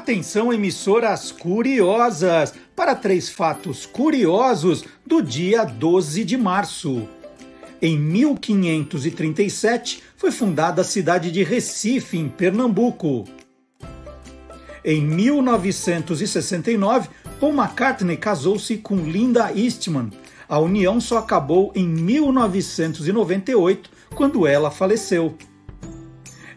Atenção, emissoras curiosas, para três fatos curiosos do dia 12 de março. Em 1537 foi fundada a cidade de Recife, em Pernambuco. Em 1969, Paul McCartney casou-se com Linda Eastman. A união só acabou em 1998, quando ela faleceu.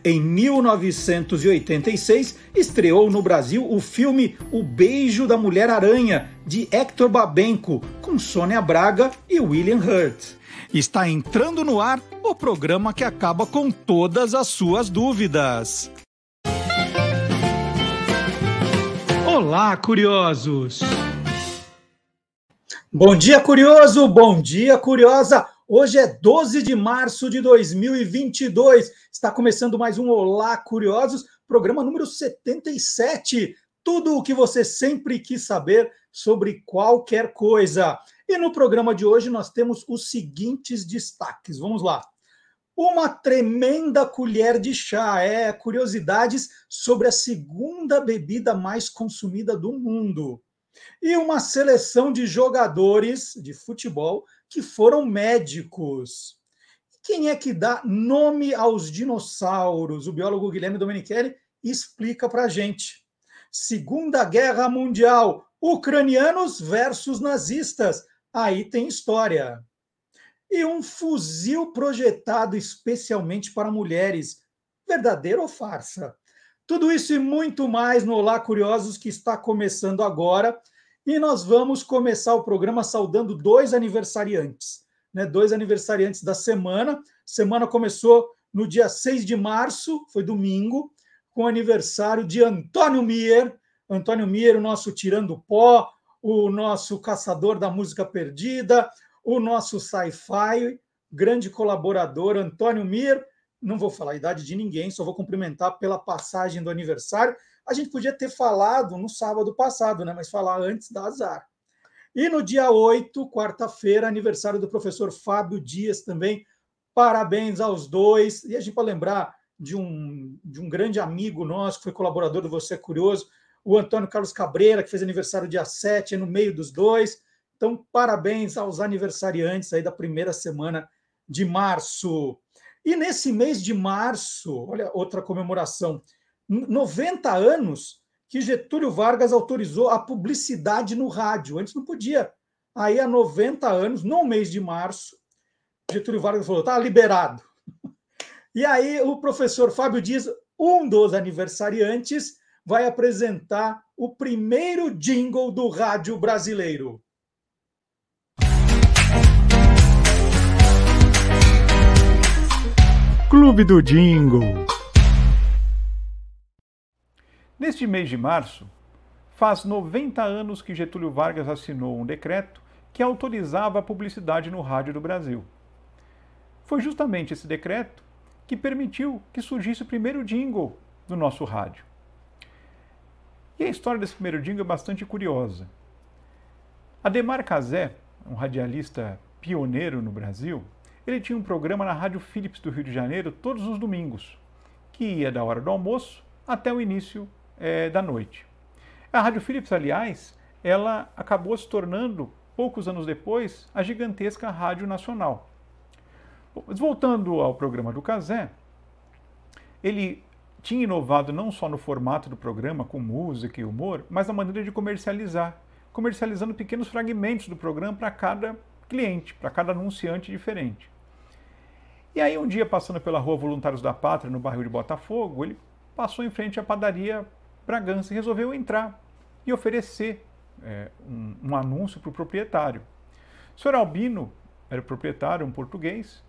Em 1986, estreou no Brasil o filme O Beijo da Mulher-Aranha, de Hector Babenco, com Sônia Braga e William Hurt. Está entrando no ar o programa que acaba com todas as suas dúvidas. Olá, curiosos! Bom dia, curioso! Bom dia, curiosa! Hoje é 12 de março de 2022. Está começando mais um Olá Curiosos, programa número 77. Tudo o que você sempre quis saber sobre qualquer coisa. E no programa de hoje nós temos os seguintes destaques. Vamos lá. Uma tremenda colher de chá, é curiosidades sobre a segunda bebida mais consumida do mundo. E uma seleção de jogadores de futebol que foram médicos. Quem é que dá nome aos dinossauros? O biólogo Guilherme Domenichelli explica para a gente. Segunda Guerra Mundial, ucranianos versus nazistas. Aí tem história. E um fuzil projetado especialmente para mulheres. Verdadeiro ou farsa? Tudo isso e muito mais no Olá Curiosos que está começando agora. E nós vamos começar o programa saudando dois aniversariantes, né? Dois aniversariantes da semana. Semana começou no dia 6 de março, foi domingo, com o aniversário de Antônio Mier. Antônio Mier, o nosso tirando pó, o nosso caçador da música perdida, o nosso sci-fi, grande colaborador Antônio Mier. Não vou falar a idade de ninguém, só vou cumprimentar pela passagem do aniversário. A gente podia ter falado no sábado passado, né? mas falar antes dá azar. E no dia 8, quarta-feira, aniversário do professor Fábio Dias também. Parabéns aos dois. E a gente pode lembrar de um, de um grande amigo nosso, que foi colaborador do Você é Curioso, o Antônio Carlos Cabreira, que fez aniversário dia 7, no meio dos dois. Então, parabéns aos aniversariantes aí da primeira semana de março. E nesse mês de março, olha outra comemoração, 90 anos que Getúlio Vargas autorizou a publicidade no rádio. Antes não podia. Aí, há 90 anos, no mês de março, Getúlio Vargas falou: tá liberado. E aí, o professor Fábio Dias, um dos aniversariantes, vai apresentar o primeiro jingle do rádio brasileiro. Clube do Jingle. Neste mês de março, faz 90 anos que Getúlio Vargas assinou um decreto que autorizava a publicidade no rádio do Brasil. Foi justamente esse decreto que permitiu que surgisse o primeiro jingle do nosso rádio. E a história desse primeiro jingle é bastante curiosa. Ademar Cazé, um radialista pioneiro no Brasil, ele tinha um programa na Rádio Philips do Rio de Janeiro todos os domingos, que ia da hora do almoço até o início é, da noite. A Rádio Philips, aliás, ela acabou se tornando, poucos anos depois, a gigantesca Rádio Nacional. Mas voltando ao programa do Casé, ele tinha inovado não só no formato do programa, com música e humor, mas na maneira de comercializar, comercializando pequenos fragmentos do programa para cada cliente, para cada anunciante diferente. E aí, um dia, passando pela rua Voluntários da Pátria, no bairro de Botafogo, ele passou em frente à padaria Bragança resolveu entrar e oferecer é, um, um, anúncio para o proprietário. O senhor Albino era o proprietário, um português,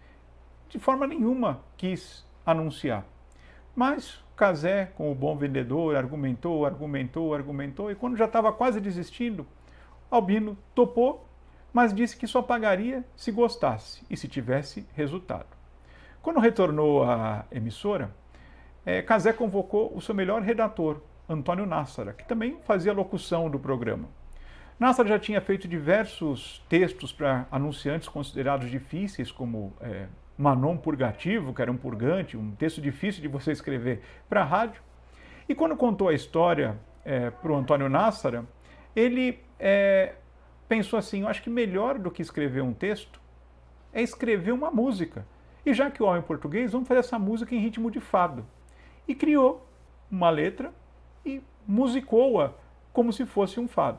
de forma nenhuma quis anunciar. Mas o Casé, como bom vendedor, argumentou, argumentou, argumentou, e quando já estava quase desistindo, Albino topou, mas disse que só pagaria se gostasse e se tivesse resultado. Quando retornou à emissora, é, Casé convocou o seu melhor redator, Antônio Nassara, que também fazia locução do programa. Nassara já tinha feito diversos textos para anunciantes considerados difíceis, como é, Manon Purgativo, que era um purgante, um texto difícil de você escrever para a rádio. E quando contou a história é, para o Antônio Nassara, ele é, pensou assim: eu acho que melhor do que escrever um texto é escrever uma música. E já que o homem português, vamos fazer essa música em ritmo de fado. E criou uma letra e musicou-a como se fosse um fado.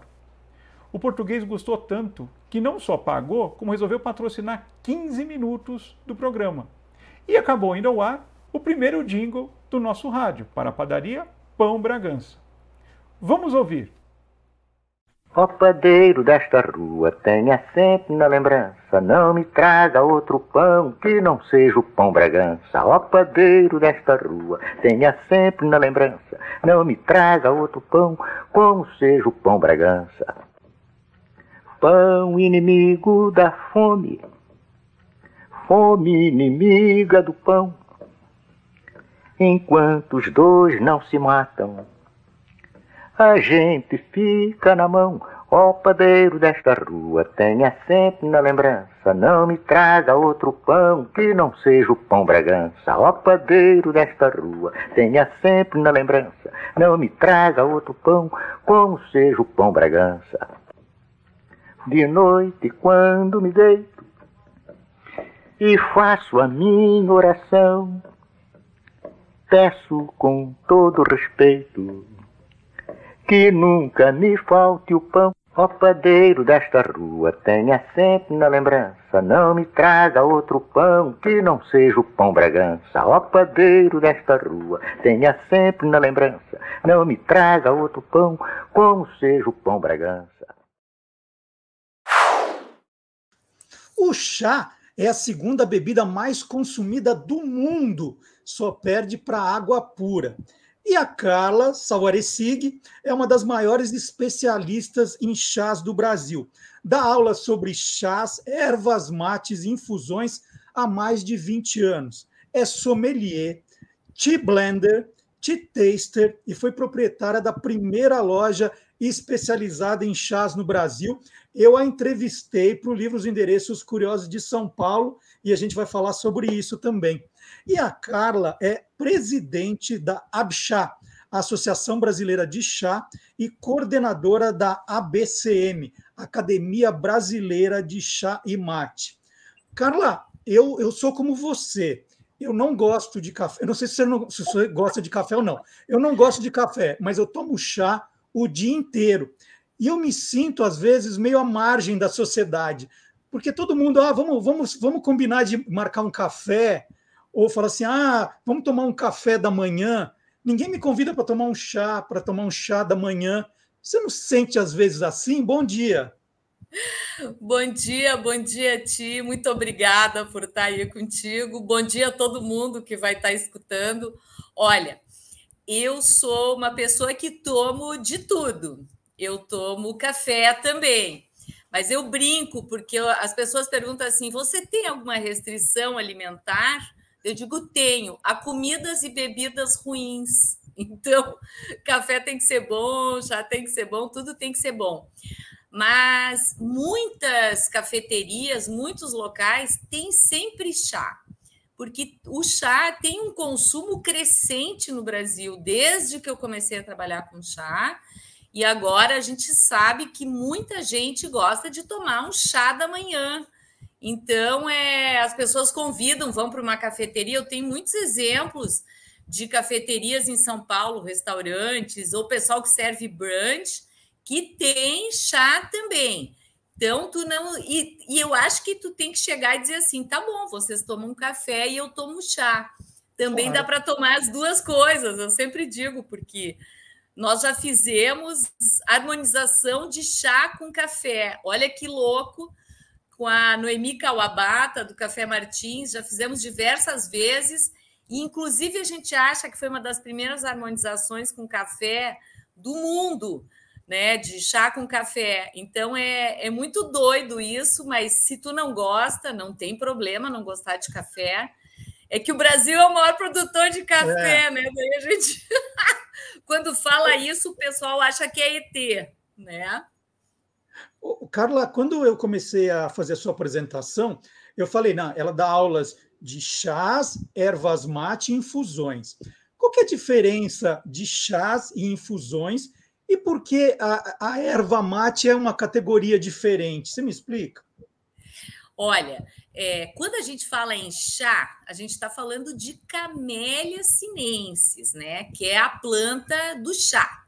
O português gostou tanto que não só pagou, como resolveu patrocinar 15 minutos do programa. E acabou indo ao ar o primeiro jingle do nosso rádio para a padaria Pão Bragança. Vamos ouvir. Ó padeiro desta rua, tenha sempre na lembrança, não me traga outro pão que não seja o pão Bragança. Ó padeiro desta rua, tenha sempre na lembrança, não me traga outro pão como seja o pão Bragança. Pão inimigo da fome, fome inimiga do pão. Enquanto os dois não se matam, a gente fica na mão. Ó padeiro desta rua, tenha sempre na lembrança, não me traga outro pão que não seja o pão Bragança. Ó padeiro desta rua, tenha sempre na lembrança, não me traga outro pão como seja o pão Bragança. De noite, quando me deito e faço a minha oração, peço com todo respeito que nunca me falte o pão. Ó padeiro desta rua, tenha sempre na lembrança, não me traga outro pão que não seja o pão Bragança. Ó padeiro desta rua, tenha sempre na lembrança, não me traga outro pão como seja o pão Bragança. O chá é a segunda bebida mais consumida do mundo, só perde para água pura. E a Carla Sauaresig é uma das maiores especialistas em chás do Brasil. Dá aula sobre chás, ervas, mates e infusões há mais de 20 anos. É sommelier, tea blender, tea taster e foi proprietária da primeira loja especializada em chás no Brasil. Eu a entrevistei para o livro Os Endereços Curiosos de São Paulo e a gente vai falar sobre isso também. E a Carla é presidente da ABCHA, Associação Brasileira de Chá, e coordenadora da ABCM, Academia Brasileira de Chá e Mate. Carla, eu, eu sou como você. Eu não gosto de café. Eu não sei se você, não, se você gosta de café ou não. Eu não gosto de café, mas eu tomo chá o dia inteiro. E eu me sinto, às vezes, meio à margem da sociedade. Porque todo mundo, ah, vamos, vamos, vamos combinar de marcar um café ou fala assim: ah, vamos tomar um café da manhã. Ninguém me convida para tomar um chá, para tomar um chá da manhã. Você não sente às vezes assim? Bom dia. Bom dia, bom dia, Ti. Muito obrigada por estar aí contigo. Bom dia a todo mundo que vai estar escutando. Olha, eu sou uma pessoa que tomo de tudo. Eu tomo café também. Mas eu brinco porque as pessoas perguntam assim: você tem alguma restrição alimentar? Eu digo tenho. Há comidas e bebidas ruins. Então, café tem que ser bom, chá tem que ser bom, tudo tem que ser bom. Mas muitas cafeterias, muitos locais têm sempre chá, porque o chá tem um consumo crescente no Brasil desde que eu comecei a trabalhar com chá. E agora a gente sabe que muita gente gosta de tomar um chá da manhã, então, é, as pessoas convidam, vão para uma cafeteria. Eu tenho muitos exemplos de cafeterias em São Paulo, restaurantes, ou pessoal que serve brunch, que tem chá também. Então, tu não. E, e, eu acho que tu tem que chegar e dizer assim: tá bom, vocês tomam um café e eu tomo chá. Também claro. dá para tomar as duas coisas, eu sempre digo, porque nós já fizemos harmonização de chá com café. Olha que louco com a Noemi Kawabata, do Café Martins, já fizemos diversas vezes, e inclusive a gente acha que foi uma das primeiras harmonizações com café do mundo, né? De chá com café. Então é, é muito doido isso, mas se tu não gosta, não tem problema não gostar de café. É que o Brasil é o maior produtor de café, é. né? Daí a gente, quando fala isso, o pessoal acha que é ET, né? Carla, quando eu comecei a fazer a sua apresentação, eu falei, não, ela dá aulas de chás, ervas mate e infusões. Qual que é a diferença de chás e infusões E por que a, a erva mate é uma categoria diferente? Você me explica? Olha, é, quando a gente fala em chá, a gente está falando de Camélia sinensis, né? Que é a planta do chá.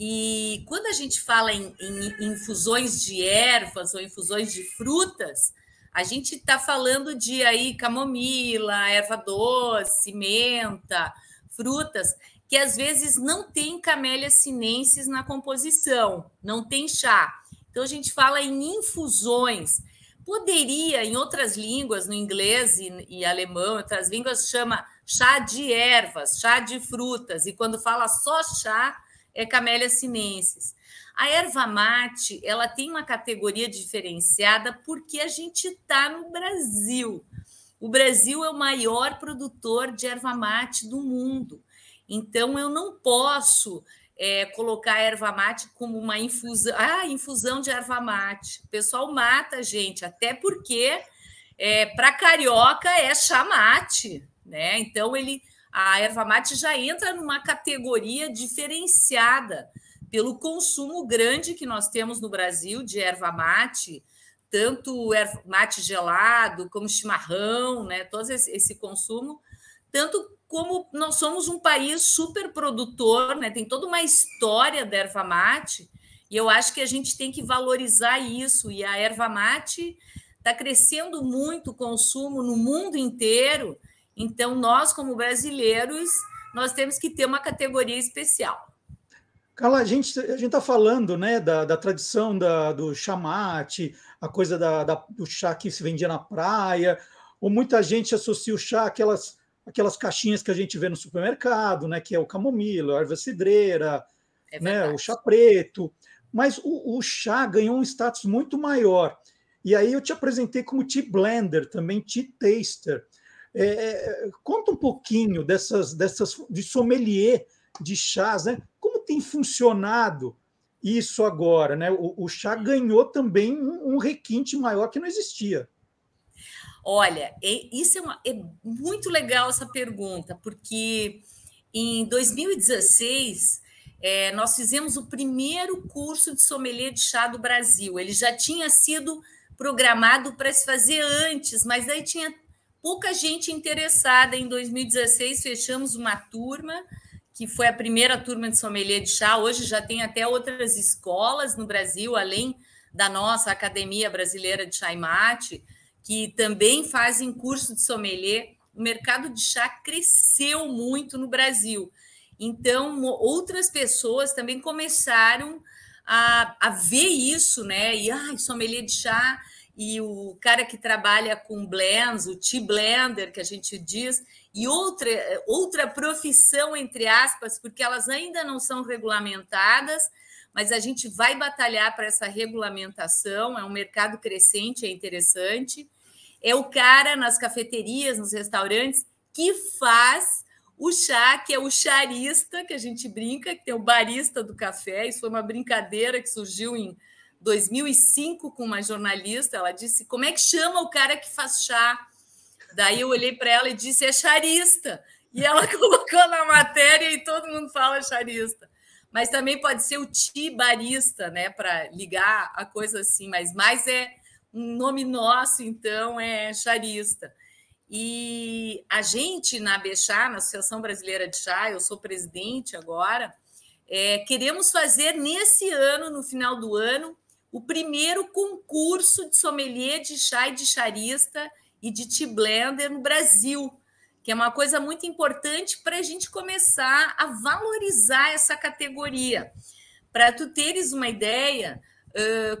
E quando a gente fala em, em infusões de ervas ou infusões de frutas, a gente está falando de aí camomila, erva doce, menta, frutas que às vezes não tem Camélia sinensis na composição, não tem chá. Então a gente fala em infusões Poderia, em outras línguas, no inglês e, e alemão, outras línguas, chama chá de ervas, chá de frutas, e quando fala só chá, é Camellia sinensis. A erva mate, ela tem uma categoria diferenciada porque a gente está no Brasil. O Brasil é o maior produtor de erva mate do mundo. Então, eu não posso é, colocar a erva mate como uma infusão. Ah, infusão de erva mate. O pessoal mata gente, até porque é, para carioca é chamate, né? Então ele a erva mate já entra numa categoria diferenciada pelo consumo grande que nós temos no Brasil de erva mate, tanto erva mate gelado como chimarrão, né? Todo esse, esse consumo, tanto como nós somos um país super produtor, né? tem toda uma história da erva mate, e eu acho que a gente tem que valorizar isso. E a erva mate está crescendo muito o consumo no mundo inteiro, então nós, como brasileiros, nós temos que ter uma categoria especial. Carla, a gente a está falando né, da, da tradição da, do chamate, a coisa da, da, do chá que se vendia na praia, ou muita gente associa o chá àquelas aquelas caixinhas que a gente vê no supermercado, né, que é o camomila, a erva cidreira, é né, o chá preto. Mas o, o, chá ganhou um status muito maior. E aí eu te apresentei como tea blender, também tea taster. É, é, conta um pouquinho dessas, dessas de sommelier de chás, né? Como tem funcionado isso agora, né? O, o chá ganhou também um, um requinte maior que não existia. Olha, é, isso é, uma, é muito legal essa pergunta, porque em 2016 é, nós fizemos o primeiro curso de sommelier de chá do Brasil. Ele já tinha sido programado para se fazer antes, mas aí tinha pouca gente interessada. Em 2016 fechamos uma turma que foi a primeira turma de sommelier de chá. Hoje já tem até outras escolas no Brasil, além da nossa Academia Brasileira de Chá e Mate que também fazem curso de sommelier. O mercado de chá cresceu muito no Brasil. Então, outras pessoas também começaram a, a ver isso, né? E, ai, sommelier de chá, e o cara que trabalha com blends, o tea blender, que a gente diz, e outra, outra profissão, entre aspas, porque elas ainda não são regulamentadas, mas a gente vai batalhar para essa regulamentação. É um mercado crescente, é interessante. É o cara nas cafeterias, nos restaurantes, que faz o chá, que é o charista, que a gente brinca, que tem o barista do café. Isso foi uma brincadeira que surgiu em 2005 com uma jornalista. Ela disse: Como é que chama o cara que faz chá? Daí eu olhei para ela e disse: É charista. E ela colocou na matéria e todo mundo fala charista mas também pode ser o tibarista, né, para ligar a coisa assim, mas mais é um nome nosso, então é charista. E a gente na Bechá, na Associação Brasileira de Chá, eu sou presidente agora, é, queremos fazer nesse ano, no final do ano, o primeiro concurso de sommelier de chá e de charista e de tea blender no Brasil que é uma coisa muito importante para a gente começar a valorizar essa categoria. Para tu teres uma ideia,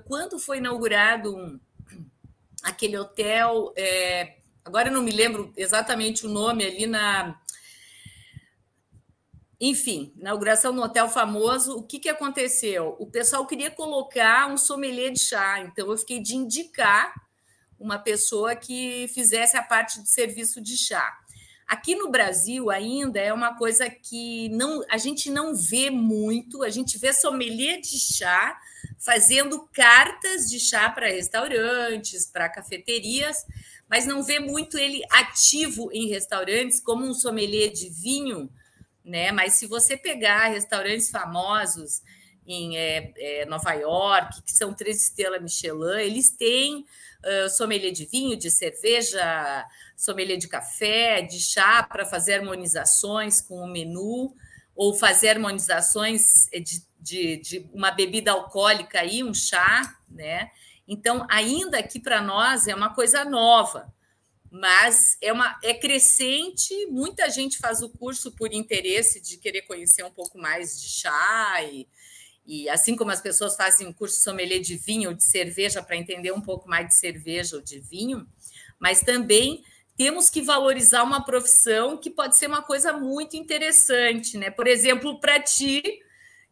quando foi inaugurado um, aquele hotel, é, agora eu não me lembro exatamente o nome ali na. Enfim, inauguração no hotel famoso, o que, que aconteceu? O pessoal queria colocar um sommelier de chá, então eu fiquei de indicar uma pessoa que fizesse a parte do serviço de chá. Aqui no Brasil ainda é uma coisa que não a gente não vê muito, a gente vê sommelier de chá fazendo cartas de chá para restaurantes, para cafeterias, mas não vê muito ele ativo em restaurantes como um sommelier de vinho, né? Mas se você pegar restaurantes famosos em é, é, Nova York, que são três estrelas Michelin, eles têm uh, sommelier de vinho, de cerveja, sommelier de café, de chá para fazer harmonizações com o menu, ou fazer harmonizações de, de, de uma bebida alcoólica e um chá, né? Então, ainda aqui para nós é uma coisa nova, mas é uma é crescente. Muita gente faz o curso por interesse de querer conhecer um pouco mais de chá e, e assim como as pessoas fazem um curso sommelier de vinho ou de cerveja para entender um pouco mais de cerveja ou de vinho, mas também temos que valorizar uma profissão que pode ser uma coisa muito interessante, né? Por exemplo, para ti,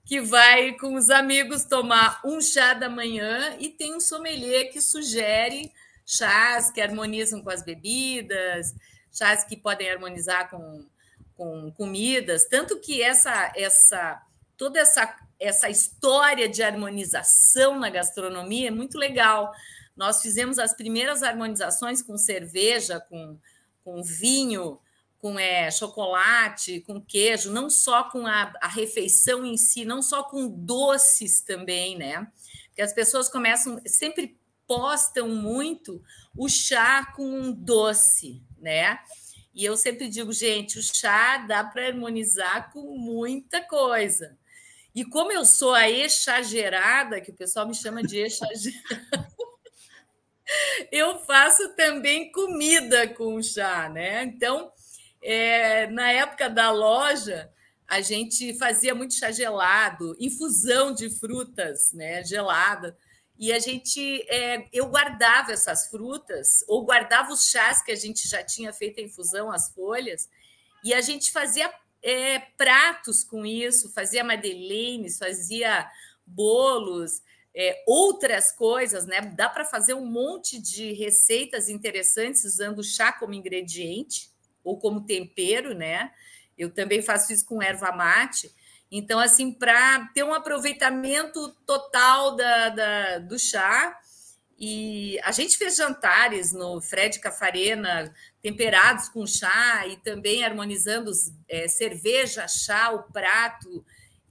que vai com os amigos tomar um chá da manhã e tem um sommelier que sugere chás que harmonizam com as bebidas, chás que podem harmonizar com, com comidas, tanto que essa essa toda essa essa história de harmonização na gastronomia é muito legal. Nós fizemos as primeiras harmonizações com cerveja, com, com vinho, com é, chocolate, com queijo, não só com a, a, refeição em si, não só com doces também, né? Porque as pessoas começam, sempre postam muito o chá com um doce, né? E eu sempre digo, gente, o chá dá para harmonizar com muita coisa. E como eu sou a exagerada, que o pessoal me chama de exagerada, eu faço também comida com chá, né? Então, é, na época da loja, a gente fazia muito chá gelado, infusão de frutas né, gelada. E a gente, é, eu guardava essas frutas, ou guardava os chás que a gente já tinha feito a infusão, as folhas, e a gente fazia é, pratos com isso, fazia madeleines, fazia bolos, é, outras coisas, né? Dá para fazer um monte de receitas interessantes usando chá como ingrediente ou como tempero, né? Eu também faço isso com erva mate. Então, assim, para ter um aproveitamento total da, da, do chá. E a gente fez jantares no Fred Cafarena, temperados com chá e também harmonizando é, cerveja, chá, o prato.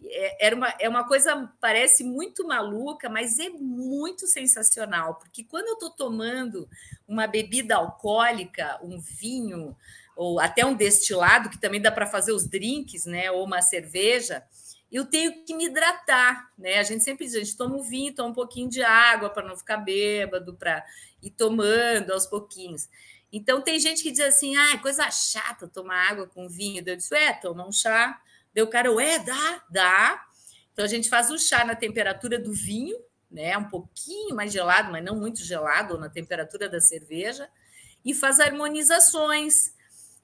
É, era uma, é uma coisa, parece muito maluca, mas é muito sensacional, porque quando eu estou tomando uma bebida alcoólica, um vinho, ou até um destilado, que também dá para fazer os drinks, né? Ou uma cerveja, eu tenho que me hidratar, né? A gente sempre diz, a gente toma um vinho, toma um pouquinho de água para não ficar bêbado, para ir tomando aos pouquinhos. Então tem gente que diz assim, ah, é coisa chata tomar água com vinho. Eu disse, é, toma um chá. Deu o cara, ué, dá, dá. Então a gente faz o chá na temperatura do vinho, né? Um pouquinho mais gelado, mas não muito gelado, ou na temperatura da cerveja, e faz harmonizações.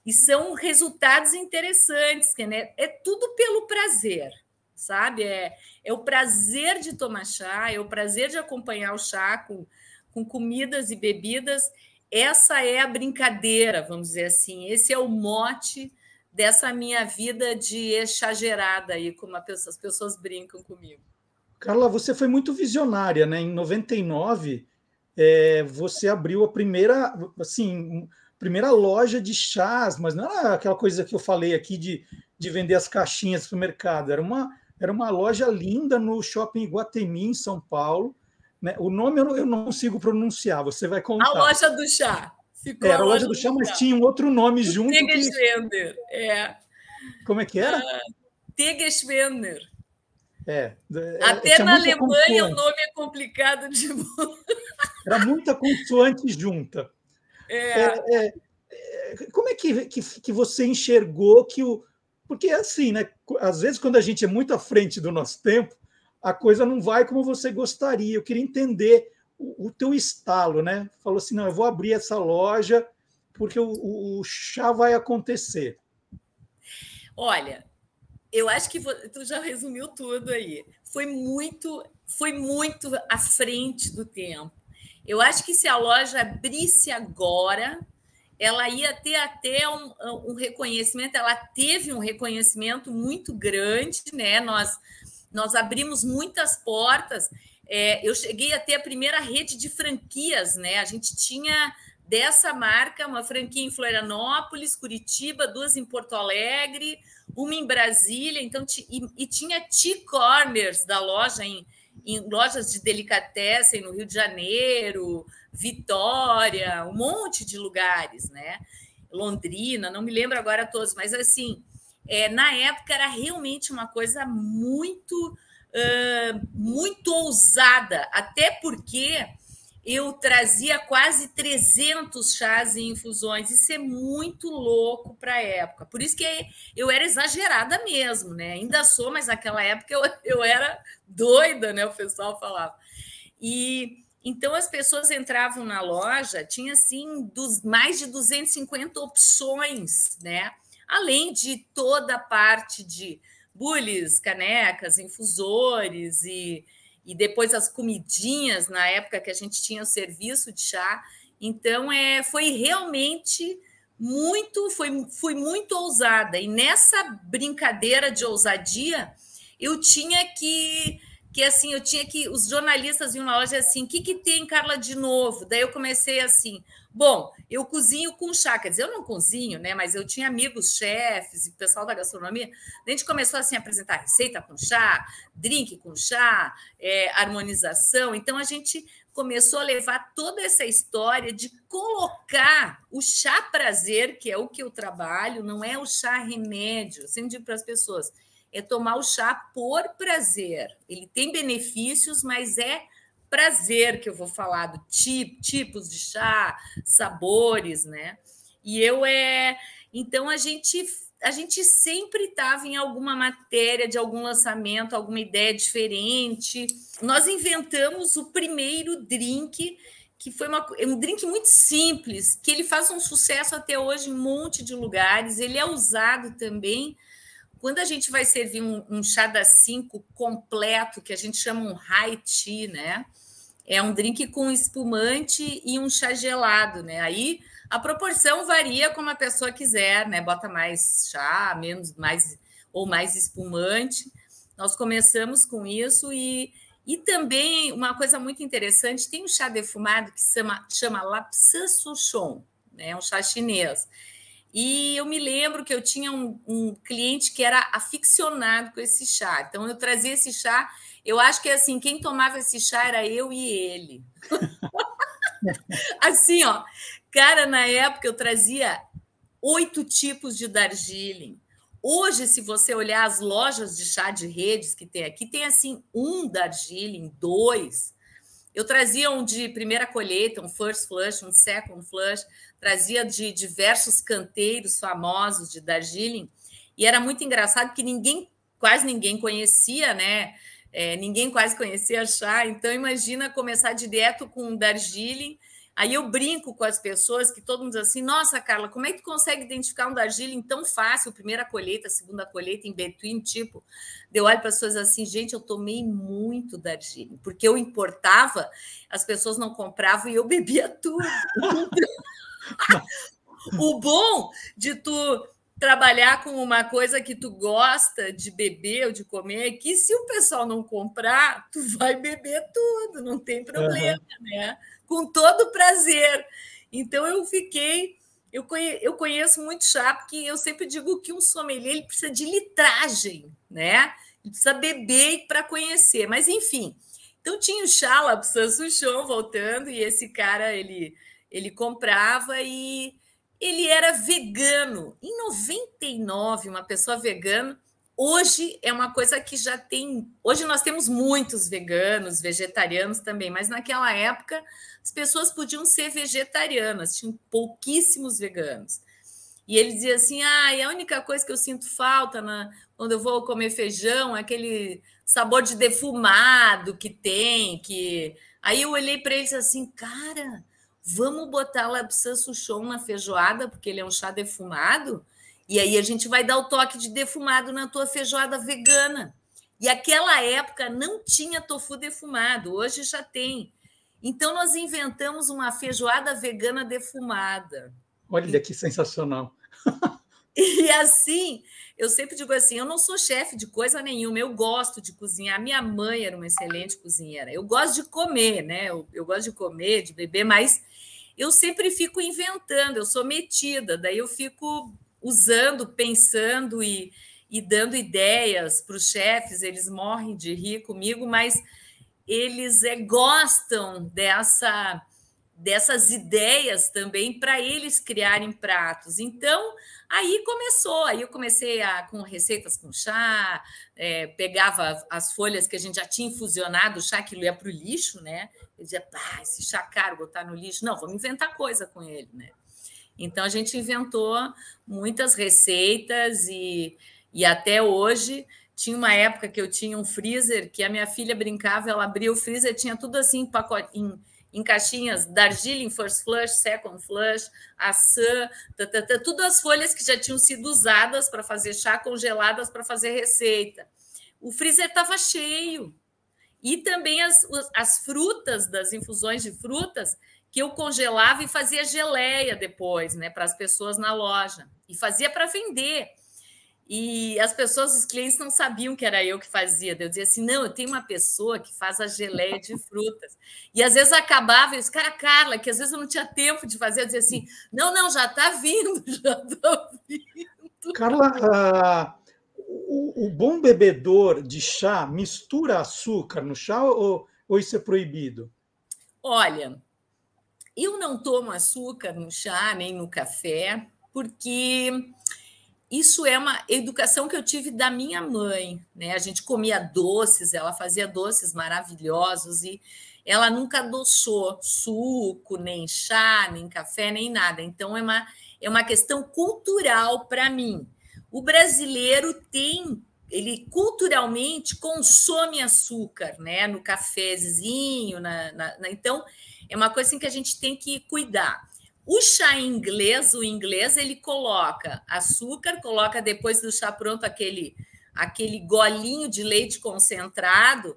E são resultados interessantes, que né, é tudo pelo prazer, sabe? É, é o prazer de tomar chá, é o prazer de acompanhar o chá com, com comidas e bebidas. Essa é a brincadeira, vamos dizer assim. Esse é o mote dessa minha vida de exagerada aí, como as pessoas brincam comigo. Carla, você foi muito visionária, né? Em 99, é, você abriu a primeira, assim, primeira loja de chás, mas não era aquela coisa que eu falei aqui de, de vender as caixinhas para o mercado. Era uma, era uma loja linda no shopping Guatemi, em São Paulo. Né? O nome eu não, eu não consigo pronunciar, você vai contar. A loja do chá. Ficou era a loja, do chá, mas tinha um outro nome junto. Tegesvender, que... é. Como é que era? Uh, Tegesvender. É, é, Até na Alemanha consoante. o nome é complicado de. Era muita consoante junta. É. É, é. como é que, que, que você enxergou que o. Porque é assim, né? Às vezes, quando a gente é muito à frente do nosso tempo, a coisa não vai como você gostaria. Eu queria entender o, o teu estalo, né? Falou assim: não, eu vou abrir essa loja porque o, o chá vai acontecer. Olha, eu acho que tu já resumiu tudo aí. Foi muito, foi muito à frente do tempo. Eu acho que se a loja abrisse agora, ela ia ter até um, um, reconhecimento, ela teve um reconhecimento muito grande, né? Nós, nós abrimos muitas portas. É, eu cheguei a ter a primeira rede de franquias, né? A gente tinha dessa marca, uma franquia em Florianópolis, Curitiba, duas em Porto Alegre, uma em Brasília, então e, e tinha T-corners da loja em, em lojas de delicatessen no Rio de Janeiro, Vitória, um monte de lugares, né? Londrina, não me lembro agora todos, mas assim, é, na época era realmente uma coisa muito, uh, muito ousada, até porque eu trazia quase 300 chás e infusões. Isso é muito louco para a época. Por isso que eu era exagerada mesmo, né? Ainda sou, mas naquela época eu, eu era doida, né? O pessoal falava. E então as pessoas entravam na loja, tinha assim dos, mais de 250 opções, né? Além de toda a parte de bules, canecas, infusores e e depois as comidinhas na época que a gente tinha o serviço de chá. Então é, foi realmente muito, foi, fui muito ousada. E nessa brincadeira de ousadia, eu tinha que que assim, eu tinha que os jornalistas vinham na loja assim, o que que tem Carla de novo? Daí eu comecei assim, Bom, eu cozinho com chá, quer dizer, eu não cozinho, né? Mas eu tinha amigos chefes e pessoal da gastronomia. A gente começou assim a apresentar receita com chá, drink com chá, é, harmonização. Então a gente começou a levar toda essa história de colocar o chá prazer, que é o que eu trabalho, não é o chá remédio. Eu sempre digo para as pessoas, é tomar o chá por prazer. Ele tem benefícios, mas é prazer que eu vou falar do tipo, tipos de chá, sabores, né? E eu é, então a gente a gente sempre estava em alguma matéria de algum lançamento, alguma ideia diferente. Nós inventamos o primeiro drink que foi uma, um drink muito simples, que ele faz um sucesso até hoje em um monte de lugares. Ele é usado também quando a gente vai servir um, um chá da cinco completo, que a gente chama um high tea, né? É um drink com espumante e um chá gelado, né? Aí a proporção varia como a pessoa quiser, né? Bota mais chá, menos, mais ou mais espumante. Nós começamos com isso e, e também uma coisa muito interessante, tem um chá defumado que chama, chama Lapsa Souchon, né? Um chá chinês. E eu me lembro que eu tinha um, um cliente que era aficionado com esse chá. Então eu trazia esse chá eu acho que assim, quem tomava esse chá era eu e ele. assim, ó, cara, na época eu trazia oito tipos de Darjeeling. Hoje, se você olhar as lojas de chá de redes que tem aqui, tem assim um Darjeeling, dois. Eu trazia um de primeira colheita, um first flush, um second flush, trazia de diversos canteiros famosos de Darjeeling, e era muito engraçado que ninguém, quase ninguém conhecia, né? É, ninguém quase conhecia chá, então imagina começar direto com um Darjeeling. Aí eu brinco com as pessoas que todo mundo diz assim: Nossa, Carla, como é que tu consegue identificar um Darjeeling tão fácil? Primeira colheita, segunda colheita, em between, tipo. Deu olho para as pessoas assim: Gente, eu tomei muito Darjeeling, porque eu importava, as pessoas não compravam e eu bebia tudo. o bom de tu trabalhar com uma coisa que tu gosta de beber ou de comer, que se o pessoal não comprar, tu vai beber tudo, não tem problema, uhum. né? Com todo prazer. Então eu fiquei, eu conheço, eu conheço muito chá, porque eu sempre digo que um sommelier ele precisa de litragem, né? Ele precisa beber para conhecer, mas enfim. Então tinha o chá lá para o Chão voltando, e esse cara ele, ele comprava e ele era vegano. Em 99, uma pessoa vegana. Hoje é uma coisa que já tem. Hoje nós temos muitos veganos, vegetarianos também, mas naquela época as pessoas podiam ser vegetarianas, tinham pouquíssimos veganos. E ele dizia assim: ah, a única coisa que eu sinto falta na, quando eu vou comer feijão é aquele sabor de defumado que tem. que Aí eu olhei para ele e disse assim: cara, Vamos botar Lapsan Souchon na feijoada, porque ele é um chá defumado, e aí a gente vai dar o toque de defumado na tua feijoada vegana. E aquela época não tinha tofu defumado, hoje já tem. Então nós inventamos uma feijoada vegana defumada. Olha que sensacional. E assim, eu sempre digo assim: eu não sou chefe de coisa nenhuma, eu gosto de cozinhar. Minha mãe era uma excelente cozinheira. Eu gosto de comer, né? Eu, eu gosto de comer, de beber, mas eu sempre fico inventando, eu sou metida, daí eu fico usando, pensando e, e dando ideias para os chefes, eles morrem de rir comigo, mas eles é, gostam dessa dessas ideias também para eles criarem pratos. Então, aí começou, aí eu comecei a, com receitas com chá, é, pegava as folhas que a gente já tinha infusionado, o chá que ia para o lixo, né? Eu dizia, ah, esse chá caro, botar no lixo. Não, vamos inventar coisa com ele, né? Então, a gente inventou muitas receitas e, e até hoje... Tinha uma época que eu tinha um freezer que a minha filha brincava, ela abria o freezer, tinha tudo assim em pacote, em, em caixinhas Darjeeling First Flush, Second Flush, Assam, tudo as folhas que já tinham sido usadas para fazer chá, congeladas para fazer receita. O freezer estava cheio. E também as, as frutas das infusões de frutas que eu congelava e fazia geleia depois, né, para as pessoas na loja. E fazia para vender. E as pessoas, os clientes não sabiam que era eu que fazia. Eu dizia assim: não, eu tenho uma pessoa que faz a geleia de frutas. E às vezes acabava, eu disse, cara, Carla, que às vezes eu não tinha tempo de fazer, eu dizia assim: não, não, já está vindo, já está vindo. Carla, uh, o, o, bom bebedor de chá mistura açúcar no chá ou, ou isso é proibido? Olha, eu não tomo açúcar no chá nem no café, porque isso é uma educação que eu tive da minha mãe, né? A gente comia doces, ela fazia doces maravilhosos e ela nunca adoçou suco, nem chá, nem café, nem nada. Então é uma é uma questão cultural para mim. O brasileiro tem ele culturalmente consome açúcar, né? No cafezinho, na, na, na, então é uma coisa assim que a gente tem que cuidar. O chá inglês, o inglês, ele coloca açúcar, coloca depois do chá pronto aquele aquele golinho de leite concentrado.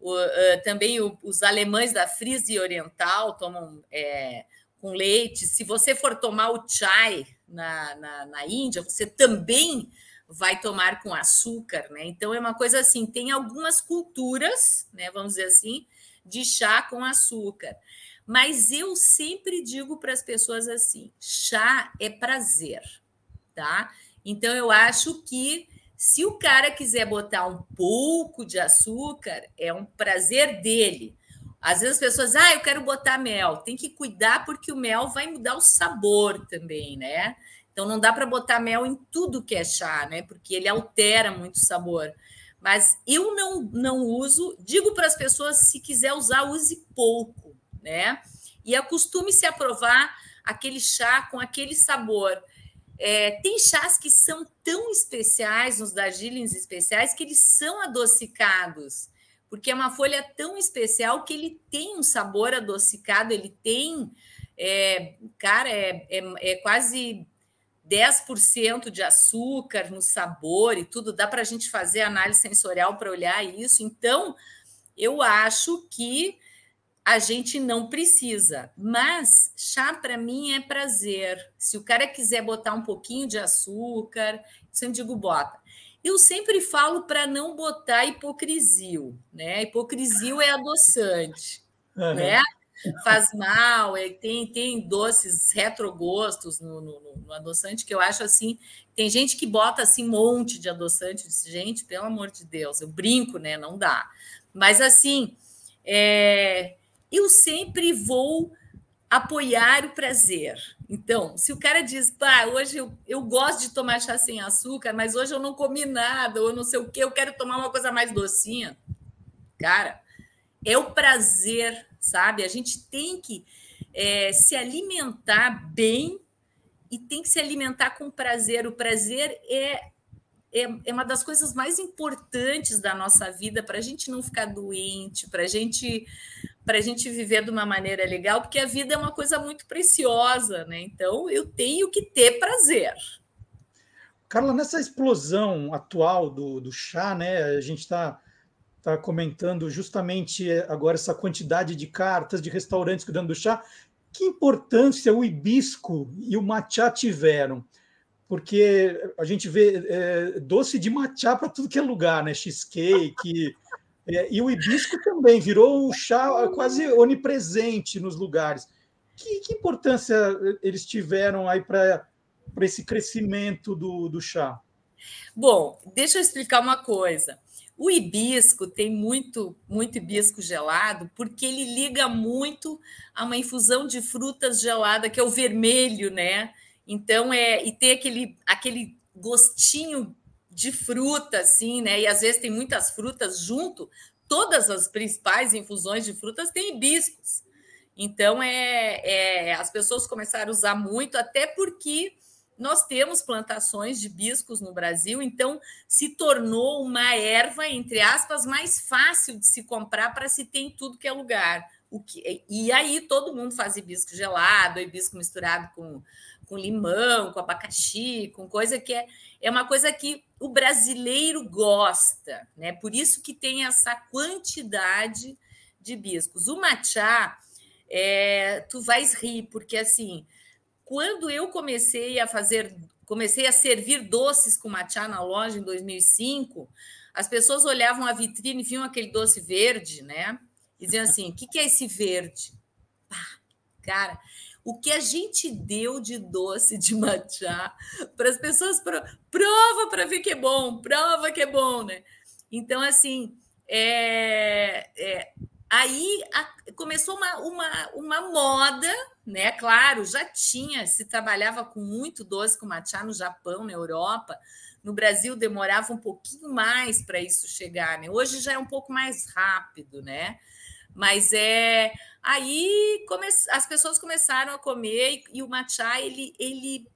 O, uh, também o, os alemães da Frisia Oriental tomam é, com leite. Se você for tomar o chai na, na, na Índia, você também vai tomar com açúcar, né? Então é uma coisa assim, tem algumas culturas, né, vamos dizer assim, de chá com açúcar. Mas eu sempre digo para as pessoas assim: chá é prazer, tá? Então eu acho que se o cara quiser botar um pouco de açúcar, é um prazer dele. Às vezes as pessoas, ah, eu quero botar mel. Tem que cuidar porque o mel vai mudar o sabor também, né? Então não dá para botar mel em tudo que é chá, né? Porque ele altera muito o sabor. Mas eu não não uso, digo para as pessoas se quiser usar, use pouco né? E acostume-se a provar aquele chá com aquele sabor. É, tem chás que são tão especiais, nos darjeelings especiais, que eles são adocicados, porque é uma folha tão especial que ele tem um sabor adocicado, ele tem, é, cara, é, é, é quase 10% de açúcar no sabor e tudo, dá para a gente fazer análise sensorial para olhar isso. Então, eu acho que a gente não precisa. Mas chá para mim é prazer. Se o cara quiser botar um pouquinho de açúcar, eu sempre digo bota. Eu sempre falo para não botar hipocrisia, né? Hipocrisia é adoçante, uhum. né? Faz mal, é, tem, tem doces retrogostos no, no, no, adoçante que eu acho assim. Tem gente que bota assim um monte de adoçante, gente, pelo amor de Deus, eu brinco, né? Não dá. Mas assim, é, eu sempre vou apoiar o prazer. Então, se o cara diz, pá, hoje eu, eu gosto de tomar chá sem açúcar, mas hoje eu não comi nada, ou não sei o que, eu quero tomar uma coisa mais docinha. Cara, é o prazer, sabe? A gente tem que é, se alimentar bem e tem que se alimentar com prazer. O prazer é é, é uma das coisas mais importantes da nossa vida para a gente não ficar doente, para gente, a gente viver de uma maneira legal, porque a vida é uma coisa muito preciosa, né? Então eu tenho que ter prazer. Carla, nessa explosão atual do, do chá, né? A gente está tá comentando justamente agora essa quantidade de cartas de restaurantes cuidando do chá. Que importância o hibisco e o matcha tiveram? Porque a gente vê é, doce de matcha para tudo que é lugar, né? Cheesecake. É, e o hibisco também virou um chá quase onipresente nos lugares. que, que importância eles tiveram aí para esse crescimento do, do chá? Bom, deixa eu explicar uma coisa. O hibisco tem muito, muito hibisco gelado, porque ele liga muito a uma infusão de frutas gelada, que é o vermelho, né? Então é e tem aquele, aquele gostinho de fruta, assim, né? E às vezes tem muitas frutas junto. Todas as principais infusões de frutas têm hibiscos. Então é, é as pessoas começaram a usar muito, até porque nós temos plantações de hibiscos no Brasil, então se tornou uma erva, entre aspas, mais fácil de se comprar para se ter em tudo que é lugar. O que, e aí todo mundo faz hibisco gelado, hibisco misturado com, com limão, com abacaxi, com coisa que é, é uma coisa que o brasileiro gosta, né? Por isso que tem essa quantidade de hibiscos. O matcha, é, tu vais rir, porque assim quando eu comecei a fazer, comecei a servir doces com matcha na loja em 2005, as pessoas olhavam a vitrine e viam aquele doce verde, né? E diziam assim: o que, que é esse verde? Pá, cara, o que a gente deu de doce de matcha para as pessoas prova para ver que é bom, prova que é bom, né? Então, assim, é, é aí a, começou uma, uma, uma moda né? Claro, já tinha, se trabalhava com muito doce com matcha no Japão, na Europa. No Brasil demorava um pouquinho mais para isso chegar, né? Hoje já é um pouco mais rápido, né? Mas é aí come... as pessoas começaram a comer e, o matcha ele, ele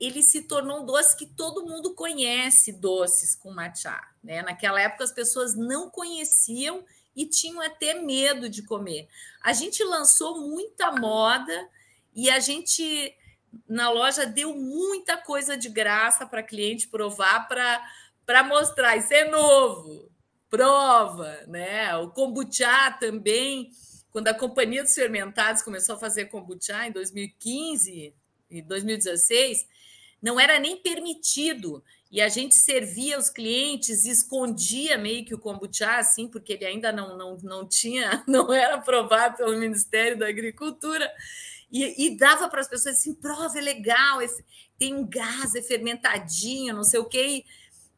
ele se tornou um doce que todo mundo conhece doces com matcha, né? Naquela época as pessoas não conheciam e tinham até medo de comer. A gente lançou muita moda e a gente na loja deu muita coisa de graça para cliente provar para mostrar isso é novo. Prova, né? O kombucha também, quando a Companhia dos Fermentados começou a fazer kombucha em 2015 e 2016, não era nem permitido. E a gente servia os clientes escondia meio que o kombucha, assim, porque ele ainda não, não, não tinha, não era aprovado pelo Ministério da Agricultura, e, e dava para as pessoas assim, prova, é legal, é, tem um gás, é fermentadinho, não sei o quê,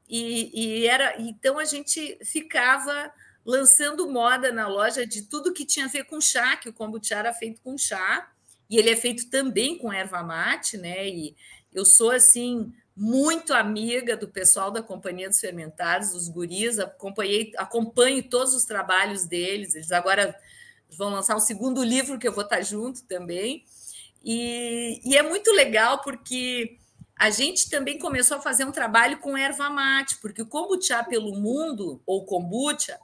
e, e era, então a gente ficava lançando moda na loja de tudo que tinha a ver com chá, que o kombucha era feito com chá, e ele é feito também com erva mate, né, e eu sou, assim, muito amiga do pessoal da Companhia dos Fermentados, dos guris, acompanhei, acompanho todos os trabalhos deles, eles agora vão lançar um segundo livro que eu vou estar junto também, e, e é muito legal porque a gente também começou a fazer um trabalho com erva mate, porque o kombucha pelo mundo, ou kombucha,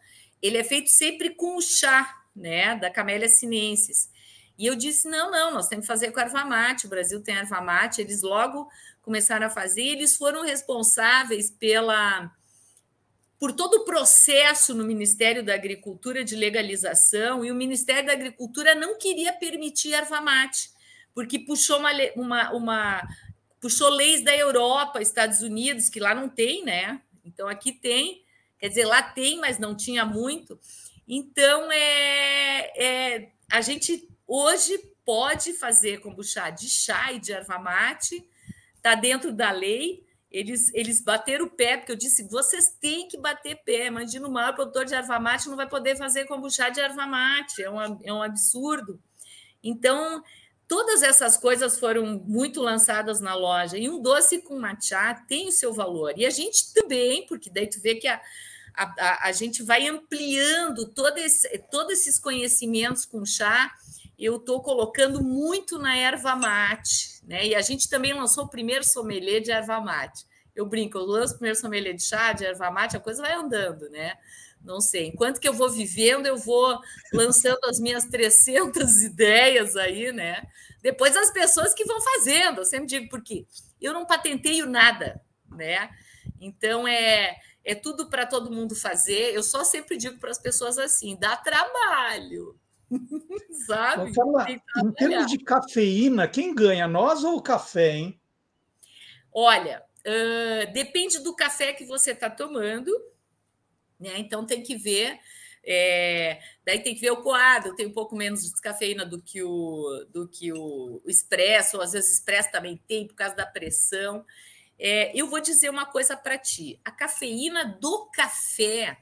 ele é feito sempre com o chá, né, da Camellia sinensis. E eu disse: não, não, nós temos que fazer com erva mate. O Brasil tem erva mate. Eles logo começaram a fazer, eles foram responsáveis pela por todo o processo no Ministério da Agricultura de legalização, e o Ministério da Agricultura não queria permitir erva mate, porque puxou uma, uma, uma puxou leis da Europa, Estados Unidos, que lá não tem, né? Então aqui tem, quer dizer, lá tem, mas não tinha muito. Então é, é a gente hoje pode fazer kombucha de chá e de erva mate, está dentro da lei. Eles, eles bateram o pé, porque eu disse: vocês têm que bater pé. Imagina o maior produtor de erva mate não vai poder fazer kombucha de erva mate, é um, é um absurdo. Então, todas essas coisas foram muito lançadas na loja. E um doce com matcha tem o seu valor. E a gente também, porque daí tu vê que a, a, a gente vai ampliando todo esse, todos esses conhecimentos com chá eu estou colocando muito na erva mate, né? E a gente também lançou o primeiro sommelier de erva mate. Eu brinco, eu lanço o primeiro sommelier de chá, de erva mate, a coisa vai andando, né? Não sei. Enquanto que eu vou vivendo, eu vou lançando as minhas 300 ideias aí, né? Depois as pessoas que vão fazendo, eu sempre digo, porque eu não patenteio nada, né? Então é, é tudo para todo mundo fazer. Eu só sempre digo para as pessoas assim: dá trabalho, Sabe? Falar, em termos de cafeína, quem ganha, nós ou o café, hein? Olha, uh, depende do café que você está tomando, né? Então tem que ver. É, daí tem que ver o coado, tem um pouco menos de cafeína do que o do que o, o expresso, ou às vezes expresso também tem por causa da pressão. É, eu vou dizer uma coisa para ti: a cafeína do café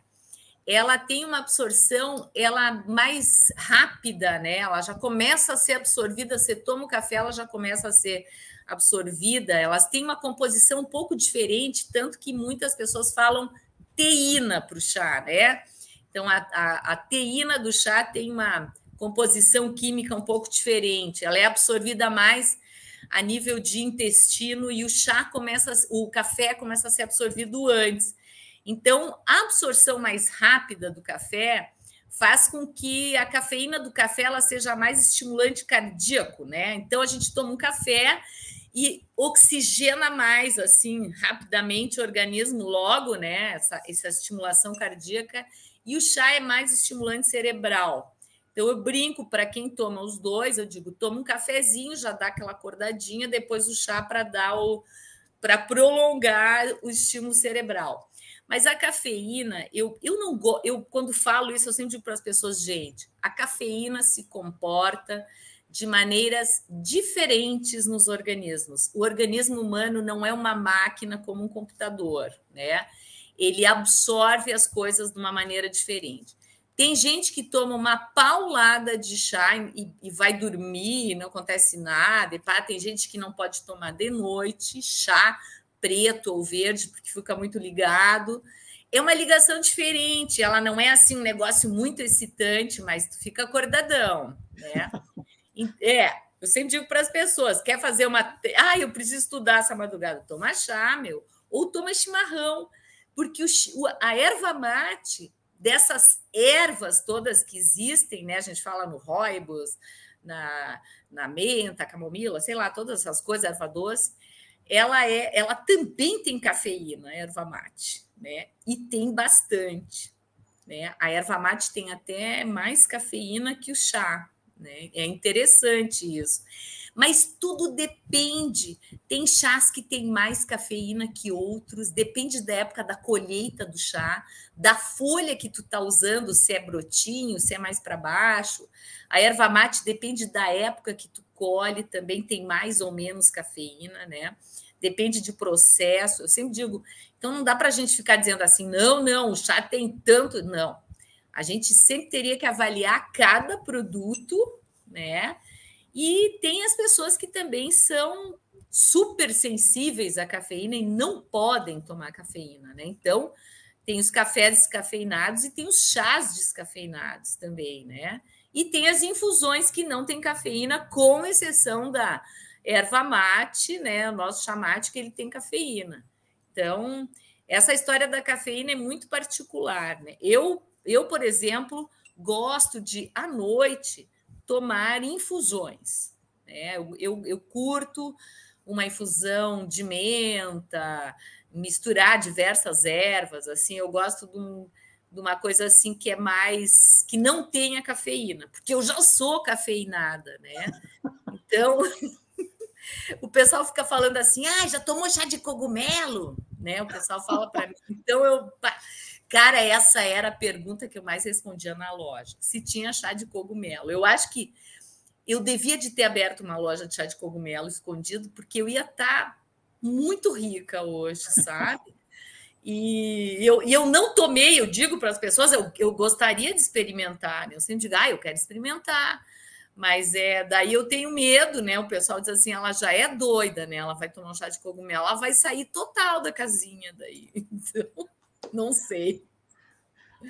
ela tem uma absorção ela mais rápida, né? Ela já começa a ser absorvida. Você toma o café, ela já começa a ser absorvida. Elas têm uma composição um pouco diferente, tanto que muitas pessoas falam teína para o chá, né? Então, a, a, a teína do chá tem uma composição química um pouco diferente. Ela é absorvida mais a nível de intestino e o chá começa, o café começa a ser absorvido antes. Então, a absorção mais rápida do café faz com que a cafeína do café ela seja mais estimulante cardíaco, né? Então a gente toma um café e oxigena mais assim rapidamente o organismo logo, né? Essa, essa estimulação cardíaca e o chá é mais estimulante cerebral. Então eu brinco para quem toma os dois, eu digo, toma um cafezinho, já dá aquela acordadinha, depois o chá para dar o para prolongar o estímulo cerebral. Mas a cafeína, eu, eu não eu quando falo isso, eu sempre digo para as pessoas, gente, a cafeína se comporta de maneiras diferentes nos organismos. O organismo humano não é uma máquina como um computador, né? ele absorve as coisas de uma maneira diferente. Tem gente que toma uma paulada de chá e, e vai dormir, não acontece nada. E pá, tem gente que não pode tomar de noite chá preto ou verde, porque fica muito ligado. É uma ligação diferente, ela não é assim um negócio muito excitante, mas tu fica acordadão, né? É, eu sempre digo para as pessoas: quer fazer uma. Ah, eu preciso estudar essa madrugada. Toma chá, meu. Ou toma chimarrão porque o, a erva mate, dessas ervas todas que existem, né? A gente fala no roibos, na, na menta, camomila, sei lá, todas essas coisas, erva doce, ela é, ela também tem cafeína, a erva mate, né? E tem bastante, né? A erva mate tem até mais cafeína que o chá, né? É interessante isso. Mas tudo depende. Tem chás que tem mais cafeína que outros, depende da época da colheita do chá, da folha que tu tá usando, se é brotinho, se é mais para baixo. A erva mate depende da época que tu colhe, também tem mais ou menos cafeína, né? Depende de processo. Eu sempre digo, então não dá para a gente ficar dizendo assim, não, não, o chá tem tanto. Não. A gente sempre teria que avaliar cada produto, né? E tem as pessoas que também são super sensíveis à cafeína e não podem tomar cafeína, né? Então, tem os cafés descafeinados e tem os chás descafeinados também, né? E tem as infusões que não tem cafeína, com exceção da erva mate, né? O nosso chamate que ele tem cafeína. Então, essa história da cafeína é muito particular, né? Eu, eu por exemplo, gosto de à noite tomar infusões. Né? Eu, eu, eu curto uma infusão de menta, misturar diversas ervas, assim, eu gosto de, um, de, uma coisa assim que é mais que não tenha cafeína, porque eu já sou cafeinada, né? Então o pessoal fica falando assim: "Ah, já tomou chá de cogumelo?", né? O pessoal fala para mim. Então eu Cara, essa era a pergunta que eu mais respondia na loja. Se tinha chá de cogumelo. Eu acho que eu devia de ter aberto uma loja de chá de cogumelo escondido, porque eu ia estar tá muito rica hoje, sabe? E eu, e eu não tomei, eu digo para as pessoas, eu, eu gostaria de experimentar, né? Eu sempre digo, ah, eu quero experimentar. Mas é daí eu tenho medo, né? O pessoal diz assim, ela já é doida, né? Ela vai tomar um chá de cogumelo, ela vai sair total da casinha daí. Então, não sei.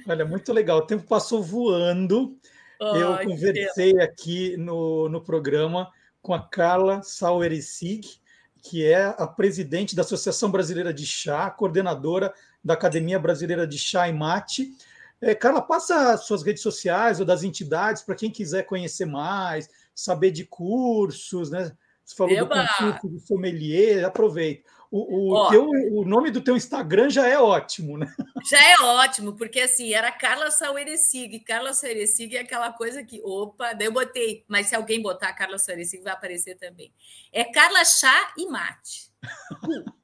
Olha, muito legal. O tempo passou voando. Eu conversei aqui no, no programa com a Carla Saueresig, que é a presidente da Associação Brasileira de Chá, coordenadora da Academia Brasileira de Chá e Mate. É, Carla, passa suas redes sociais ou das entidades para quem quiser conhecer mais, saber de cursos, né? Você falou Eba! do concurso de sommelier, aproveita. O, o, teu, o nome do teu Instagram já é ótimo, né? Já é ótimo, porque assim, era Carla Saueresig. Carla Saueresig é aquela coisa que, opa, daí eu botei, mas se alguém botar Carla Saueresig vai aparecer também. É Carla Chá e Mate.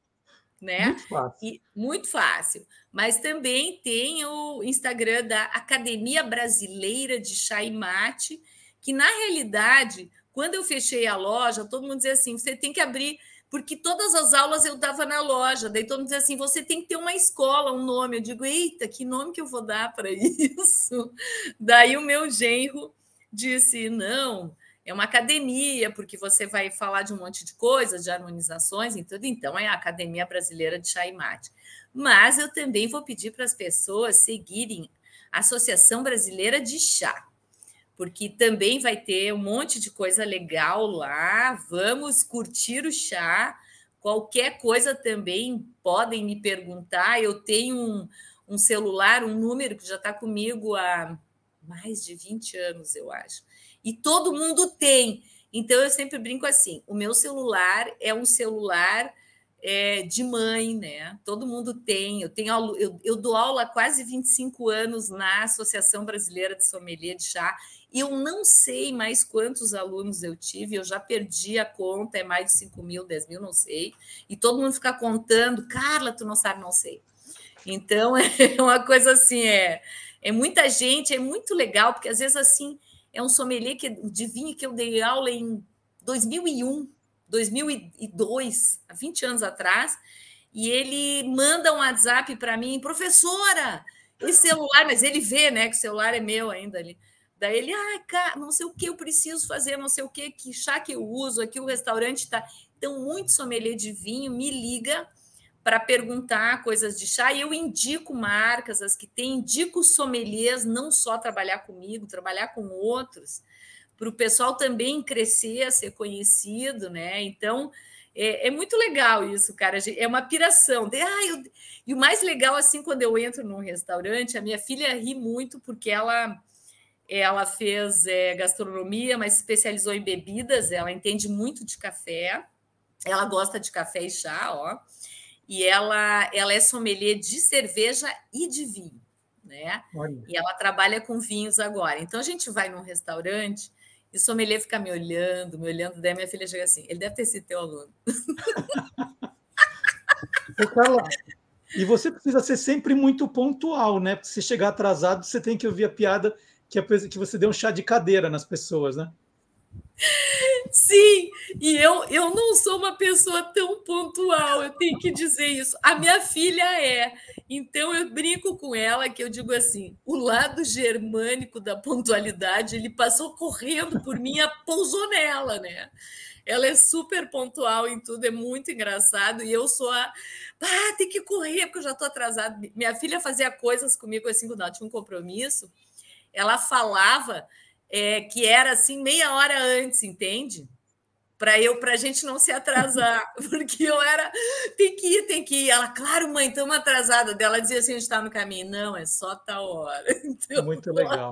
né? Muito fácil. E, muito fácil. Mas também tem o Instagram da Academia Brasileira de Chá e Mate, que na realidade, quando eu fechei a loja, todo mundo dizia assim: você tem que abrir, porque todas as aulas eu dava na loja, daí todo mundo dizia assim: você tem que ter uma escola, um nome. Eu digo: eita, que nome que eu vou dar para isso? Daí o meu genro disse: não é uma academia, porque você vai falar de um monte de coisas, de harmonizações e tudo, então é a Academia Brasileira de Chá e Mate. Mas eu também vou pedir para as pessoas seguirem a Associação Brasileira de Chá, porque também vai ter um monte de coisa legal lá. Vamos curtir o chá. Qualquer coisa também podem me perguntar. Eu tenho um, um celular, um número que já está comigo há mais de 20 anos, eu acho e todo mundo tem. Então eu sempre brinco assim: o meu celular é um celular é, de mãe, né? Todo mundo tem. Eu tenho eu, eu dou aula há quase 25 anos na Associação Brasileira de Sommelier de Chá. Eu não sei mais quantos alunos eu tive, eu já perdi a conta, é mais de 5 mil, 10 mil, não sei. E todo mundo fica contando, Carla, tu não sabe, não sei. Então é uma coisa assim, é, é muita gente, é muito legal, porque às vezes assim é um sommelier que, de vinho que eu dei aula em 2001, 2002, há 20 anos atrás, e ele manda um WhatsApp para mim, professora, esse celular, mas ele vê, né, que o celular é meu ainda ali. Daí ele, ah, cara, não sei o que eu preciso fazer, não sei o que, que chá que eu uso, aqui o restaurante está. Então, muito sommelier de vinho me liga para perguntar coisas de chá e eu indico marcas, as que têm, indico sommeliers, não só trabalhar comigo, trabalhar com outros, para o pessoal também crescer, ser conhecido, né? Então, é, é, muito legal isso, cara. É uma piração. De, ah, eu... E o mais legal, assim, quando eu entro num restaurante, a minha filha ri muito porque ela ela fez é, gastronomia, mas especializou em bebidas. Ela entende muito de café. Ela gosta de café e chá, ó e ela, ela é sommelier de cerveja e de vinho, né? Olha. E ela trabalha com vinhos agora. Então a gente vai num restaurante e o sommelier fica me olhando, me olhando, daí minha filha chega assim, ele deve ter sido teu aluno. Ô, Carla, e você precisa ser sempre muito pontual, né? Porque se chegar atrasado, você tem que ouvir a piada que, a, que você deu um chá de cadeira nas pessoas, né? Sim, e eu, eu não sou uma pessoa tão pontual, eu tenho que dizer isso. A minha filha é. Então eu brinco com ela que eu digo assim: o lado germânico da pontualidade, ele passou correndo por mim, pousou nela, né? Ela é super pontual em tudo, é muito engraçado. E eu sou a. Ah, tem que correr, porque eu já estou atrasada. Minha filha fazia coisas comigo assim, quando ela tinha um compromisso. Ela falava é, que era assim meia hora antes, entende? Para eu, para a gente não se atrasar, porque eu era tem que ir, tem que ir. Ela, claro, mãe, estamos atrasada. Dela dizia assim, a gente está no caminho. Não, é só tal hora. Então, muito legal.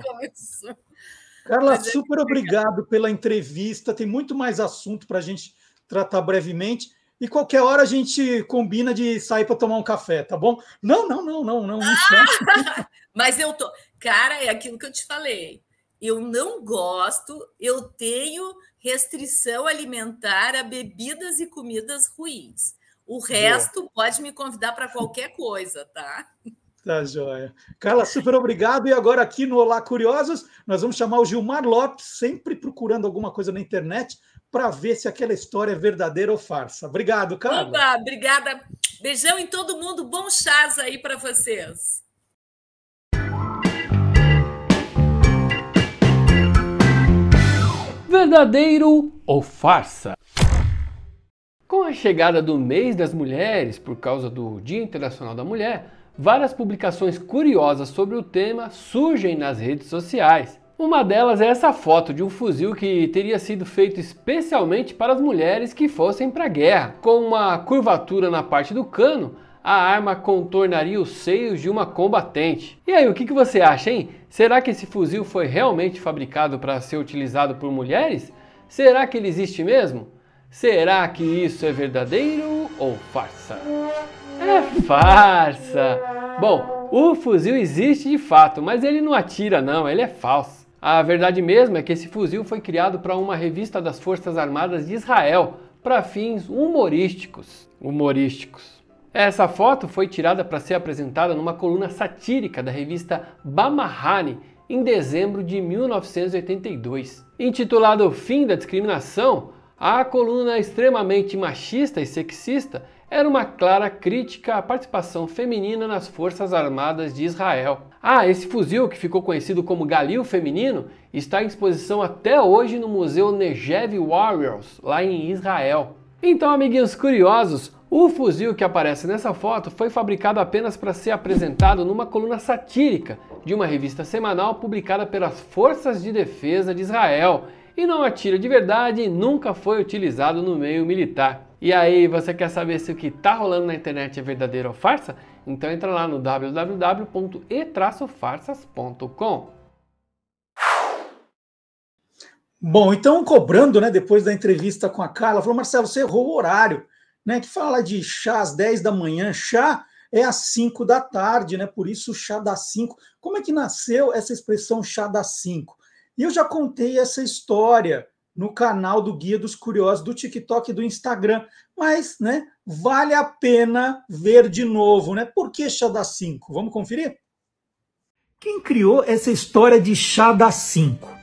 Carla, Mas é super é obrigado pela entrevista. Tem muito mais assunto para a gente tratar brevemente. E qualquer hora a gente combina de sair para tomar um café, tá bom? Não, não, não, não, não. Ah, mas eu tô. Cara, é aquilo que eu te falei eu não gosto, eu tenho restrição alimentar a bebidas e comidas ruins. O resto Boa. pode me convidar para qualquer coisa, tá? Tá joia. Carla, super obrigado. E agora aqui no Olá Curiosos, nós vamos chamar o Gilmar Lopes, sempre procurando alguma coisa na internet para ver se aquela história é verdadeira ou farsa. Obrigado, Carla. Oba, obrigada. Beijão em todo mundo. Bom chás aí para vocês. Verdadeiro ou farsa? Com a chegada do mês das mulheres, por causa do Dia Internacional da Mulher, várias publicações curiosas sobre o tema surgem nas redes sociais. Uma delas é essa foto de um fuzil que teria sido feito especialmente para as mulheres que fossem para a guerra, com uma curvatura na parte do cano a arma contornaria os seios de uma combatente. E aí, o que, que você acha, hein? Será que esse fuzil foi realmente fabricado para ser utilizado por mulheres? Será que ele existe mesmo? Será que isso é verdadeiro ou farsa? É farsa! Bom, o fuzil existe de fato, mas ele não atira não, ele é falso. A verdade mesmo é que esse fuzil foi criado para uma revista das Forças Armadas de Israel, para fins humorísticos. Humorísticos. Essa foto foi tirada para ser apresentada numa coluna satírica da revista Bamahani em dezembro de 1982. Intitulado Fim da Discriminação, a coluna extremamente machista e sexista era uma clara crítica à participação feminina nas Forças Armadas de Israel. Ah, esse fuzil, que ficou conhecido como Galil Feminino, está em exposição até hoje no Museu Negev Warriors, lá em Israel. Então, amiguinhos curiosos, o fuzil que aparece nessa foto foi fabricado apenas para ser apresentado numa coluna satírica de uma revista semanal publicada pelas Forças de Defesa de Israel e não atira de verdade e nunca foi utilizado no meio militar. E aí, você quer saber se o que está rolando na internet é verdadeiro ou farsa? Então entra lá no www.e-farsas.com. Bom, então cobrando, né, depois da entrevista com a Carla, falou, Marcelo, você errou o horário, né, que fala de chá às 10 da manhã, chá é às 5 da tarde, né, por isso chá das 5. Como é que nasceu essa expressão chá das 5? E eu já contei essa história no canal do Guia dos Curiosos do TikTok e do Instagram. Mas, né, vale a pena ver de novo, né? Por que chá das 5? Vamos conferir? Quem criou essa história de chá das 5?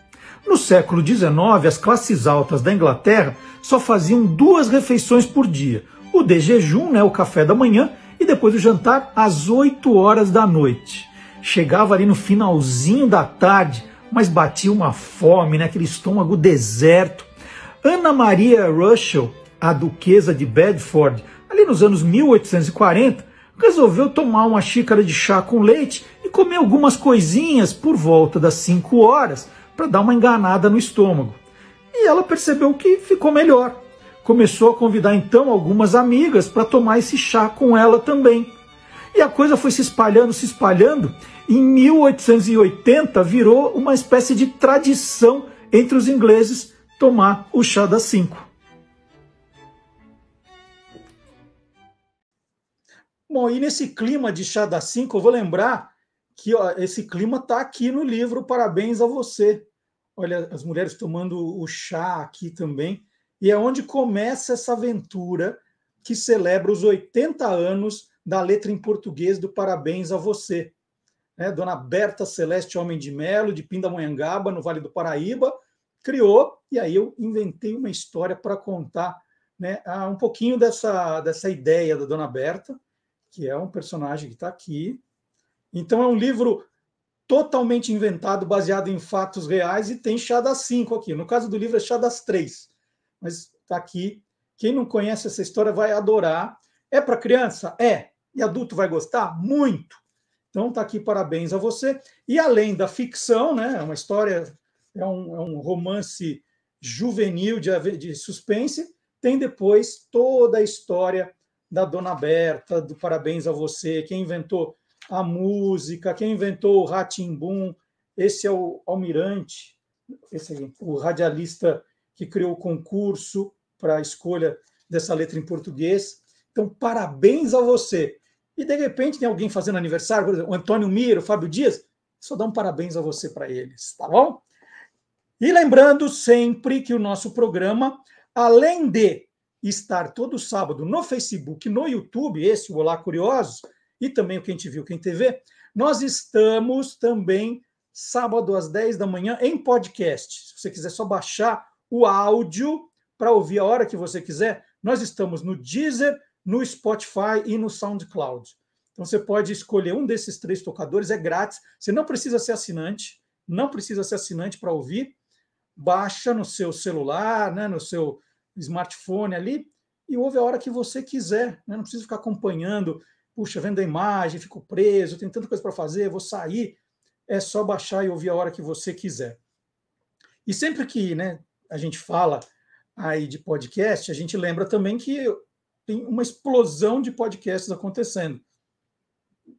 No século XIX, as classes altas da Inglaterra só faziam duas refeições por dia: o de jejum, né, o café da manhã, e depois o jantar às 8 horas da noite. Chegava ali no finalzinho da tarde, mas batia uma fome, né? aquele estômago deserto. Ana Maria Russell, a duquesa de Bedford, ali nos anos 1840, resolveu tomar uma xícara de chá com leite e comer algumas coisinhas por volta das 5 horas para dar uma enganada no estômago. E ela percebeu que ficou melhor. Começou a convidar então algumas amigas para tomar esse chá com ela também. E a coisa foi se espalhando, se espalhando. Em 1880 virou uma espécie de tradição entre os ingleses tomar o chá das cinco. Bom, e nesse clima de chá das cinco, eu vou lembrar que ó, esse clima está aqui no livro Parabéns a Você. Olha, as mulheres tomando o chá aqui também. E é onde começa essa aventura que celebra os 80 anos da letra em português do Parabéns a Você. É, Dona Berta Celeste Homem de Melo, de Pindamonhangaba, no Vale do Paraíba, criou, e aí eu inventei uma história para contar né, um pouquinho dessa, dessa ideia da Dona Berta, que é um personagem que está aqui. Então é um livro totalmente inventado, baseado em fatos reais, e tem chá das cinco aqui. No caso do livro é chá das três, mas está aqui. Quem não conhece essa história vai adorar. É para criança? É. E adulto vai gostar? Muito. Então tá aqui parabéns a você. E além da ficção, né, é uma história, é um, é um romance juvenil de, de suspense, tem depois toda a história da Dona Berta, do Parabéns a Você, quem inventou a música, quem inventou o Ratimbum, esse é o Almirante, esse o radialista que criou o concurso para a escolha dessa letra em português. Então, parabéns a você e de repente tem alguém fazendo aniversário, por exemplo, o Antônio Miro, o Fábio Dias, só dá um parabéns a você para eles, tá bom? E lembrando sempre que o nosso programa, além de estar todo sábado no Facebook, no YouTube, esse Olá Curiosos, e também o Quem Te Viu, Quem TV, nós estamos também sábado às 10 da manhã em podcast. Se você quiser só baixar o áudio para ouvir a hora que você quiser, nós estamos no Deezer, no Spotify e no SoundCloud. Então você pode escolher um desses três tocadores, é grátis. Você não precisa ser assinante, não precisa ser assinante para ouvir. Baixa no seu celular, né, no seu smartphone ali e ouve a hora que você quiser. Né? Não precisa ficar acompanhando. Puxa, vendo a imagem, fico preso, tem tanta coisa para fazer, vou sair. É só baixar e ouvir a hora que você quiser. E sempre que né, a gente fala aí de podcast, a gente lembra também que tem uma explosão de podcasts acontecendo.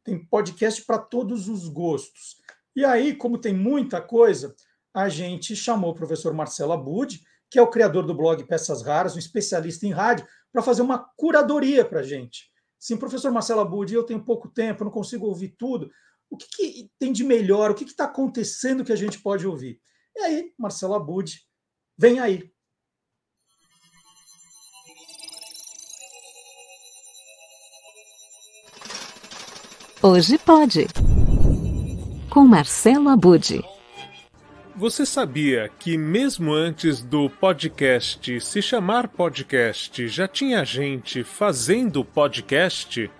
Tem podcast para todos os gostos. E aí, como tem muita coisa, a gente chamou o professor Marcelo Abud, que é o criador do blog Peças Raras, um especialista em rádio, para fazer uma curadoria para a gente. Sim, professor Marcelo Abud, eu tenho pouco tempo, não consigo ouvir tudo. O que, que tem de melhor? O que está acontecendo que a gente pode ouvir? E aí, Marcelo Abud, vem aí. Hoje pode. Com Marcelo Abude. Você sabia que, mesmo antes do podcast se chamar podcast, já tinha gente fazendo podcast?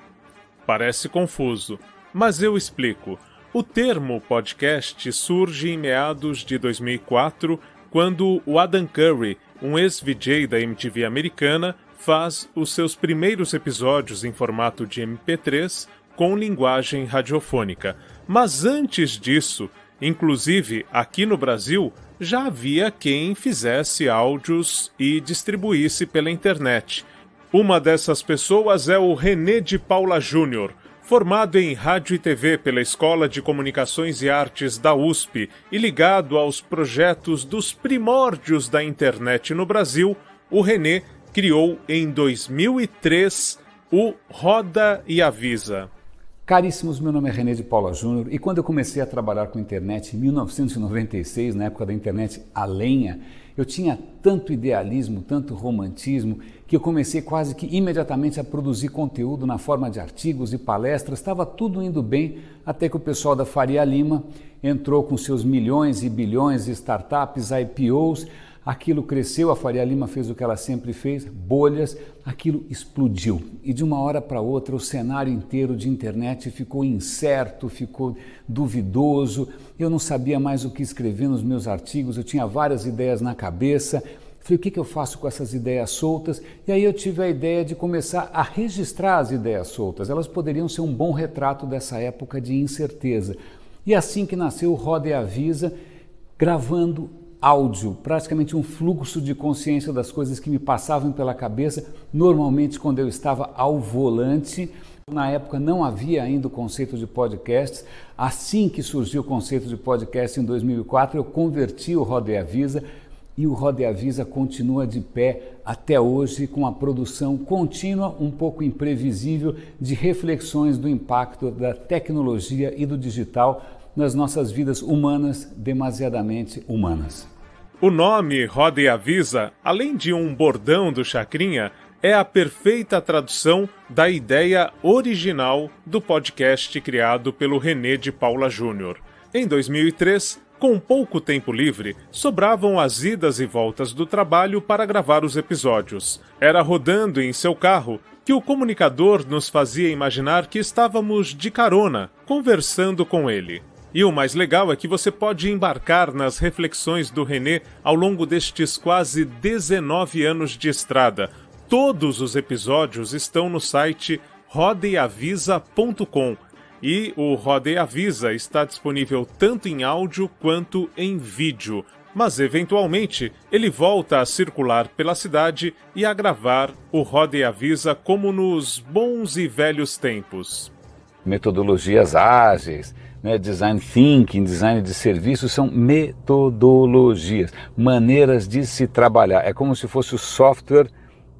Parece confuso, mas eu explico. O termo podcast surge em meados de 2004, quando o Adam Curry, um ex-VJ da MTV americana, faz os seus primeiros episódios em formato de MP3 com linguagem radiofônica. Mas antes disso, inclusive aqui no Brasil, já havia quem fizesse áudios e distribuísse pela internet. Uma dessas pessoas é o René de Paula Júnior, formado em rádio e TV pela Escola de Comunicações e Artes da USP e ligado aos projetos dos primórdios da internet no Brasil, o René criou em 2003 o Roda e Avisa. Caríssimos, meu nome é René de Paula Júnior e quando eu comecei a trabalhar com internet em 1996, na época da internet a lenha, eu tinha tanto idealismo, tanto romantismo, que eu comecei quase que imediatamente a produzir conteúdo na forma de artigos e palestras, estava tudo indo bem, até que o pessoal da Faria Lima entrou com seus milhões e bilhões de startups, IPOs, aquilo cresceu, a Faria Lima fez o que ela sempre fez, bolhas, aquilo explodiu. E de uma hora para outra o cenário inteiro de internet ficou incerto, ficou duvidoso, eu não sabia mais o que escrever nos meus artigos, eu tinha várias ideias na cabeça. Falei, o que, que eu faço com essas ideias soltas? E aí eu tive a ideia de começar a registrar as ideias soltas. Elas poderiam ser um bom retrato dessa época de incerteza. E assim que nasceu o Roda e Avisa, gravando áudio, praticamente um fluxo de consciência das coisas que me passavam pela cabeça, normalmente quando eu estava ao volante. Na época não havia ainda o conceito de podcasts. Assim que surgiu o conceito de podcast em 2004, eu converti o Roda e Avisa e o Roda e Avisa continua de pé até hoje com a produção contínua, um pouco imprevisível, de reflexões do impacto da tecnologia e do digital nas nossas vidas humanas, demasiadamente humanas. O nome Roda e Avisa, além de um bordão do Chacrinha, é a perfeita tradução da ideia original do podcast criado pelo René de Paula Júnior. Em 2003, com pouco tempo livre, sobravam as idas e voltas do trabalho para gravar os episódios. Era rodando em seu carro que o comunicador nos fazia imaginar que estávamos de carona, conversando com ele. E o mais legal é que você pode embarcar nas reflexões do René ao longo destes quase 19 anos de estrada. Todos os episódios estão no site rodeavisa.com e o Roda Avisa está disponível tanto em áudio quanto em vídeo. Mas eventualmente ele volta a circular pela cidade e a gravar o Roda Avisa como nos bons e velhos tempos. Metodologias ágeis né, design thinking, design de serviços, são metodologias, maneiras de se trabalhar. É como se fosse o software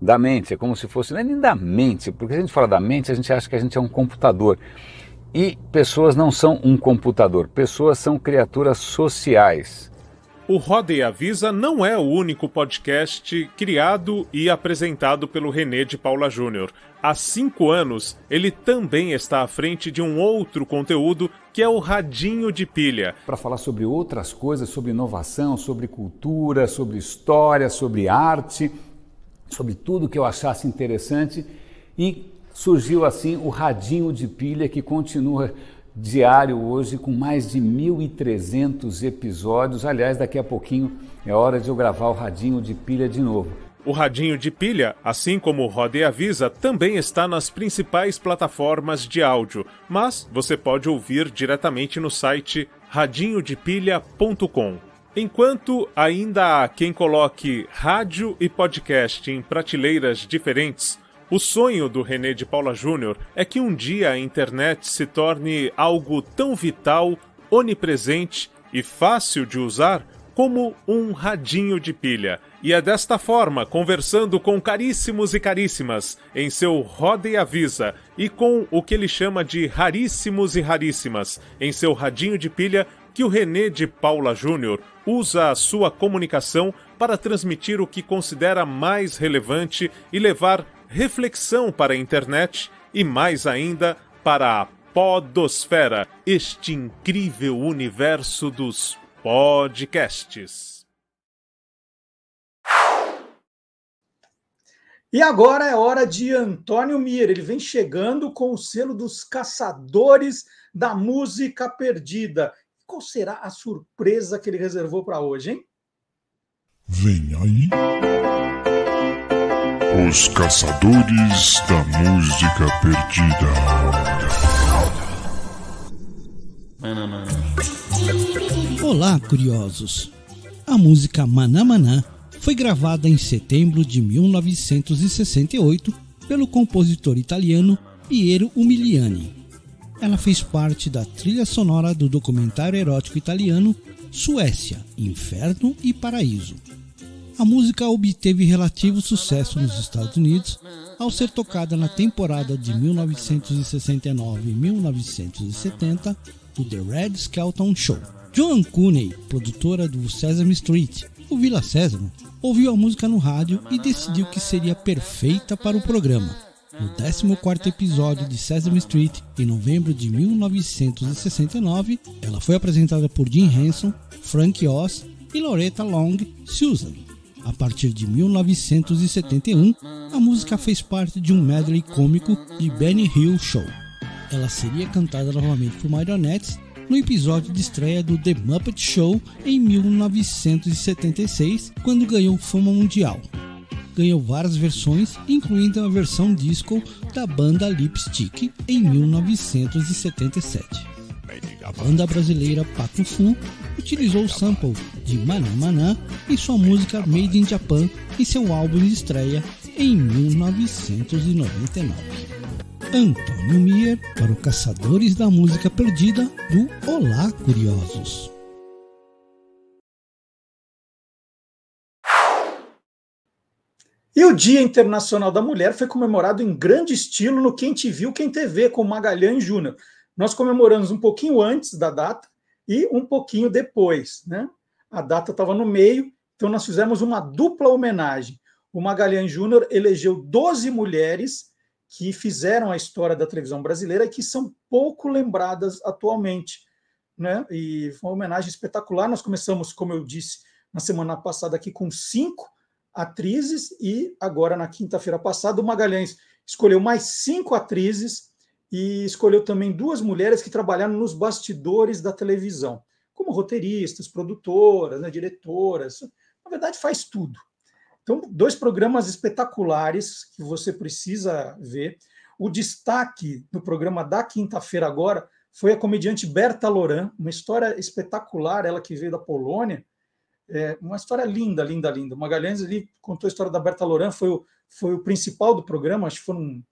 da mente, é como se fosse, não é nem da mente, porque a gente fala da mente, a gente acha que a gente é um computador. E pessoas não são um computador, pessoas são criaturas sociais. O Roda e Avisa não é o único podcast criado e apresentado pelo René de Paula Júnior. Há cinco anos, ele também está à frente de um outro conteúdo que é o Radinho de Pilha. Para falar sobre outras coisas, sobre inovação, sobre cultura, sobre história, sobre arte, sobre tudo que eu achasse interessante. E surgiu assim o Radinho de Pilha, que continua diário hoje com mais de 1.300 episódios. Aliás, daqui a pouquinho é hora de eu gravar o Radinho de Pilha de novo. O Radinho de Pilha, assim como o Rode Avisa, também está nas principais plataformas de áudio, mas você pode ouvir diretamente no site radinhodepilha.com. Enquanto ainda há quem coloque rádio e podcast em prateleiras diferentes, o sonho do René de Paula Júnior é que um dia a internet se torne algo tão vital, onipresente e fácil de usar como um radinho de pilha. E é desta forma, conversando com caríssimos e caríssimas em seu Roda e Avisa e com o que ele chama de raríssimos e raríssimas em seu radinho de pilha, que o René de Paula Júnior usa a sua comunicação para transmitir o que considera mais relevante e levar reflexão para a internet e, mais ainda, para a Podosfera, este incrível universo dos podcasts. E agora é hora de Antônio Mir. Ele vem chegando com o selo dos caçadores da música perdida. Qual será a surpresa que ele reservou para hoje, hein? Vem aí. Os caçadores da música perdida. Olá, curiosos. A música Maná foi gravada em setembro de 1968 pelo compositor italiano Piero Umiliani. Ela fez parte da trilha sonora do documentário erótico italiano Suécia, Inferno e Paraíso. A música obteve relativo sucesso nos Estados Unidos ao ser tocada na temporada de 1969-1970 do The Red Skelton Show. Joan Cooney, produtora do Sesame Street, o Vila Sésamo, ouviu a música no rádio e decidiu que seria perfeita para o programa. No 14º episódio de Sesame Street, em novembro de 1969, ela foi apresentada por Jim Henson, Frank Oz e Loretta Long Susan. A partir de 1971, a música fez parte de um medley cômico de Benny Hill Show. Ela seria cantada novamente por marionetes no episódio de estreia do The Muppet Show em 1976, quando ganhou fama mundial. Ganhou várias versões, incluindo a versão disco da banda Lipstick em 1977. A banda brasileira Pato Fu utilizou o sample de Maná em sua música Made in Japan em seu álbum de estreia em 1999. Antônio Mier para o Caçadores da Música Perdida do Olá Curiosos. E o Dia Internacional da Mulher foi comemorado em grande estilo no Quem Te Viu, Quem TV, com Magalhães Júnior. Nós comemoramos um pouquinho antes da data e um pouquinho depois. Né? A data estava no meio, então nós fizemos uma dupla homenagem. O Magalhães Júnior elegeu 12 mulheres que fizeram a história da televisão brasileira e que são pouco lembradas atualmente. Né? E foi uma homenagem espetacular. Nós começamos, como eu disse na semana passada, aqui com cinco atrizes, e agora, na quinta-feira passada, o Magalhães escolheu mais cinco atrizes e escolheu também duas mulheres que trabalharam nos bastidores da televisão, como roteiristas, produtoras, né, diretoras. Na verdade, faz tudo. Então, dois programas espetaculares que você precisa ver. O destaque do programa da quinta-feira agora foi a comediante Berta Loran, uma história espetacular, ela que veio da Polônia, é uma história linda, linda, linda. O Magalhães ali contou a história da Berta Loran, foi o, foi o principal do programa, acho que foram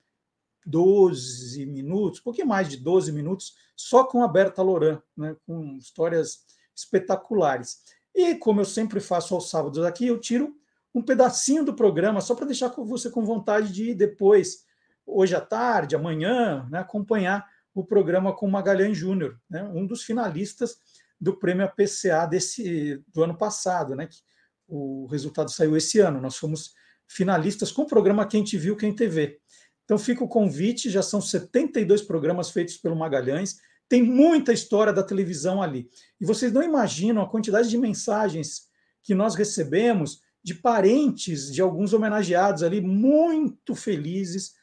12 minutos, um pouquinho mais de 12 minutos, só com a Berta Loran, né, com histórias espetaculares. E como eu sempre faço aos sábados aqui, eu tiro um pedacinho do programa, só para deixar você com vontade de ir depois, hoje à tarde, amanhã, né, acompanhar o programa com Magalhães Júnior, né, um dos finalistas do prêmio APCA desse, do ano passado, né, que o resultado saiu esse ano. Nós fomos finalistas com o programa Quem Te Viu, Quem TV. Então fica o convite, já são 72 programas feitos pelo Magalhães, tem muita história da televisão ali. E vocês não imaginam a quantidade de mensagens que nós recebemos de parentes de alguns homenageados ali, muito felizes,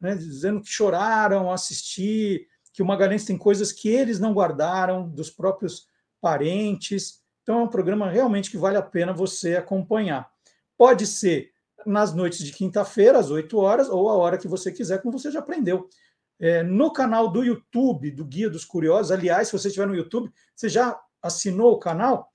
né, dizendo que choraram ao assistir, que o Magalhães tem coisas que eles não guardaram dos próprios parentes. Então é um programa realmente que vale a pena você acompanhar. Pode ser nas noites de quinta-feira, às 8 horas, ou a hora que você quiser, como você já aprendeu. É, no canal do YouTube, do Guia dos Curiosos, aliás, se você estiver no YouTube, você já assinou o canal?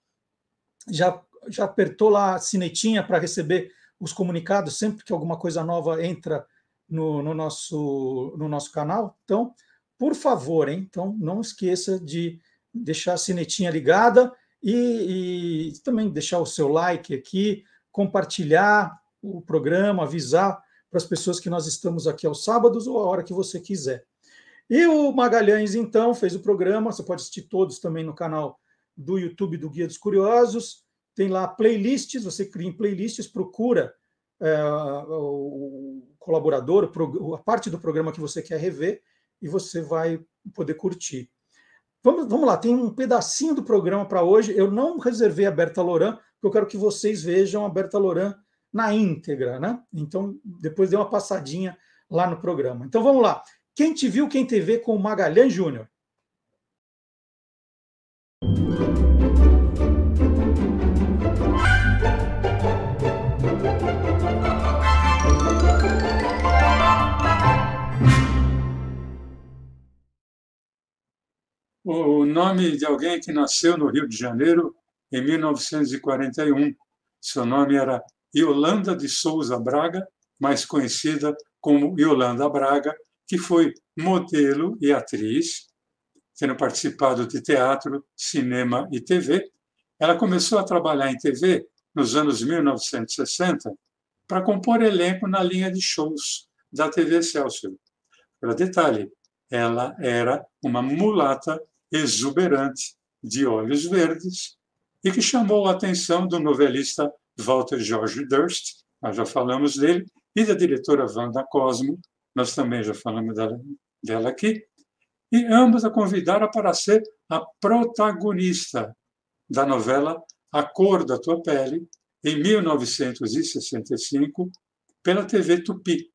Já já apertou lá a sinetinha para receber os comunicados sempre que alguma coisa nova entra no, no, nosso, no nosso canal? Então, por favor, hein? Então, não esqueça de deixar a sinetinha ligada e, e também deixar o seu like aqui, compartilhar o programa, avisar para as pessoas que nós estamos aqui aos sábados ou a hora que você quiser. E o Magalhães, então, fez o programa, você pode assistir todos também no canal do YouTube do Guia dos Curiosos tem lá playlists, você cria em playlists, procura é, o colaborador, a parte do programa que você quer rever, e você vai poder curtir. Vamos, vamos lá, tem um pedacinho do programa para hoje. Eu não reservei a Berta Loran, porque eu quero que vocês vejam a Berta Loran na íntegra, né? Então, depois dê uma passadinha lá no programa. Então vamos lá. Quem te viu, quem te vê com o Magalhães Júnior? o nome de alguém que nasceu no Rio de Janeiro em 1941. Seu nome era Yolanda de Souza Braga, mais conhecida como Yolanda Braga, que foi modelo e atriz, tendo participado de teatro, cinema e TV. Ela começou a trabalhar em TV nos anos 1960 para compor elenco na linha de shows da TV Celso. Para detalhe, ela era uma mulata exuberante, de olhos verdes, e que chamou a atenção do novelista Walter George Durst, nós já falamos dele, e da diretora Wanda Cosmo, nós também já falamos dela, dela aqui, e ambos a convidaram para ser a protagonista da novela A Cor da Tua Pele, em 1965, pela TV Tupi.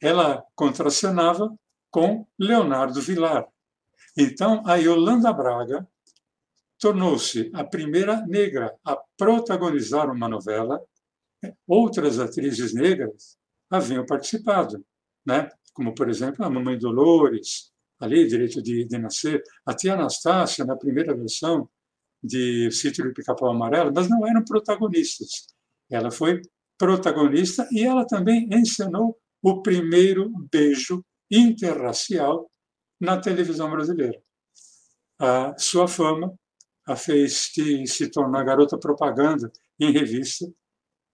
Ela contracenava com Leonardo Vilar, então, a Yolanda Braga tornou-se a primeira negra a protagonizar uma novela. Outras atrizes negras haviam participado, né? como, por exemplo, a Mamãe Dolores, ali, Direito de, de Nascer, a tia Anastácia, na primeira versão de Sítio do Pica-Pau Amarelo, mas não eram protagonistas. Ela foi protagonista e ela também encenou o primeiro beijo interracial na televisão brasileira. A sua fama a fez se tornar garota propaganda em revista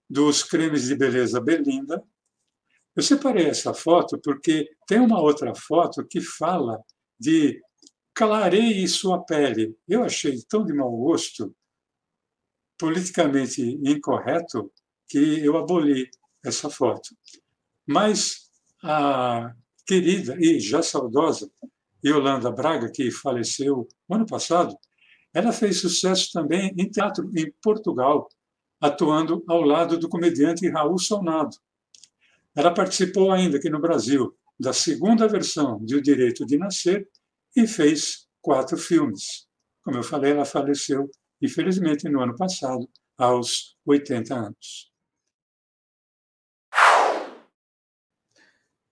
dos cremes de beleza Belinda. Eu separei essa foto porque tem uma outra foto que fala de clareie sua pele. Eu achei tão de mau gosto, politicamente incorreto, que eu aboli essa foto. Mas a querida e já saudosa Yolanda Braga, que faleceu ano passado, ela fez sucesso também em teatro em Portugal, atuando ao lado do comediante Raul Sonado. Ela participou ainda aqui no Brasil da segunda versão de O Direito de Nascer e fez quatro filmes. Como eu falei, ela faleceu, infelizmente, no ano passado, aos 80 anos.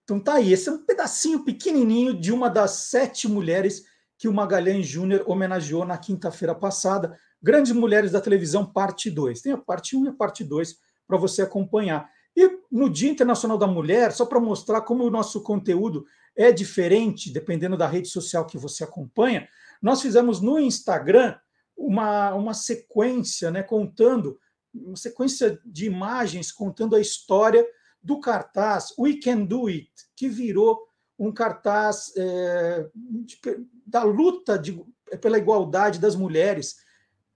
Então tá aí, esse é um pedacinho pequenininho de uma das sete mulheres que o Magalhães Júnior homenageou na quinta-feira passada. Grandes Mulheres da Televisão, parte 2. Tem a parte 1 e a parte 2 para você acompanhar. E no Dia Internacional da Mulher, só para mostrar como o nosso conteúdo é diferente, dependendo da rede social que você acompanha, nós fizemos no Instagram uma, uma sequência, né, contando, uma sequência de imagens contando a história do cartaz We Can Do It, que virou um cartaz é, de, da luta de, pela igualdade das mulheres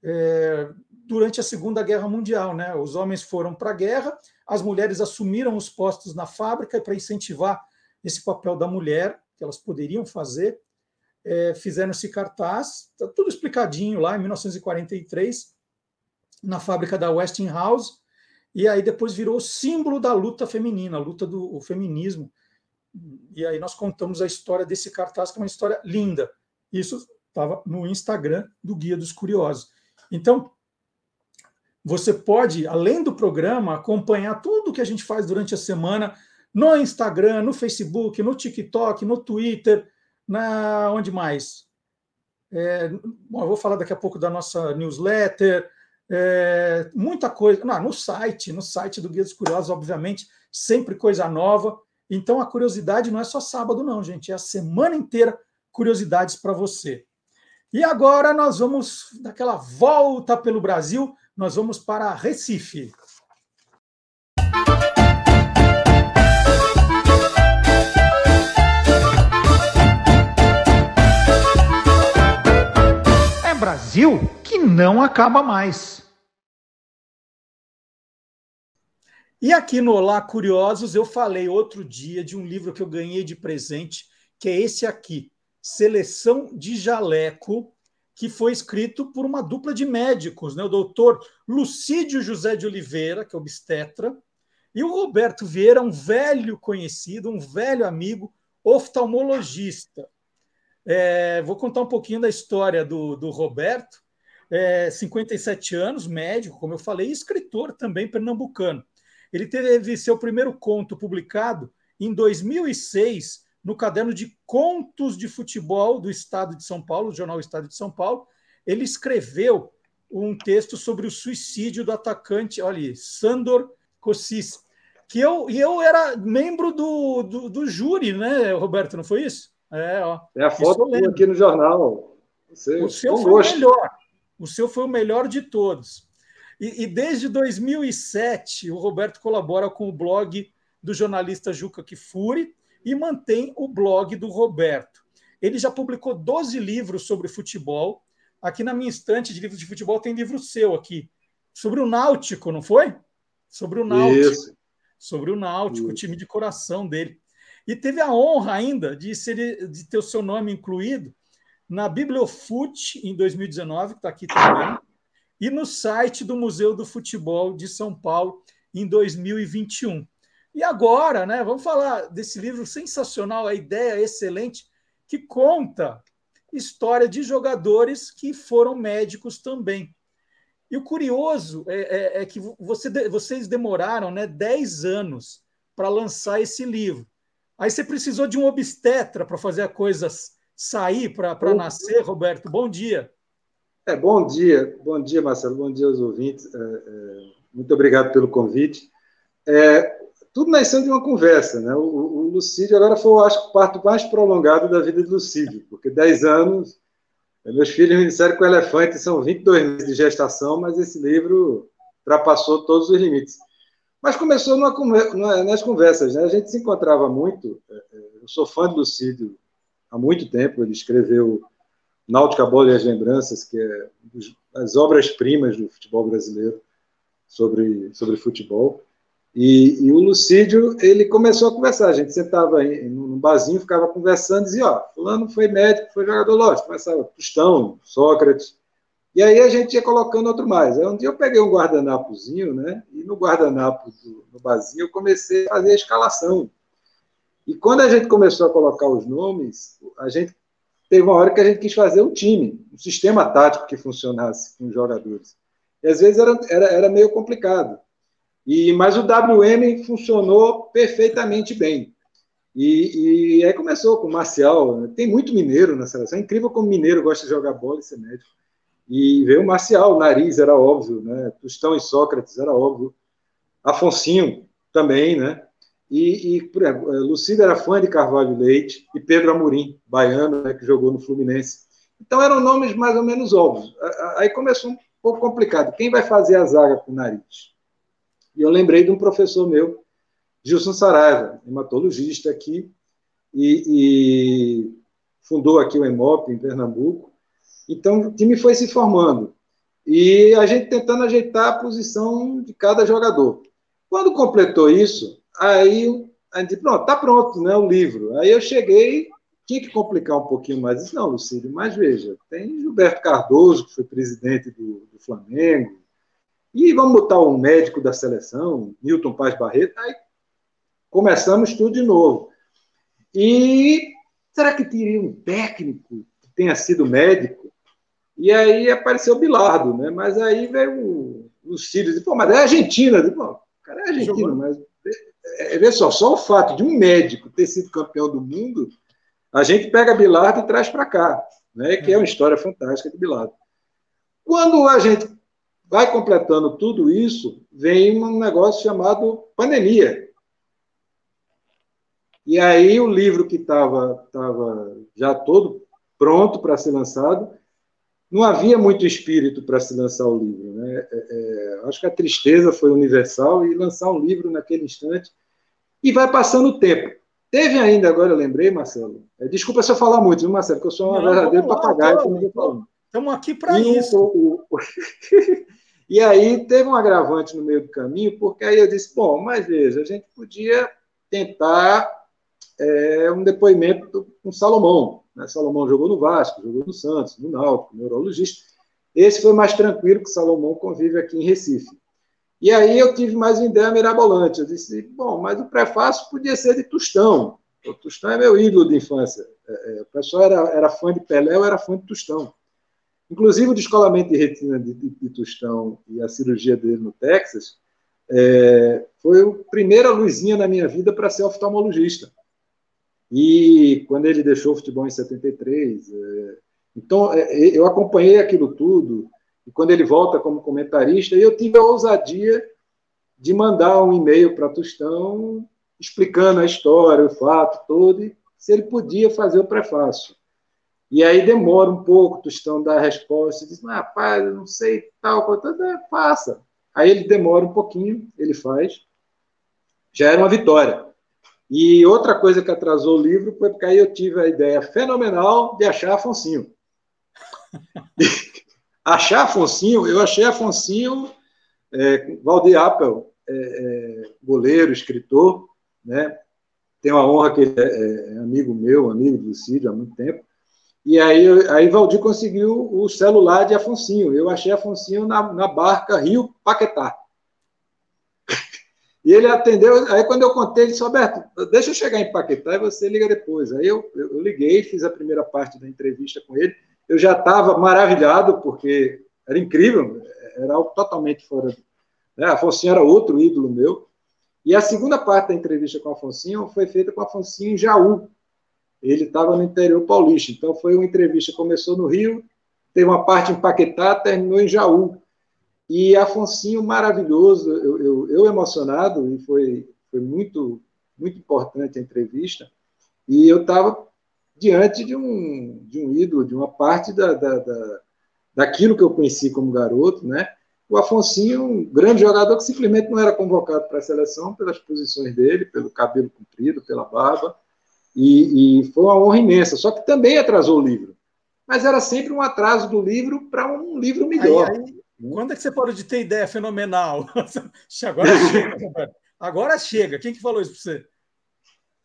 é, durante a Segunda Guerra Mundial. Né? Os homens foram para a guerra, as mulheres assumiram os postos na fábrica para incentivar esse papel da mulher, que elas poderiam fazer, é, fizeram esse cartaz, está tudo explicadinho lá em 1943, na fábrica da Westinghouse, e aí depois virou símbolo da luta feminina, a luta do feminismo. E aí nós contamos a história desse cartaz, que é uma história linda. Isso estava no Instagram do Guia dos Curiosos. Então, você pode, além do programa, acompanhar tudo que a gente faz durante a semana no Instagram, no Facebook, no TikTok, no Twitter, na onde mais? É, bom, eu vou falar daqui a pouco da nossa newsletter, é, muita coisa. Não, no site, no site do Guia dos Curiosos, obviamente, sempre coisa nova. Então a curiosidade não é só sábado, não, gente. É a semana inteira curiosidades para você. E agora nós vamos daquela volta pelo Brasil, nós vamos para Recife. É Brasil que não acaba mais. E aqui no Olá Curiosos, eu falei outro dia de um livro que eu ganhei de presente, que é esse aqui, Seleção de Jaleco, que foi escrito por uma dupla de médicos, né? o doutor Lucídio José de Oliveira, que é obstetra, e o Roberto Vieira, um velho conhecido, um velho amigo, oftalmologista. É, vou contar um pouquinho da história do, do Roberto. É, 57 anos, médico, como eu falei, e escritor também pernambucano. Ele teve seu primeiro conto publicado em 2006 no caderno de contos de futebol do Estado de São Paulo, do jornal Estado de São Paulo. Ele escreveu um texto sobre o suicídio do atacante, olha, Sandor Kossis, que eu, e eu era membro do, do, do, júri, né, Roberto? Não foi isso? É, ó. É a foto aqui no jornal. Você, o seu foi gosto. o melhor. O seu foi o melhor de todos. E, e, desde 2007, o Roberto colabora com o blog do jornalista Juca Kifuri e mantém o blog do Roberto. Ele já publicou 12 livros sobre futebol. Aqui na minha estante de livros de futebol tem livro seu aqui. Sobre o Náutico, não foi? Sobre o Náutico. Isso. Sobre o Náutico, o time de coração dele. E teve a honra ainda de, ser, de ter o seu nome incluído na Bibliofute em 2019, que está aqui também, e no site do Museu do Futebol de São Paulo em 2021. E agora, né, vamos falar desse livro sensacional, a ideia excelente, que conta história de jogadores que foram médicos também. E o curioso é, é, é que você, vocês demoraram né, 10 anos para lançar esse livro. Aí você precisou de um obstetra para fazer a coisa sair, para nascer, Roberto. Bom dia. É, bom dia, bom dia, Marcelo, bom dia aos ouvintes. É, é, muito obrigado pelo convite. É, tudo nasceu de uma conversa, né? O, o Lucídio agora foi, acho, o parto mais prolongado da vida do Lucídio, porque 10 anos, é, meus filhos me disseram que o elefante são 22 meses de gestação, mas esse livro ultrapassou todos os limites. Mas começou numa, nas conversas, né? A gente se encontrava muito. É, eu sou fã do Lucídio há muito tempo, ele escreveu Náutica Bola e as Lembranças, que é as obras-primas do futebol brasileiro sobre, sobre futebol. E, e, o Lucídio, ele começou a conversar. A gente sentava em, num barzinho, ficava conversando, dizia: Ó, Fulano foi médico, foi jogador, lógico. Começava Tostão, Sócrates. E aí a gente ia colocando outro mais. Aí um dia eu peguei um guardanapozinho, né? E no guardanapo do, no barzinho eu comecei a fazer a escalação. E quando a gente começou a colocar os nomes, a gente teve uma hora que a gente quis fazer um time, um sistema tático que funcionasse com os jogadores. E às vezes era, era, era meio complicado. E, mas o WM funcionou perfeitamente bem. E, e aí começou com o Marcial. Né? Tem muito mineiro na seleção. É incrível como mineiro gosta de jogar bola e ser médico. E veio o Marcial, o Nariz era óbvio, né? Tostão e Sócrates era óbvio. Afonsinho também, né? E, e eh, Lucida era fã de Carvalho Leite e Pedro Amorim, baiano, né, que jogou no Fluminense. Então eram nomes mais ou menos óbvios. Aí começou um pouco complicado. Quem vai fazer a zaga com o nariz? E eu lembrei de um professor meu, Gilson Saraiva, hematologista aqui, e, e fundou aqui o EMOP em Pernambuco. Então o time foi se formando. E a gente tentando ajeitar a posição de cada jogador. Quando completou isso, Aí a gente, pronto, tá pronto, né, o livro. Aí eu cheguei, tinha que complicar um pouquinho mais. Disse, não, Lucílio, mas veja, tem Gilberto Cardoso, que foi presidente do, do Flamengo, e vamos botar um médico da seleção, Milton Paz Barreto, aí começamos tudo de novo. E será que teria um técnico que tenha sido médico? E aí apareceu o Bilardo, né? Mas aí veio o Lucílio, disse, pô, mas é Argentina. Pô, o cara é argentino, mas é, vê só, só o fato de um médico ter sido campeão do mundo, a gente pega Bilardo e traz para cá, né, que é uma história fantástica de Bilardo. Quando a gente vai completando tudo isso, vem um negócio chamado pandemia. E aí o livro que estava tava já todo pronto para ser lançado, não havia muito espírito para se lançar o livro. Né? É, é, acho que a tristeza foi universal e lançar um livro naquele instante. E vai passando o tempo. Teve ainda, agora eu lembrei, Marcelo. É, desculpa se eu falar muito, viu, Marcelo? Porque eu sou um verdadeiro papagaio. Estamos aqui para isso. O, o, e aí teve um agravante no meio do caminho, porque aí eu disse: bom, mas veja, a gente podia tentar é um depoimento com Salomão. Né? Salomão jogou no Vasco, jogou no Santos, no Náutico, neurologista. Esse foi mais tranquilo, que Salomão convive aqui em Recife. E aí eu tive mais uma ideia mirabolante. Eu disse, bom, mas o prefácio podia ser de Tostão. O Tostão é meu ídolo de infância. É, é, o pessoal era, era fã de Pelé, eu era fã de Tostão. Inclusive, o descolamento de retina de, de, de Tostão e a cirurgia dele no Texas é, foi a primeira luzinha na minha vida para ser oftalmologista. E quando ele deixou o futebol em 73, é, então é, eu acompanhei aquilo tudo. E quando ele volta como comentarista, eu tive a ousadia de mandar um e-mail para Tostão explicando a história, o fato todo, e se ele podia fazer o prefácio. E aí demora um pouco, Tostão dá a resposta, diz, ah, rapaz, eu não sei tal, coisa, faça. Aí ele demora um pouquinho, ele faz. Já era uma vitória. E outra coisa que atrasou o livro foi porque aí eu tive a ideia fenomenal de achar Afonsinho. achar Afonsinho, eu achei Afonsinho, é, Valdir Appel, é, é, goleiro, escritor, né? Tenho a honra que ele é, é amigo meu, amigo do Cídio há muito tempo. E aí, aí Valdir conseguiu o celular de Afonsinho. Eu achei Afonsinho na, na barca Rio Paquetá. E ele atendeu. Aí, quando eu contei, ele disse: Roberto, deixa eu chegar em Paquetá e você liga depois. Aí eu, eu, liguei, fiz a primeira parte da entrevista com ele. Eu já estava maravilhado, porque era incrível, era algo totalmente fora. Né? Afonso era outro ídolo meu. E a segunda parte da entrevista com Afonso foi feita com Afonso em Jaú. Ele estava no interior paulista. Então, foi uma entrevista começou no Rio, teve uma parte em Paquetá, terminou em Jaú. E Afonso maravilhoso, eu, eu, eu emocionado, e foi, foi muito, muito importante a entrevista. E eu estava diante de um, de um ídolo, de uma parte da, da, da, daquilo que eu conheci como garoto, né? O Afonsinho, um grande jogador que simplesmente não era convocado para a seleção pelas posições dele, pelo cabelo comprido, pela barba, e, e, foi uma honra imensa. Só que também atrasou o livro, mas era sempre um atraso do livro para um livro melhor. Aí, aí, quando é que você parou de ter ideia fenomenal? Agora chega, Agora chega. Quem que falou isso para você?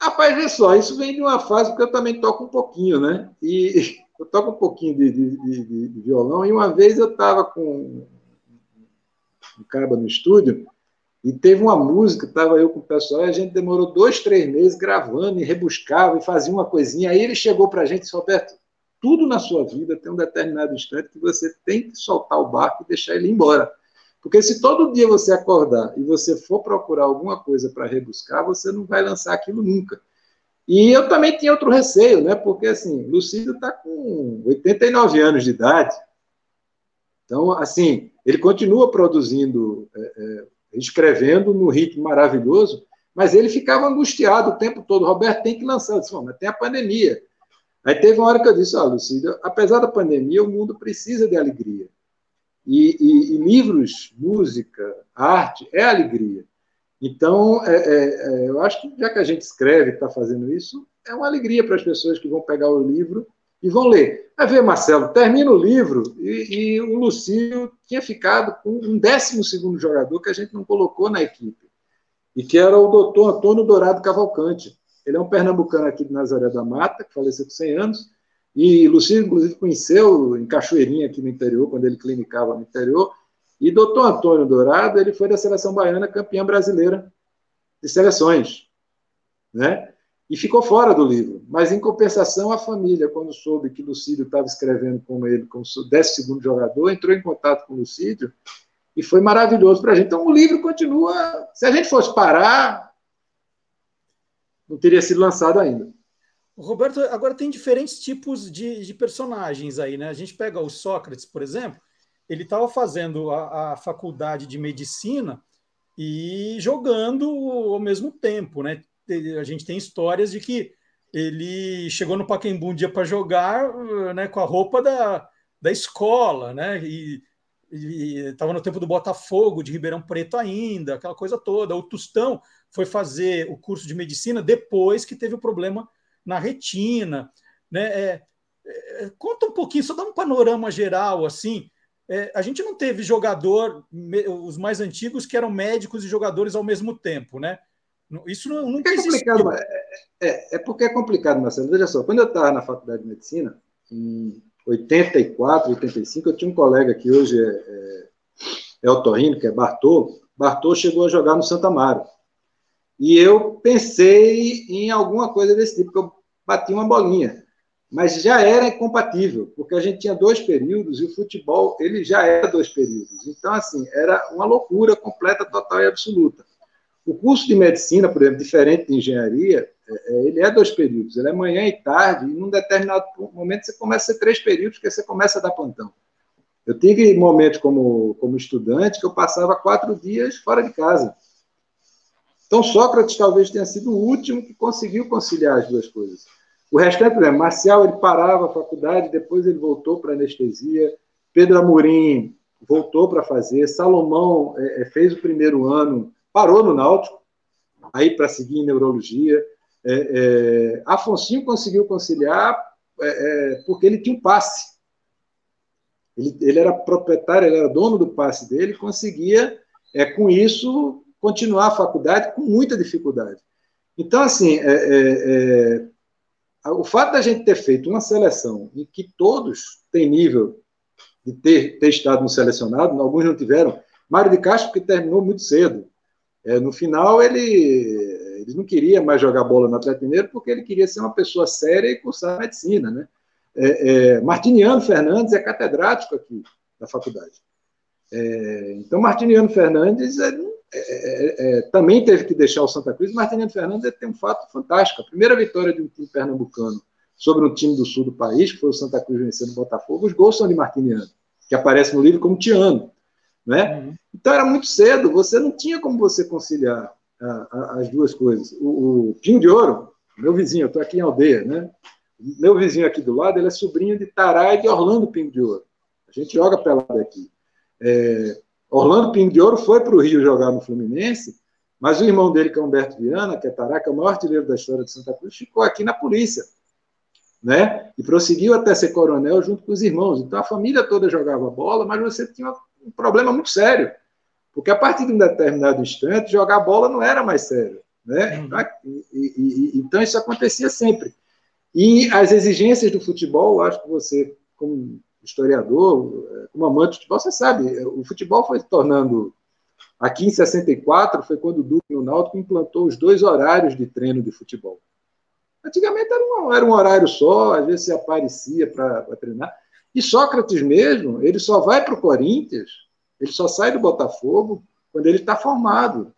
Rapaz, vê só, isso vem de uma fase porque eu também toco um pouquinho, né? E eu toco um pouquinho de, de, de, de violão, e uma vez eu estava com um cara no estúdio, e teve uma música, estava eu com o pessoal, e a gente demorou dois, três meses gravando e rebuscava e fazia uma coisinha. Aí ele chegou para a gente e disse: Roberto, tudo na sua vida tem um determinado instante que você tem que soltar o barco e deixar ele embora. Porque se todo dia você acordar e você for procurar alguma coisa para rebuscar, você não vai lançar aquilo nunca. E eu também tinha outro receio, né? Porque assim, Lucídio está com 89 anos de idade. Então, assim, ele continua produzindo, é, é, escrevendo no ritmo maravilhoso, mas ele ficava angustiado o tempo todo. Roberto tem que lançar. Disse, mas tem a pandemia. Aí teve uma hora que eu disse, ó, oh, Lucídio, apesar da pandemia, o mundo precisa de alegria. E, e, e livros, música, arte é alegria. Então, é, é, é, eu acho que já que a gente escreve, está fazendo isso, é uma alegria para as pessoas que vão pegar o livro e vão ler. Vai ver, Marcelo, termina o livro e, e o Lucílio tinha ficado com um décimo segundo jogador que a gente não colocou na equipe, e que era o doutor Antônio Dourado Cavalcante. Ele é um pernambucano aqui de Nazaré da Mata, que faleceu com 100 anos, e Lucílio, inclusive, conheceu em Cachoeirinha, aqui no interior, quando ele clinicava no interior. E doutor Antônio Dourado, ele foi da seleção baiana campeã brasileira de seleções. Né? E ficou fora do livro. Mas, em compensação, a família, quando soube que Lucídio estava escrevendo com ele como 12 jogador, entrou em contato com Lucídio e foi maravilhoso para a gente. Então, o livro continua. Se a gente fosse parar, não teria sido lançado ainda. Roberto, agora tem diferentes tipos de, de, personagens aí, né? A gente pega o Sócrates, por exemplo, ele estava fazendo a, a, faculdade de medicina e jogando ao mesmo tempo, né? A gente tem histórias de que ele chegou no Pacaembu um dia para jogar né, com a roupa da, da escola, né? E estava no tempo do Botafogo, de Ribeirão Preto ainda, aquela coisa toda. O Tostão foi fazer o curso de medicina depois que teve o problema na retina. Né? É, é, conta um pouquinho, só dá um panorama geral assim. É, a gente não teve jogador, os mais antigos, que eram médicos e jogadores ao mesmo tempo, né? Isso não, nunca é complicado, é, é, é porque é complicado, Marcelo. Veja só, quando eu estava na faculdade de medicina, em 84, 85, eu tinha um colega que hoje é, é, é otorrino, que é Bartô. Bartô chegou a jogar no Santa Amaro. E eu pensei em alguma coisa desse tipo, porque eu bati uma bolinha. Mas já era incompatível, porque a gente tinha dois períodos e o futebol ele já era dois períodos. Então, assim, era uma loucura completa, total e absoluta. O curso de medicina, por exemplo, diferente de engenharia, é, é, ele é dois períodos. Ele é manhã e tarde, e num determinado momento você começa a ser três períodos, porque você começa a dar plantão. Eu tive momentos como, como estudante que eu passava quatro dias fora de casa. Então, Sócrates talvez tenha sido o último que conseguiu conciliar as duas coisas. O restante, por exemplo, Marcial, ele parava a faculdade, depois ele voltou para anestesia. Pedro Amorim voltou para fazer. Salomão é, é, fez o primeiro ano, parou no Náutico, aí para seguir em neurologia. É, é, Afonso conseguiu conciliar é, é, porque ele tinha um passe. Ele, ele, era proprietário, ele era dono do passe dele, conseguia, é, com isso, continuar a faculdade com muita dificuldade. Então, assim, é, o fato da gente ter feito uma seleção em que todos têm nível de ter, ter estado no selecionado, alguns não tiveram. Mário de Castro, que terminou muito cedo. É, no final, ele, ele não queria mais jogar bola no Atlético Mineiro porque ele queria ser uma pessoa séria e cursar medicina. Né? É, é, Martiniano Fernandes é catedrático aqui da faculdade. É, então, Martiniano Fernandes é, é, também teve que deixar o Santa Cruz. Martiniano Fernandes tem um fato fantástico. A primeira vitória de um time pernambucano sobre um time do sul do país, que foi o Santa Cruz vencendo o Botafogo, os gols são de Martiniano, que aparece no livro como Tiano. Né? Uhum. Então era muito cedo, você não tinha como você conciliar a, a, as duas coisas. O, o Pinho de Ouro, meu vizinho, eu estou aqui em aldeia, né? Meu vizinho aqui do lado, ele é sobrinho de Tará e de Orlando Pinho de Ouro. A gente joga pelado aqui. É, Orlando Pinho de Ouro foi para o Rio jogar no Fluminense, mas o irmão dele, que é Humberto Viana, que é Taraca, o maior artilheiro da história de Santa Cruz, ficou aqui na polícia. Né? E prosseguiu até ser coronel junto com os irmãos. Então a família toda jogava bola, mas você tinha um problema muito sério. Porque a partir de um determinado instante, jogar bola não era mais sério. Né? Uhum. E, e, e, então isso acontecia sempre. E as exigências do futebol, acho que você, como historiador, como amante de futebol, você sabe, o futebol foi se tornando. Aqui em 64 foi quando o Duque no Náutico implantou os dois horários de treino de futebol. Antigamente era um, era um horário só, às vezes se aparecia para treinar. E Sócrates mesmo, ele só vai para o Corinthians, ele só sai do Botafogo quando ele está formado.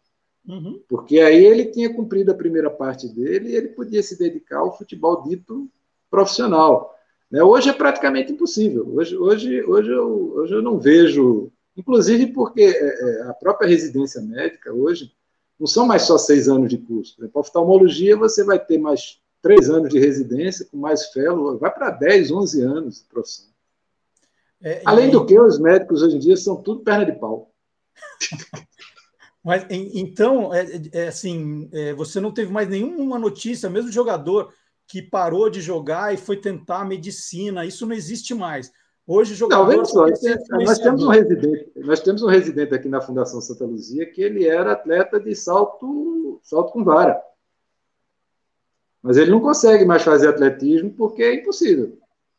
Uhum. Porque aí ele tinha cumprido a primeira parte dele e ele podia se dedicar ao futebol dito profissional. Né? Hoje é praticamente impossível. Hoje, hoje, hoje, eu, hoje eu não vejo, inclusive porque é, é, a própria residência médica hoje não são mais só seis anos de curso. Para oftalmologia, você vai ter mais três anos de residência, com mais fellow, vai para 10, 11 anos de profissão. É, Além do que, os médicos hoje em dia são tudo perna de pau. Mas então, é, é assim, é, você não teve mais nenhuma notícia, mesmo jogador que parou de jogar e foi tentar medicina. Isso não existe mais. Hoje, jogador. Não, só, nós temos um residente, nós temos um residente aqui na Fundação Santa Luzia que ele era atleta de salto, salto com vara. Mas ele não consegue mais fazer atletismo porque é impossível.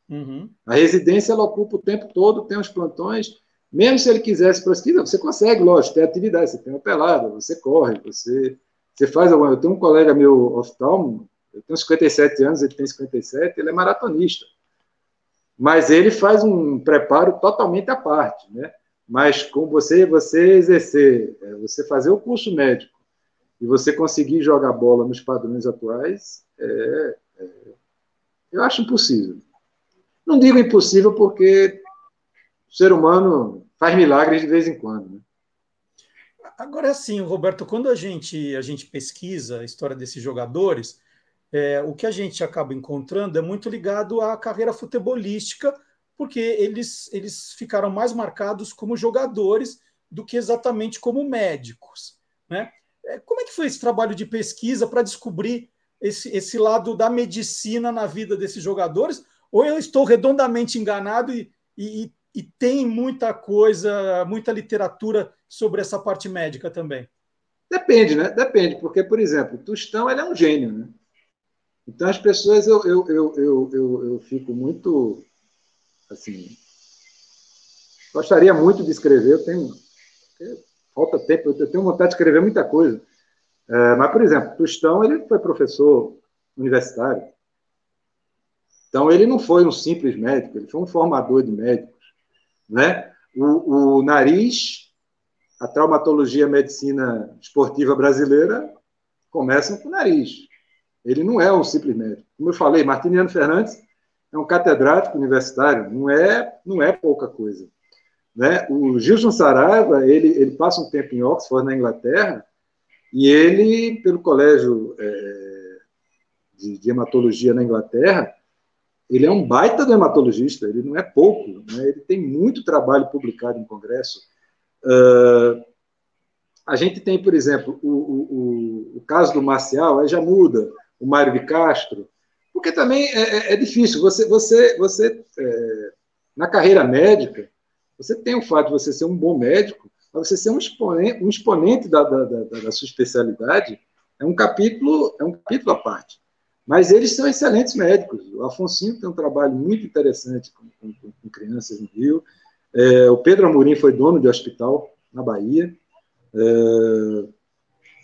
Uhum. A residência ela ocupa o tempo todo, tem os plantões. Mesmo se ele quisesse prosseguir, você consegue, lógico, tem atividade, você tem uma pelada, você corre, você, você faz alguma. Eu tenho um colega meu oftalmo, eu tenho 57 anos, ele tem 57, ele é maratonista. Mas ele faz um preparo totalmente à parte, né? Mas com você, você exercer, é, você fazer o curso médico e você conseguir jogar bola nos padrões atuais, é, é, eu acho impossível. Não digo impossível porque o ser humano faz milagres de vez em quando. Né? Agora assim, Roberto, quando a gente, a gente pesquisa a história desses jogadores, é, o que a gente acaba encontrando é muito ligado à carreira futebolística, porque eles, eles ficaram mais marcados como jogadores do que exatamente como médicos. Né? É, como é que foi esse trabalho de pesquisa para descobrir esse, esse lado da medicina na vida desses jogadores? Ou eu estou redondamente enganado e, e, e tem muita coisa, muita literatura sobre essa parte médica também? Depende, né? Depende, porque, por exemplo, Tostão ele é um gênio, né? Então, as pessoas, eu, eu, eu, eu, eu, eu fico muito, assim, gostaria muito de escrever, eu tenho, falta tempo, eu tenho vontade de escrever muita coisa. É, mas, por exemplo, Tostão, ele foi professor universitário. Então, ele não foi um simples médico, ele foi um formador de médicos. Né? O, o nariz, a traumatologia a medicina esportiva brasileira começam com o nariz. Ele não é um simples médico. Como eu falei, Martiniano Fernandes é um catedrático universitário, não é, não é pouca coisa. Né? O Gilson Saraiva, ele, ele passa um tempo em Oxford, na Inglaterra, e ele, pelo colégio é, de, de, hematologia na Inglaterra, ele é um baita do hematologista, ele não é pouco, né? ele tem muito trabalho publicado em congresso. Uh, a gente tem, por exemplo, o, o, o, caso do Marcial, já muda, o Mário de Castro, porque também é, é, é difícil. Você, você, você é, na carreira médica, você tem o fato de você ser um bom médico, mas você ser um exponente, um exponente da, da, da, da sua especialidade é um capítulo é um capítulo à parte. Mas eles são excelentes médicos. O Afonso tem um trabalho muito interessante com, com, com crianças no Rio. É, o Pedro Amorim foi dono de hospital na Bahia. É,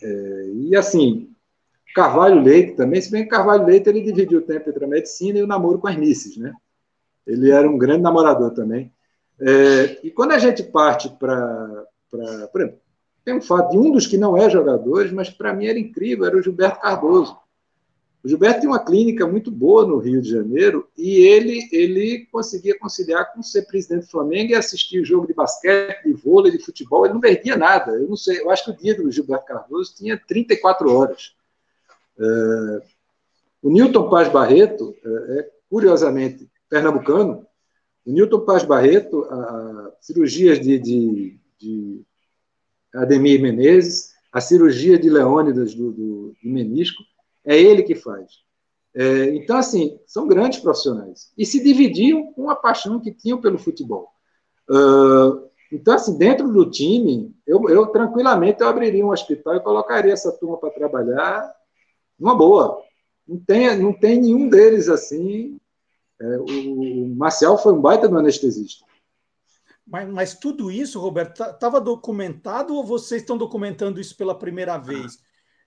é, e assim, Carvalho Leite também, se bem que Carvalho Leite ele dividiu o tempo entre a medicina e o namoro com as misses, né? Ele era um grande namorador também. É, e quando a gente parte para. Tem um fato de um dos que não é jogadores, mas para mim era incrível, era o Gilberto Cardoso. O Gilberto tem uma clínica muito boa no Rio de Janeiro e ele, ele conseguia conciliar com ser presidente do Flamengo e assistir o jogo de basquete, de vôlei, de futebol. Ele não perdia nada. Eu não sei, eu acho que o dia do Gilberto Cardoso tinha 34 horas. É, o Newton Paz Barreto é, é curiosamente pernambucano, o Newton Paz Barreto, a, cirurgias de, de, de, Ademir Menezes, a cirurgia de Leônidas do, do menisco, é ele que faz. É, então, assim, são grandes profissionais. E se dividiam com a paixão que tinham pelo futebol. Uh, então, assim, dentro do time, eu, eu, tranquilamente eu abriria um hospital e colocaria essa turma para trabalhar numa boa. Não tem, não tem nenhum deles assim é, o Marcial foi um baita do anestesista. Mas, mas tudo isso, Roberto, estava documentado ou vocês estão documentando isso pela primeira vez?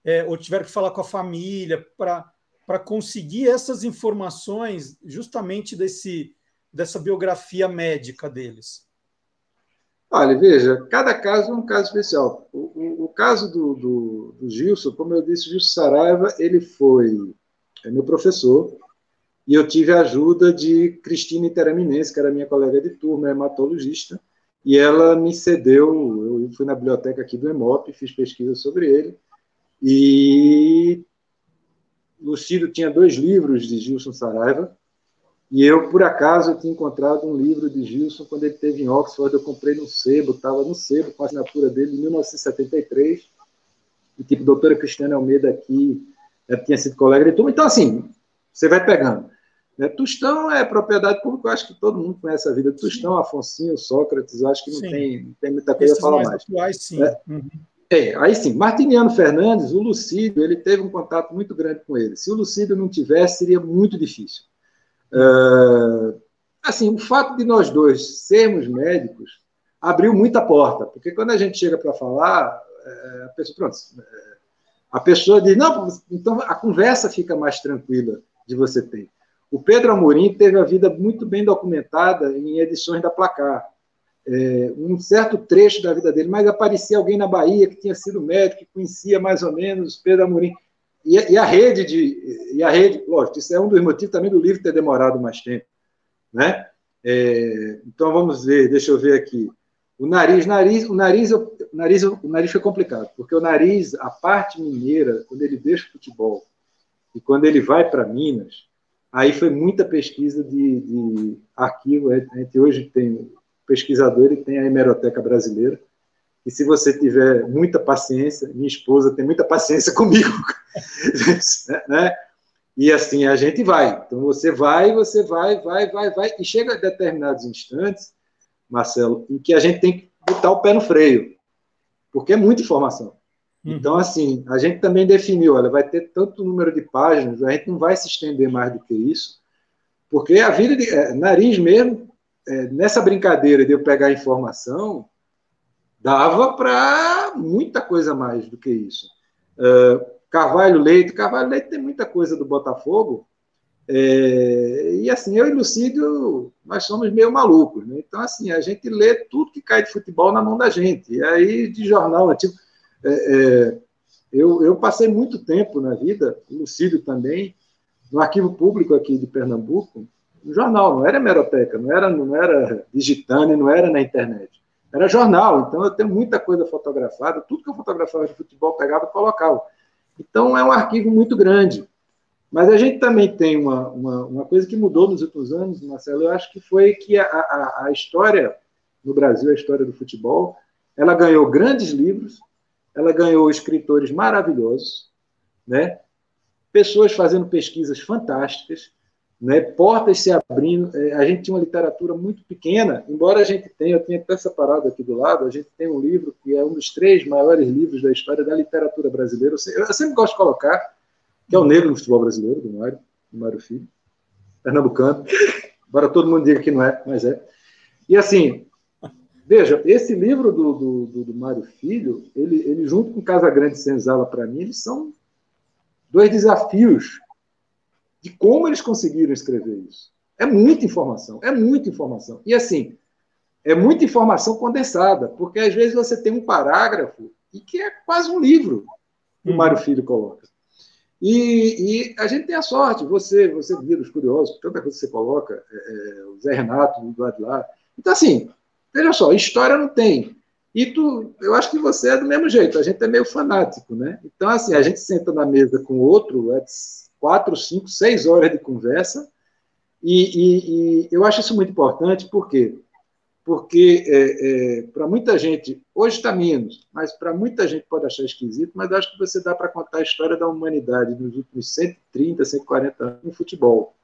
É, ou tiveram que falar com a família para conseguir essas informações justamente desse, dessa biografia médica deles? Olha, veja, cada caso é um caso especial. O, o, o caso do, do, do, Gilson, como eu disse, Gilson Saraiva, ele foi é meu professor, e eu tive a ajuda de Cristina Interaminense, que era minha colega de turma, hematologista, e ela me cedeu, eu fui na biblioteca aqui do EMOP, fiz pesquisa sobre ele, e Lucídio tinha dois livros de Gilson Saraiva, e eu, por acaso, tinha encontrado um livro de Gilson quando ele esteve em Oxford, eu comprei no sebo, estava no sebo com a assinatura dele, em 1973, e tipo, doutora Cristiana Almeida aqui, tinha sido colega de turma, então assim, você vai pegando. Né? Tostão é propriedade pública, eu acho que todo mundo conhece a vida de Tostão, Afonso, Sócrates, eu acho que não, tem, não tem muita coisa Esses a falar mais. Atuais, sim. É, uhum. É, aí sim, Martiniano Fernandes, o Lucídio, ele teve um contato muito grande com ele. Se o Lucídio não tivesse, seria muito difícil. Uh, assim, o fato de nós dois sermos médicos abriu muita porta, porque quando a gente chega para falar, é, a pessoa, pronto, é, a pessoa diz, não, então a conversa fica mais tranquila de você ter. O Pedro Amorim teve a vida muito bem documentada em edições da Placar. É, um certo trecho da vida dele, mas aparecia alguém na Bahia que tinha sido médico, que conhecia mais ou menos Pedro Amorim. E, e, a rede de. E a rede, lógico, isso é um dos motivos também do livro ter demorado mais tempo. Né? É, então vamos ver, deixa eu ver aqui. O nariz, nariz, o nariz, o nariz, o nariz foi complicado, porque o nariz, a parte mineira, quando ele deixa o futebol e quando ele vai para Minas, Aí foi muita pesquisa de, de arquivo. A gente hoje tem pesquisador e tem a hemeroteca brasileira. E se você tiver muita paciência, minha esposa tem muita paciência comigo, né? E assim a gente vai. Então você vai, você vai, vai, vai, vai, e chega a determinados instantes, Marcelo, em que a gente tem que botar o pé no freio, porque é muita informação. Uhum. Então, assim, a gente também definiu, olha, vai ter tanto número de páginas, a gente não vai se estender mais do que isso, porque a vida de é, nariz mesmo, é, nessa brincadeira de eu pegar informação, dava para muita coisa mais do que isso. Uh, Carvalho Leite, Carvalho Leite tem muita coisa do Botafogo, é, e assim, eu e Lucídio, nós somos meio malucos, né? Então, assim, a gente lê tudo que cai de futebol na mão da gente. E aí, de jornal antigo. É, é, eu, eu passei muito tempo na vida, Lucídio também, no arquivo público aqui de Pernambuco, no jornal, não era hemeroteca, não era, não era digitando, não era na internet. Era jornal, então eu tenho muita coisa fotografada, tudo que eu fotografava de futebol pegava e colocava. Então é um arquivo muito grande. Mas a gente também tem uma, uma, uma, coisa que mudou nos últimos anos, Marcelo, eu acho que foi que a, a, a história no Brasil, a história do futebol, ela ganhou grandes livros, ela ganhou escritores maravilhosos, né? pessoas fazendo pesquisas fantásticas, né? portas se abrindo. É, a gente tinha uma literatura muito pequena, embora a gente tenha, eu tenho até essa parada aqui do lado, a gente tem um livro que é um dos três maiores livros da história da literatura brasileira. Eu sempre gosto de colocar, que é o Negro no Futebol Brasileiro, do Mário, do Mário Filho, pernambucano, embora todo mundo diga que não é, mas é. E assim, veja, esse livro do, do, do, do Mário Filho, ele, ele junto com Casa Grande Senzala, para mim, eles são dois desafios de como eles conseguiram escrever isso. É muita informação, é muita informação. E assim, é muita informação condensada, porque às vezes você tem um parágrafo e que é quase um livro que o hum. Mário Filho coloca. E, e, a gente tem a sorte, você, você vira os curiosos, tanta coisa que você coloca, é, é, o Zé Renato do lado de lá. Então, assim, veja só, história não tem. E tu, eu acho que você é do mesmo jeito, a gente é meio fanático, né? Então, assim, a gente senta na mesa com outro, é quatro, cinco, seis horas de conversa, e, e, e eu acho isso muito importante, por quê? porque é, é, para muita gente, hoje está menos, mas para muita gente pode achar esquisito, mas acho que você dá para contar a história da humanidade nos últimos 130, 140 anos no futebol.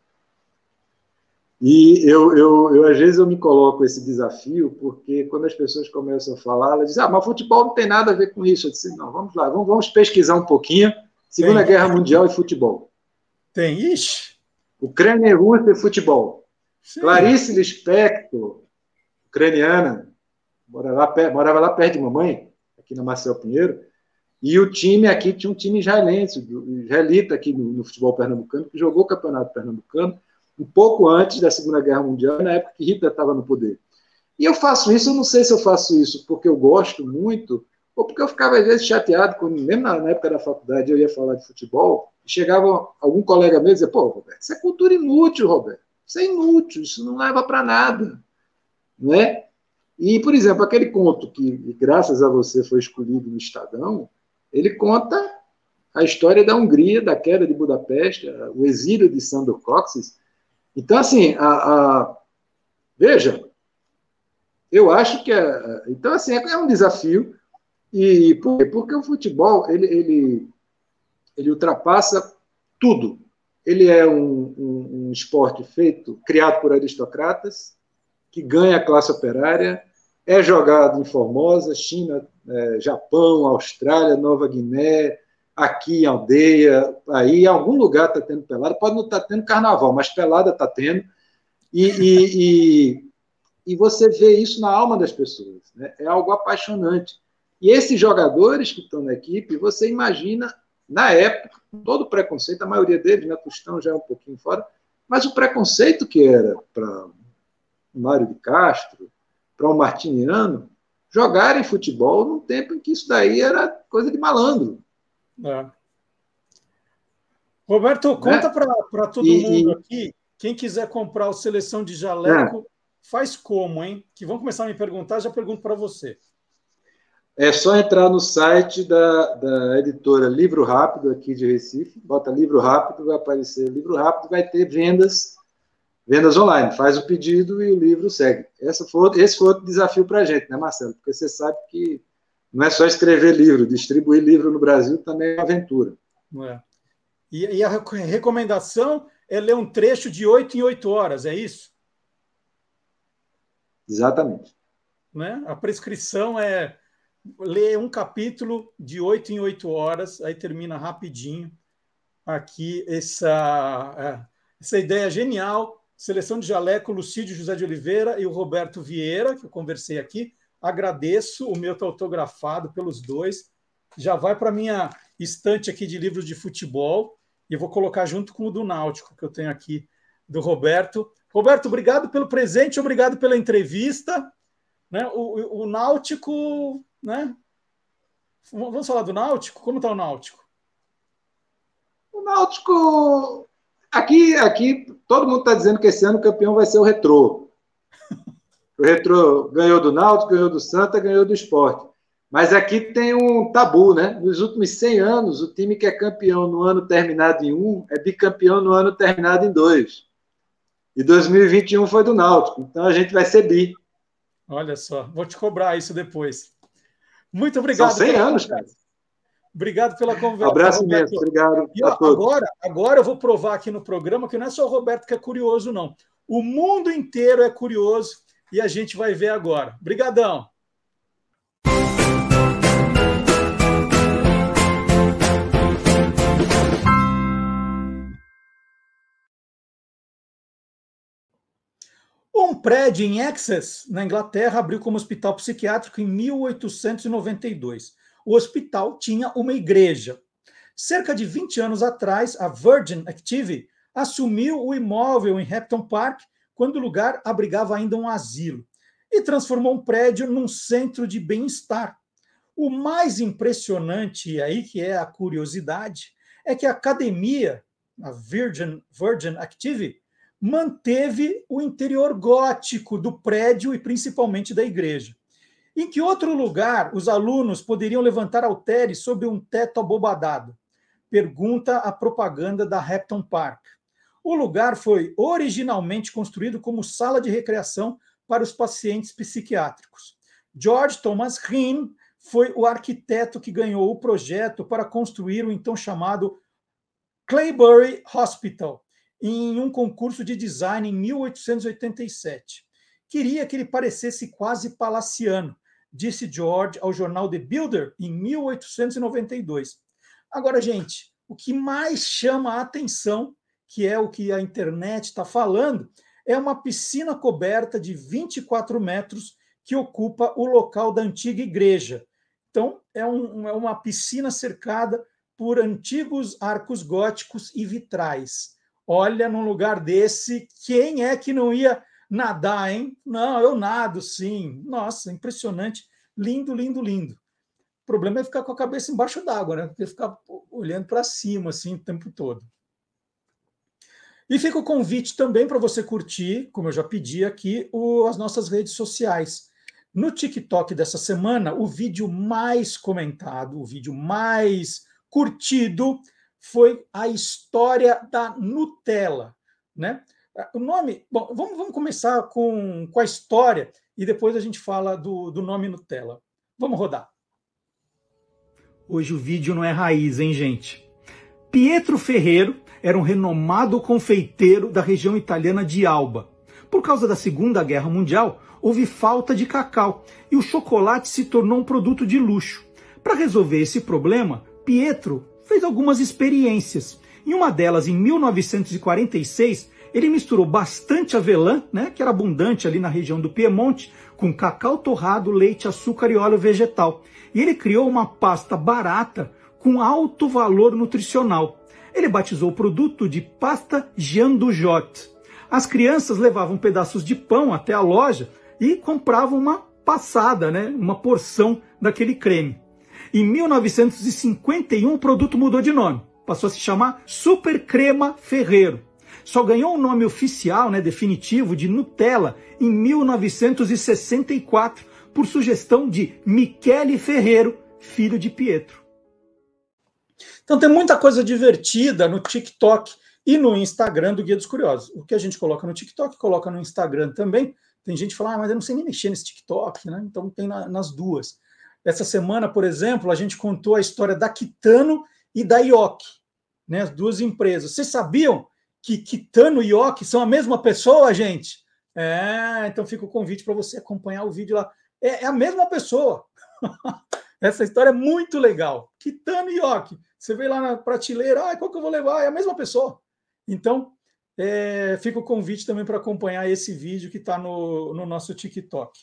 E eu, eu, eu, às vezes, eu me coloco esse desafio, porque quando as pessoas começam a falar, elas dizem, ah, mas futebol não tem nada a ver com isso. Eu disse, não, vamos lá, vamos, vamos pesquisar um pouquinho. Segunda tem. Guerra Mundial e futebol. Tem, ixi. Ucrânia e Rússia e futebol. Sim. Clarice Lispector, ucraniana, morava lá, morava lá perto de mamãe, aqui na Marcel Pinheiro, e o time aqui tinha um time israelense, israelita aqui no, no, futebol pernambucano, que jogou o campeonato pernambucano um pouco antes da Segunda Guerra Mundial, na época que Hitler estava no poder. E eu faço isso, eu não sei se eu faço isso porque eu gosto muito, ou porque eu ficava às vezes chateado, quando, mesmo na, época da faculdade eu ia falar de futebol, chegava algum colega meu e dizia, pô, Roberto, isso é cultura inútil, Roberto, isso é inútil, isso não leva para nada. Não é? E, por exemplo, aquele conto que, graças a você, foi escolhido no Estadão, ele conta a história da Hungria, da queda de Budapeste, o exílio de Sandor Coxes. Então, assim, a, a, veja, eu acho que é, então assim é um desafio e por, porque o futebol ele, ele, ele ultrapassa tudo. Ele é um, um, um esporte feito, criado por aristocratas, que ganha a classe operária, é jogado em Formosa, China, é, Japão, Austrália, Nova Guiné, aqui em aldeia, aí em algum lugar está tendo pelada, pode não estar tá tendo carnaval, mas pelada está tendo, e, e, e, e, você vê isso na alma das pessoas, né? é algo apaixonante. E esses jogadores que estão na equipe, você imagina, na época, todo o preconceito, a maioria deles, né, Tostão já é um pouquinho fora, mas o preconceito que era para Mário de Castro, para o Martiniano, jogarem futebol num tempo em que isso daí era coisa de malandro. É. Roberto, conta né? para todo e, mundo aqui, quem quiser comprar o Seleção de Jaleco, é. faz como, hein? Que vão começar a me perguntar, já pergunto para você. É só entrar no site da, da editora Livro Rápido, aqui de Recife, bota Livro Rápido, vai aparecer Livro Rápido, vai ter vendas vendas online, faz o pedido e o livro segue. Essa foi, esse foi outro desafio para a gente, né, Marcelo? Porque você sabe que não é só escrever livro, distribuir livro no Brasil também é uma aventura. É. E, e, a recomendação é ler um trecho de oito em oito horas, é isso? Exatamente. Né? A prescrição é ler um capítulo de oito em oito horas, aí termina rapidinho aqui essa, é, essa ideia genial. Seleção de jaleco, Lucídio José de Oliveira e o Roberto Vieira, que eu conversei aqui. Agradeço, o meu está autografado pelos dois. Já vai para minha estante aqui de livros de futebol e vou colocar junto com o do Náutico, que eu tenho aqui, do Roberto. Roberto, obrigado pelo presente, obrigado pela entrevista. Né? O, o Náutico, né? Vamos falar do Náutico? Como está o Náutico? O Náutico. Aqui, aqui todo mundo está dizendo que esse ano o campeão vai ser o Retrô. O Retrô ganhou do Náutico, ganhou do Santa, ganhou do Esporte. Mas aqui tem um tabu, né? Nos últimos 100 anos, o time que é campeão no ano terminado em um é bicampeão no ano terminado em dois. E 2021 foi do Náutico. Então a gente vai ser bi. Olha só, vou te cobrar isso depois. Muito obrigado. São 100 anos, cara. Obrigado pela conversa. Abraço mesmo, obrigado. E, ó, agora, agora eu vou provar aqui no programa que não é só o Roberto que é curioso, não. O mundo inteiro é curioso e a gente vai ver agora. Obrigadão. Prédio em Essex, na Inglaterra, abriu como hospital psiquiátrico em 1892. O hospital tinha uma igreja. Cerca de 20 anos atrás, a Virgin Active assumiu o imóvel em Hampton Park, quando o lugar abrigava ainda um asilo, e transformou um prédio num centro de bem-estar. O mais impressionante, aí que é a curiosidade, é que a academia, a Virgin, Virgin Active, manteve o interior gótico do prédio e principalmente da igreja. Em que outro lugar os alunos poderiam levantar halteres sob um teto abobadado? Pergunta a propaganda da Hampton Park. O lugar foi originalmente construído como sala de recreação para os pacientes psiquiátricos. George Thomas Hinn foi o arquiteto que ganhou o projeto para construir o então chamado Claybury Hospital, em um concurso de design em 1887. Queria que ele parecesse quase palaciano, disse George ao jornal The Builder em 1892. Agora, gente, o que mais chama a atenção, que é o que a internet está falando, é uma piscina coberta de 24 metros que ocupa o local da antiga igreja. Então, é, um, é uma piscina cercada por antigos arcos góticos e vitrais. Olha, num lugar desse, quem é que não ia nadar, hein? Não, eu nado, sim. Nossa, impressionante. Lindo, lindo, lindo. O problema é ficar com a cabeça embaixo d'água, né? Porque ficar olhando para cima, assim, o tempo todo. E fica o convite também para você curtir, como eu já pedi aqui, o, as nossas redes sociais. No TikTok dessa semana, o vídeo mais comentado, o vídeo mais curtido foi a história da Nutella, né? O nome, bom, vamos, vamos começar com, com a história e depois a gente fala do, do nome Nutella. Vamos rodar. Hoje o vídeo não é raiz, hein, gente? Pietro Ferreiro era um renomado confeiteiro da região italiana de Alba. Por causa da Segunda Guerra Mundial, houve falta de cacau e o chocolate se tornou um produto de luxo. Para resolver esse problema, Pietro fez algumas experiências. Em uma delas, em 1946, ele misturou bastante avelã, né, que era abundante ali na região do Piemonte, com cacau torrado, leite, açúcar e óleo vegetal. E ele criou uma pasta barata com alto valor nutricional. Ele batizou o produto de pasta Jean. As crianças levavam pedaços de pão até a loja e compravam uma passada, né, uma porção daquele creme. Em 1951, o produto mudou de nome. Passou a se chamar Super Crema Ferreiro. Só ganhou o um nome oficial, né, definitivo, de Nutella em 1964, por sugestão de Michele Ferreiro, filho de Pietro. Então tem muita coisa divertida no TikTok e no Instagram do Guia dos Curiosos. O que a gente coloca no TikTok, coloca no Instagram também. Tem gente que fala, ah, mas eu não sei nem mexer nesse TikTok, né? Então tem na, nas duas. Essa semana, por exemplo, a gente contou a história da Kitano e da IOC, né, as duas empresas. Vocês sabiam que Kitano e IOC são a mesma pessoa, gente? É, então fica o convite para você acompanhar o vídeo lá. É, é a mesma pessoa. Essa história é muito legal. Kitano e Yoki. Você vê lá na prateleira, ah, qual que eu vou levar? É a mesma pessoa. Então, é, fica o convite também para acompanhar esse vídeo que está no, no nosso TikTok.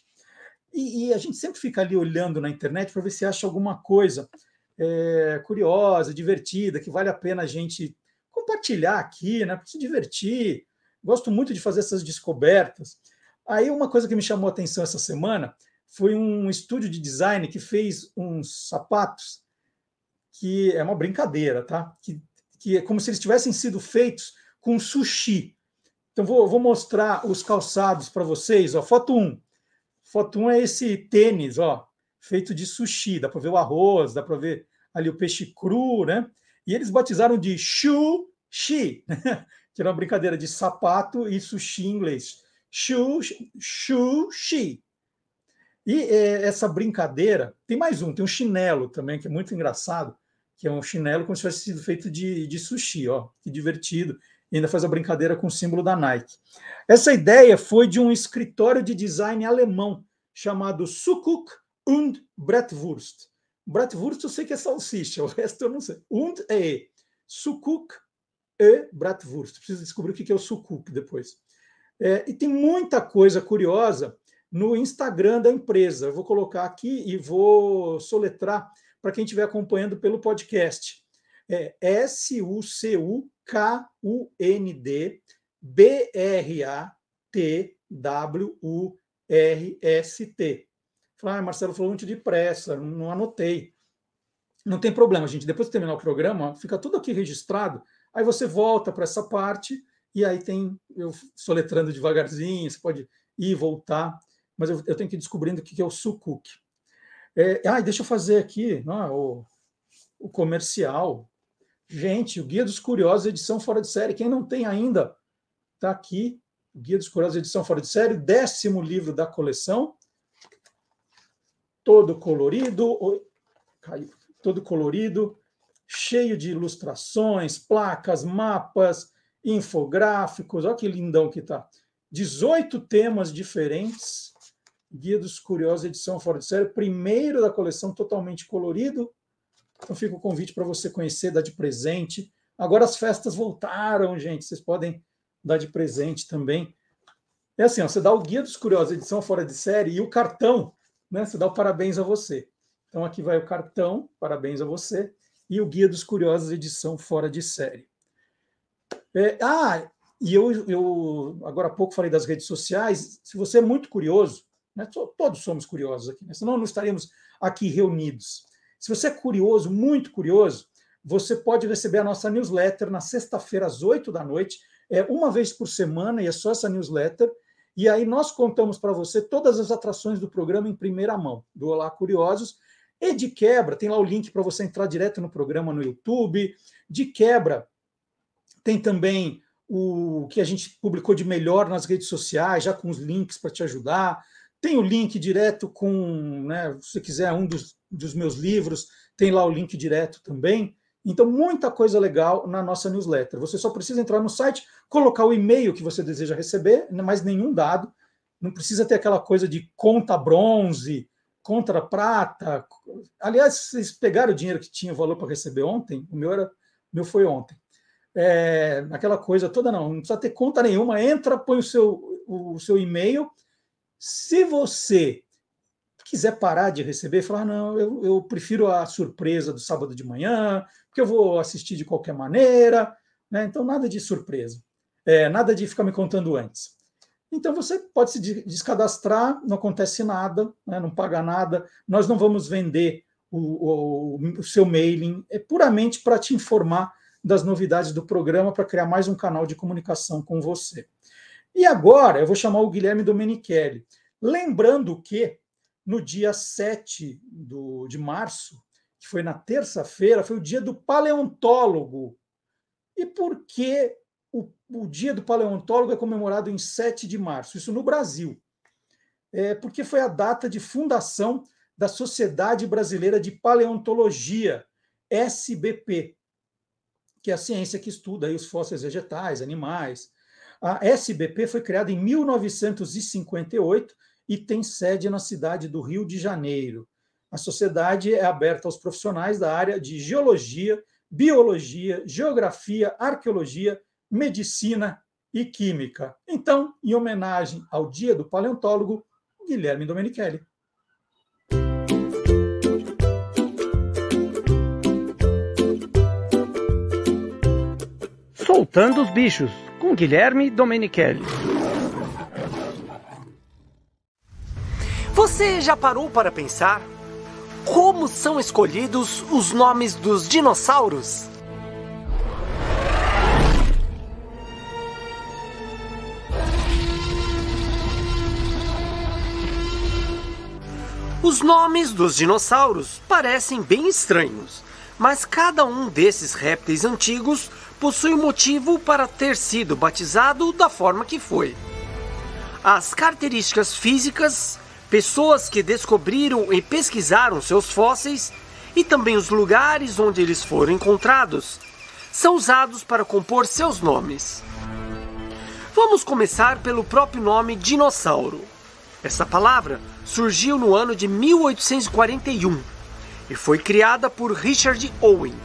E, e, a gente sempre fica ali olhando na internet para ver se acha alguma coisa é, curiosa, divertida, que vale a pena a gente compartilhar aqui, né, para se divertir. Gosto muito de fazer essas descobertas. Aí uma coisa que me chamou a atenção essa semana foi um estúdio de design que fez uns sapatos que é uma brincadeira, tá? Que, que é como se eles tivessem sido feitos com sushi. Então vou, vou mostrar os calçados para vocês. Ó, foto 1. Foto 1 é esse tênis, ó, feito de sushi. Dá para ver o arroz, dá para ver ali o peixe cru, né? E eles batizaram de sushi, que era uma brincadeira de sapato e sushi em inglês. Sushi. E é, essa brincadeira, tem mais um, tem um chinelo também, que é muito engraçado, que é um chinelo como se tivesse sido feito de, de sushi, ó, que divertido. Ainda faz a brincadeira com o símbolo da Nike. Essa ideia foi de um escritório de design alemão chamado Sukuk und Bratwurst. Bratwurst eu sei que é salsicha, o resto eu não sei. Und é Sukuk e Bratwurst. Preciso descobrir o que é o Sukuk depois. É, e tem muita coisa curiosa no Instagram da empresa. Eu vou colocar aqui e vou soletrar para quem estiver acompanhando pelo podcast. É S-U-C-U-K-U-N-D B-R-A-T-W-U-R-S-T. Ah, Marcelo falou muito depressa, não anotei. Não tem problema, gente. Depois que terminar o programa, fica tudo aqui registrado. Aí você volta para essa parte e aí tem eu soletrando devagarzinho. Você pode ir e voltar, mas eu, eu tenho que ir descobrindo o que é o sukuk. É, ah, deixa eu fazer aqui ah, o, o comercial. Gente, o Guia dos Curiosos, edição fora de série. Quem não tem ainda, está aqui. O Guia dos Curiosos, edição fora de série, décimo livro da coleção. Todo colorido. Caiu. Todo colorido, cheio de ilustrações, placas, mapas, infográficos. Olha que lindão que está. 18 temas diferentes Guia dos Curiosos, edição fora de série, primeiro da coleção totalmente colorido. Então fica o convite para você conhecer, dar de presente. Agora as festas voltaram, gente, vocês podem dar de presente também. É assim, ó, você dá o Guia dos Curiosos, edição fora de série, e o cartão, né? Você dá o parabéns a você. Então aqui vai o cartão, parabéns a você, e o Guia dos Curiosos, edição fora de série. É, ah, e eu, eu agora há pouco falei das redes sociais. Se você é muito curioso, né? Todos somos curiosos aqui, né? senão não estaríamos aqui reunidos. Se você é curioso, muito curioso, você pode receber a nossa newsletter na sexta-feira, às oito da noite, é uma vez por semana, e é só essa newsletter. E aí nós contamos para você todas as atrações do programa em primeira mão, do Olá Curiosos. E de quebra, tem lá o link para você entrar direto no programa no YouTube. De quebra, tem também o que a gente publicou de melhor nas redes sociais, já com os links para te ajudar. Tem o link direto com, né, se você quiser, um dos, dos meus livros, tem lá o link direto também. Então, muita coisa legal na nossa newsletter. Você só precisa entrar no site, colocar o e-mail que você deseja receber, mais nenhum dado. Não precisa ter aquela coisa de conta bronze, contra prata. Aliás, vocês pegaram o dinheiro que tinha valor para receber ontem? O meu, era, o meu foi ontem. É, aquela coisa toda, não, não precisa ter conta nenhuma. Entra, põe o seu, o seu e-mail se você quiser parar de receber, falar, não, eu, eu prefiro a surpresa do sábado de manhã, porque eu vou assistir de qualquer maneira, né? então nada de surpresa, é, nada de ficar me contando antes. Então você pode se descadastrar, não acontece nada, né? não paga nada, nós não vamos vender o, o, o seu mailing, é puramente para te informar das novidades do programa, para criar mais um canal de comunicação com você. E agora eu vou chamar o Guilherme Domenichelli. Lembrando que no dia 7 do, de março, que foi na terça-feira, foi o dia do paleontólogo. E por que o, o dia do paleontólogo é comemorado em 7 de março? Isso no Brasil. É porque foi a data de fundação da Sociedade Brasileira de Paleontologia, SBP, que é a ciência que estuda os fósseis vegetais, animais, a SBP foi criada em 1958 e tem sede na cidade do Rio de Janeiro. A sociedade é aberta aos profissionais da área de geologia, biologia, geografia, arqueologia, medicina e química. Então, em homenagem ao Dia do Paleontólogo, Guilherme Domenichelli. Soltando os Bichos, com Guilherme Domenichelli. Você já parou para pensar como são escolhidos os nomes dos dinossauros? Os nomes dos dinossauros parecem bem estranhos, mas cada um desses répteis antigos possui um motivo para ter sido batizado da forma que foi. As características físicas, pessoas que descobriram e pesquisaram seus fósseis e também os lugares onde eles foram encontrados são usados para compor seus nomes. Vamos começar pelo próprio nome dinossauro. Essa palavra surgiu no ano de 1841 e foi criada por Richard Owen.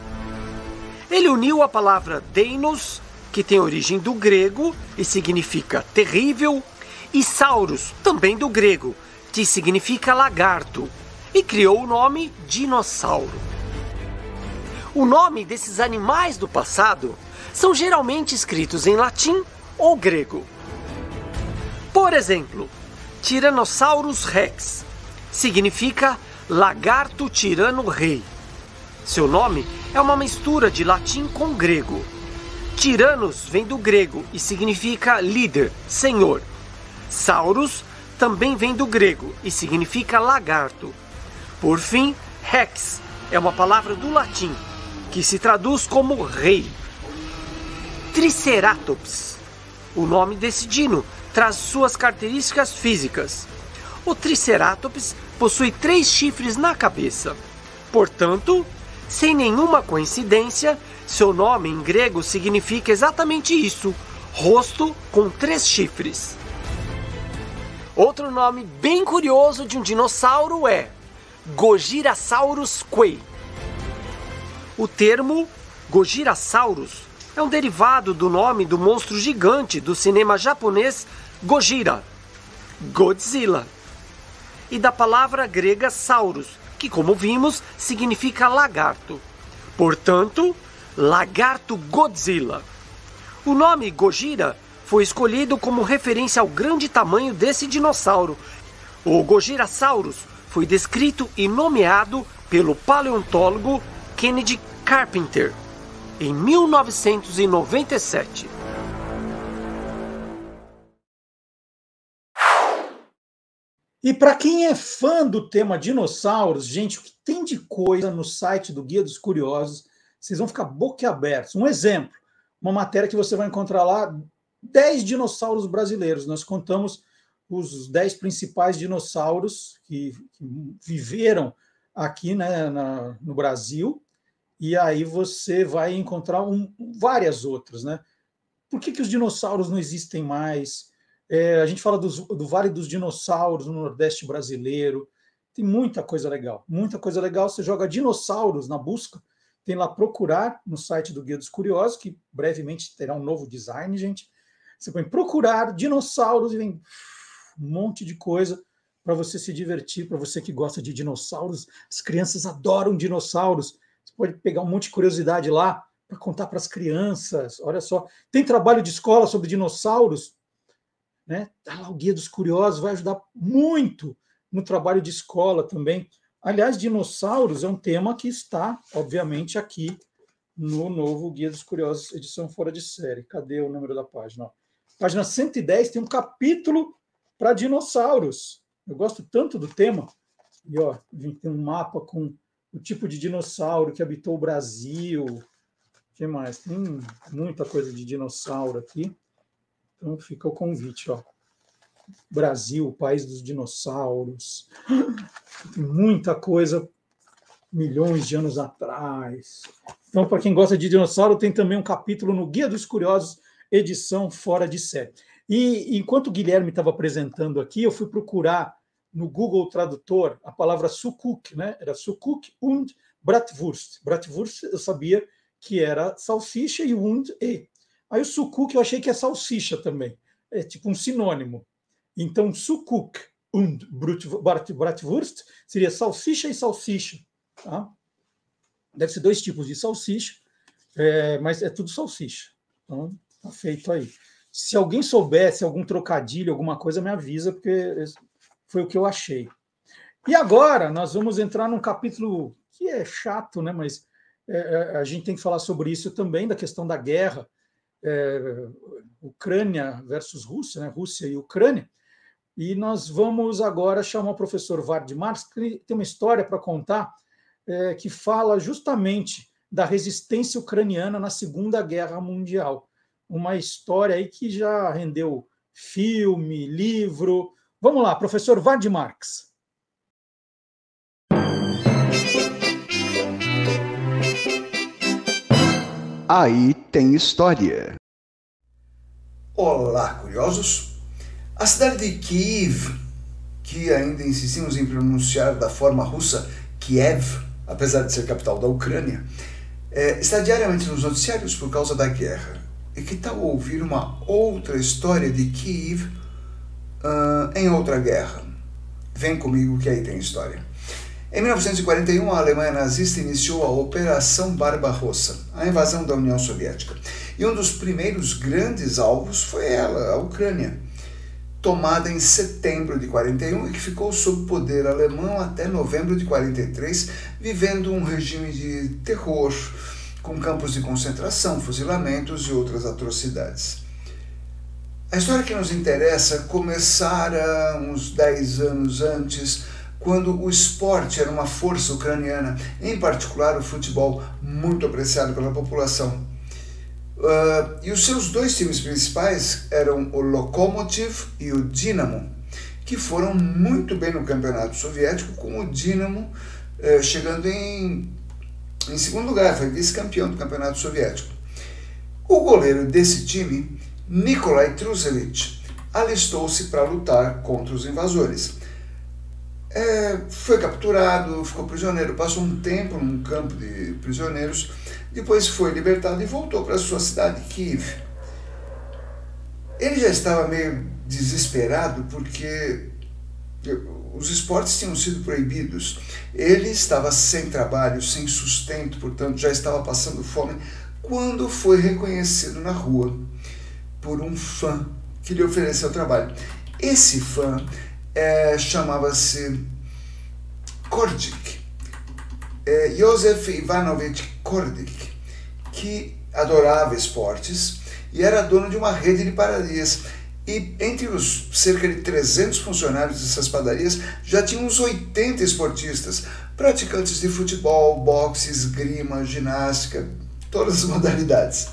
Ele uniu a palavra Deinos, que tem origem do grego e significa terrível, e Saurus, também do grego, que significa lagarto, e criou o nome dinossauro. O nome desses animais do passado são geralmente escritos em latim ou grego. Por exemplo, Tyrannosaurus rex significa lagarto tirano rei. Seu nome é uma mistura de latim com grego. Tiranos vem do grego e significa líder, senhor. Saurus também vem do grego e significa lagarto. Por fim, rex é uma palavra do latim que se traduz como rei. Triceratops. O nome desse dino traz suas características físicas. O Triceratops possui três chifres na cabeça. Portanto, sem nenhuma coincidência, seu nome em grego significa exatamente isso: rosto com três chifres. Outro nome bem curioso de um dinossauro é Gojirasaurus quei. O termo Gojirasaurus é um derivado do nome do monstro gigante do cinema japonês Gojira, Godzilla, e da palavra grega saurus, que, como vimos, significa lagarto. Portanto, lagarto Godzilla. O nome Gojira foi escolhido como referência ao grande tamanho desse dinossauro. O Gojirasaurus foi descrito e nomeado pelo paleontólogo Kennedy Carpenter em 1997. E para quem é fã do tema dinossauros, gente, o que tem de coisa no site do Guia dos Curiosos, vocês vão ficar boquiabertos. Um exemplo, uma matéria que você vai encontrar lá, 10 dinossauros brasileiros. Nós contamos os 10 principais dinossauros que, que viveram aqui né, na, no Brasil e aí você vai encontrar um, várias outras, né? Por que, que os dinossauros não existem mais? É, a gente fala dos, do Vale dos Dinossauros no Nordeste brasileiro. Tem muita coisa legal, muita coisa legal. Você joga dinossauros na busca, tem lá procurar no site do Guia dos Curiosos, que brevemente terá um novo design, gente. Você põe procurar dinossauros e vem um monte de coisa para você se divertir, para você que gosta de dinossauros. As crianças adoram dinossauros. Você pode pegar um monte de curiosidade lá para contar para as crianças. Olha só, tem trabalho de escola sobre dinossauros, né? Tá lá o Guia dos Curiosos, vai ajudar muito no trabalho de escola também. Aliás, dinossauros é um tema que está, obviamente, aqui no novo Guia dos Curiosos, edição fora de série. Cadê o número da página? Página 110 tem um capítulo para dinossauros. Eu gosto tanto do tema. E ó, tem um mapa com o tipo de dinossauro que habitou o Brasil. O que mais? Tem muita coisa de dinossauro aqui. Então fica o convite, ó. Brasil, país dos dinossauros. Tem muita coisa milhões de anos atrás. Então, para quem gosta de dinossauro, tem também um capítulo no Guia dos Curiosos, edição fora de série. E enquanto o Guilherme estava apresentando aqui, eu fui procurar no Google Tradutor a palavra sukuk, né? Era sukuk und bratwurst. Bratwurst eu sabia que era salsicha e und e. Aí o sukuk eu achei que é salsicha também. É tipo um sinônimo. Então sukuk und bratwurst seria salsicha e salsicha. Tá? Deve ser dois tipos de salsicha, é, mas é tudo salsicha. Então, tá feito aí. Se alguém soubesse algum trocadilho, alguma coisa, me avisa, porque foi o que eu achei. E agora nós vamos entrar num capítulo que é chato, né? Mas é, é, a gente tem que falar sobre isso também, da questão da guerra, é, Ucrânia versus Rússia, né? Rússia e Ucrânia. E nós vamos agora chamar o professor Vard Marx, que tem uma história para contar é, que fala justamente da resistência ucraniana na Segunda Guerra Mundial. Uma história aí que já rendeu filme, livro. Vamos lá, professor Vard Marx. Aí tem história. Olá, curiosos! A cidade de Kiev, que ainda insistimos em pronunciar da forma russa Kiev, apesar de ser capital da Ucrânia, é, está diariamente nos noticiários por causa da guerra. E que tal ouvir uma outra história de Kiev uh, em outra guerra? Vem comigo que aí tem história. Em 1941, a Alemanha nazista iniciou a Operação Barbarossa, a invasão da União Soviética. E um dos primeiros grandes alvos foi ela, a Ucrânia, tomada em setembro de 41 e que ficou sob poder alemão até novembro de 43, vivendo um regime de terror, com campos de concentração, fuzilamentos e outras atrocidades. A história que nos interessa começara uns 10 anos antes quando o esporte era uma força ucraniana, em particular o futebol, muito apreciado pela população. Uh, e os seus dois times principais eram o Lokomotiv e o Dinamo, que foram muito bem no campeonato soviético, com o Dinamo uh, chegando em, em segundo lugar, foi vice-campeão do campeonato soviético. O goleiro desse time, Nikolai Trusevich, alistou-se para lutar contra os invasores é, foi capturado, ficou prisioneiro, passou um tempo num campo de prisioneiros, depois foi libertado e voltou para sua cidade, Kiev. Ele já estava meio desesperado porque os esportes tinham sido proibidos. Ele estava sem trabalho, sem sustento, portanto já estava passando fome, quando foi reconhecido na rua por um fã que lhe ofereceu trabalho. Esse fã é, chamava-se Kordik, é, Josef Ivanovich Kordik, que adorava esportes e era dono de uma rede de padarias. E entre os cerca de 300 funcionários dessas padarias já tinha uns 80 esportistas, praticantes de futebol, boxe, esgrima, ginástica, todas as modalidades.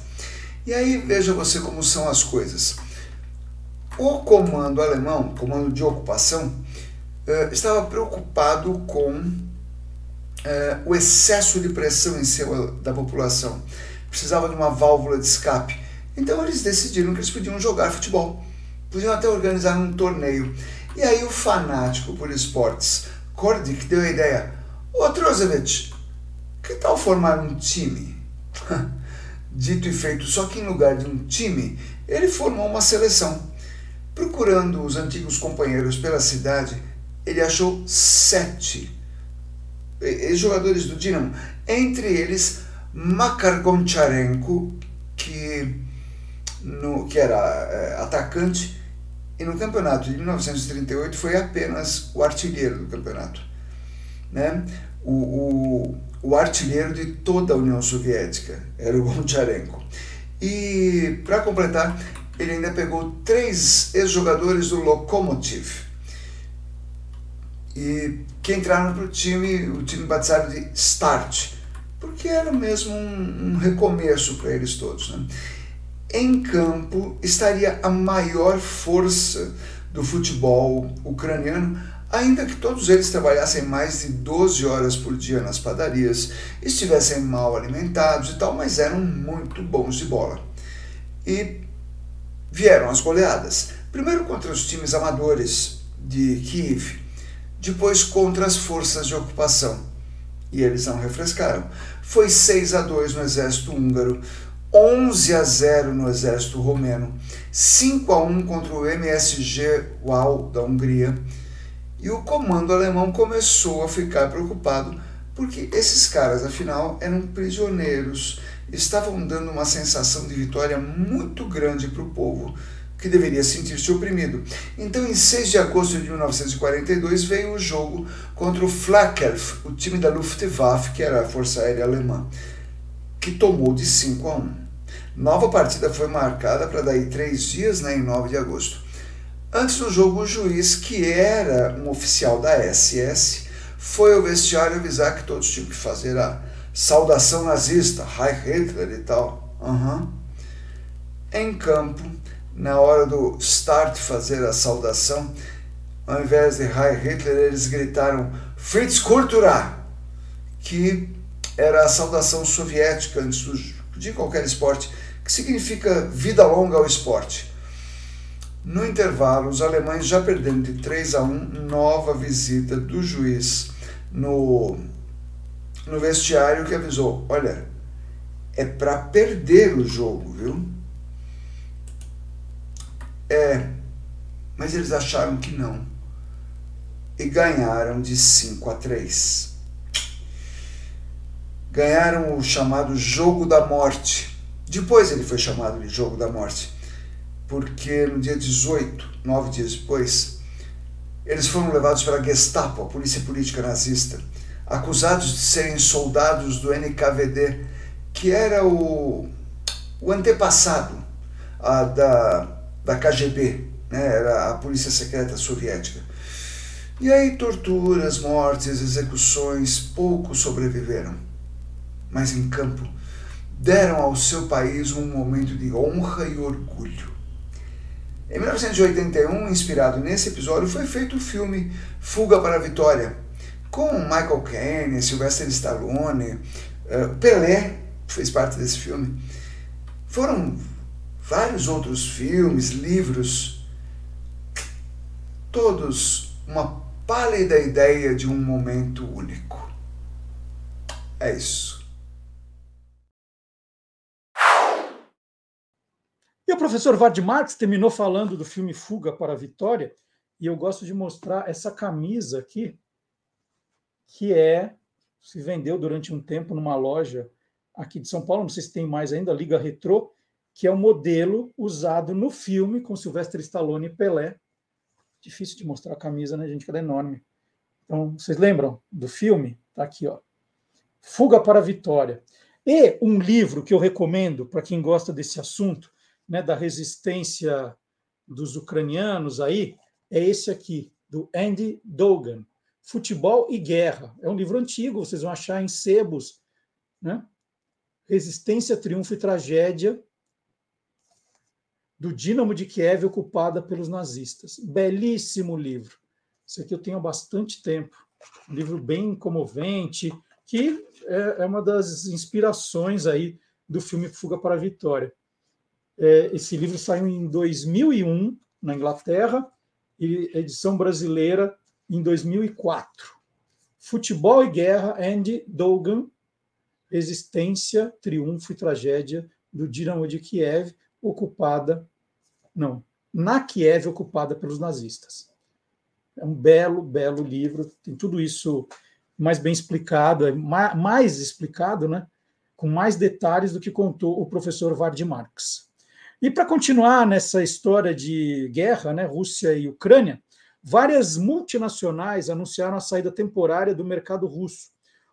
E aí veja você como são as coisas. O comando alemão, comando de ocupação, eh, estava preocupado com eh, o excesso de pressão em cima da população. Precisava de uma válvula de escape. Então eles decidiram que eles podiam jogar futebol. Podiam até organizar um torneio. E aí o fanático por esportes, Kordik, deu a ideia: Ô Trozovic, que tal formar um time? Dito e feito, só que em lugar de um time, ele formou uma seleção. Procurando os antigos companheiros pela cidade, ele achou sete jogadores do Dinamo, entre eles Makar Goncharenko, que, no, que era é, atacante, e no campeonato de 1938 foi apenas o artilheiro do campeonato. Né? O, o, o artilheiro de toda a União Soviética era o Goncharenko. E, para completar, ele ainda pegou três ex-jogadores do Lokomotiv. E que entraram para o time, o time batizado de Start, porque era mesmo um, um recomeço para eles todos. Né? Em campo estaria a maior força do futebol ucraniano, ainda que todos eles trabalhassem mais de 12 horas por dia nas padarias, estivessem mal alimentados e tal, mas eram muito bons de bola. E vieram as goleadas. Primeiro contra os times amadores de Kiev, depois contra as forças de ocupação. E eles não refrescaram. Foi 6 a 2 no exército húngaro, 11 a 0 no exército romeno, 5 a 1 contra o MSG UAU da Hungria. E o comando alemão começou a ficar preocupado porque esses caras, afinal, eram prisioneiros, estavam dando uma sensação de vitória muito grande para o povo que deveria sentir-se oprimido. Então, em 6 de agosto de 1942, veio o jogo contra o Flakelf, o time da Luftwaffe, que era a Força Aérea Alemã, que tomou de 5 a 1. Nova partida foi marcada para daí três dias, né, em 9 de agosto. Antes do jogo, o juiz, que era um oficial da SS, foi ao vestiário avisar que todos tinham que fazer a saudação nazista, Heil Hitler e tal. Uhum. Em campo, na hora do start fazer a saudação, ao invés de Heil Hitler, eles gritaram Fritz Kultura, que era a saudação soviética antes do, de qualquer esporte, que significa vida longa ao esporte. No intervalo, os alemães já perdendo de 3 a 1, nova visita do juiz no, no vestiário que avisou: olha, é para perder o jogo, viu? É, mas eles acharam que não. E ganharam de 5 a 3. Ganharam o chamado Jogo da Morte. Depois ele foi chamado de Jogo da Morte, porque no dia 18, nove dias depois, eles foram levados pela Gestapo, a polícia política nazista, acusados de serem soldados do NKVD, que era o, o antepassado a, da da KGB, né? era a polícia secreta soviética. E aí torturas, mortes, execuções, poucos sobreviveram. Mas em campo, deram ao seu país um momento de honra e orgulho. Em 1981, inspirado nesse episódio, foi feito o filme Fuga para a Vitória, com Michael Caine, Sylvester Stallone, uh, Pelé fez parte desse filme. Foram vários outros filmes, livros, todos uma pálida ideia de um momento único. É isso. E o professor Vard Marx terminou falando do filme Fuga para a Vitória, e eu gosto de mostrar essa camisa aqui, que é se vendeu durante um tempo numa loja aqui de São Paulo, não sei se tem mais ainda, Liga Retrô, que é o modelo usado no filme com Sylvester Stallone e Pelé. Difícil de mostrar a camisa, né, gente? Que ela é enorme. Então, vocês lembram do filme? Tá aqui, ó. Fuga para a Vitória. E um livro que eu recomendo para quem gosta desse assunto, né, da resistência dos ucranianos aí, é esse aqui, do Andy Dogan, Futebol e Guerra. É um livro antigo, vocês vão achar em sebos, né? Resistência, Triunfo e Tragédia do Dínamo de Kiev ocupada pelos nazistas. Belíssimo livro. Isso aqui eu tenho há bastante tempo. Um livro bem comovente, que é, é uma das inspirações aí do filme Fuga para a Vitória. É, esse livro saiu em 2001 na Inglaterra e edição brasileira em 2004. Futebol e Guerra, Andy Dogan, Resistência, Triunfo e Tragédia do Dínamo de Kiev, ocupada, não, na Kiev ocupada pelos nazistas. É um belo, belo livro, tem tudo isso mais bem explicado, é mais explicado, né? com mais detalhes do que contou o professor Vard Marx. E para continuar nessa história de guerra, né, Rússia e Ucrânia, várias multinacionais anunciaram a saída temporária do mercado russo.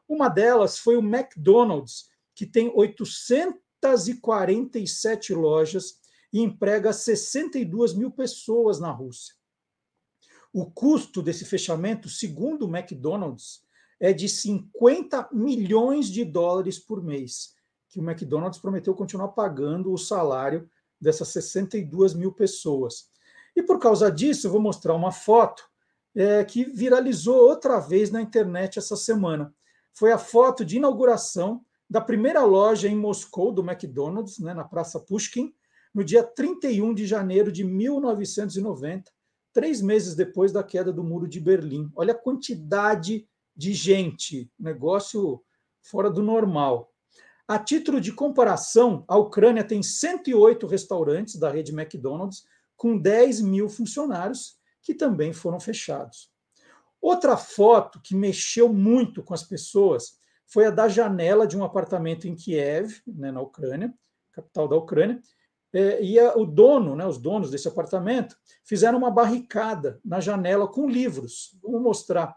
Uma delas foi o McDonald's, que tem 800 547 lojas e emprega 62 mil pessoas na Rússia. O custo desse fechamento, segundo o McDonald's, é de 50 milhões de dólares por mês, que o McDonald's prometeu continuar pagando o salário dessas 62 mil pessoas. E por causa disso, vou mostrar uma foto é, que viralizou outra vez na internet essa semana. Foi a foto de inauguração da primeira loja em Moscou do McDonald's, né, na Praça Pushkin, no dia 31 de janeiro de 1990. três meses depois da queda do Muro de Berlim. Olha a quantidade de gente, negócio fora do normal. A título de comparação, a Ucrânia tem 108 restaurantes da rede McDonald's, com 10 mil funcionários, que também foram fechados. Outra foto que mexeu muito com as pessoas foi a da janela de um apartamento em Kiev, né, na Ucrânia, capital da Ucrânia, é, e a, o dono, né, os donos desse apartamento, fizeram uma barricada na janela com livros. Vou mostrar.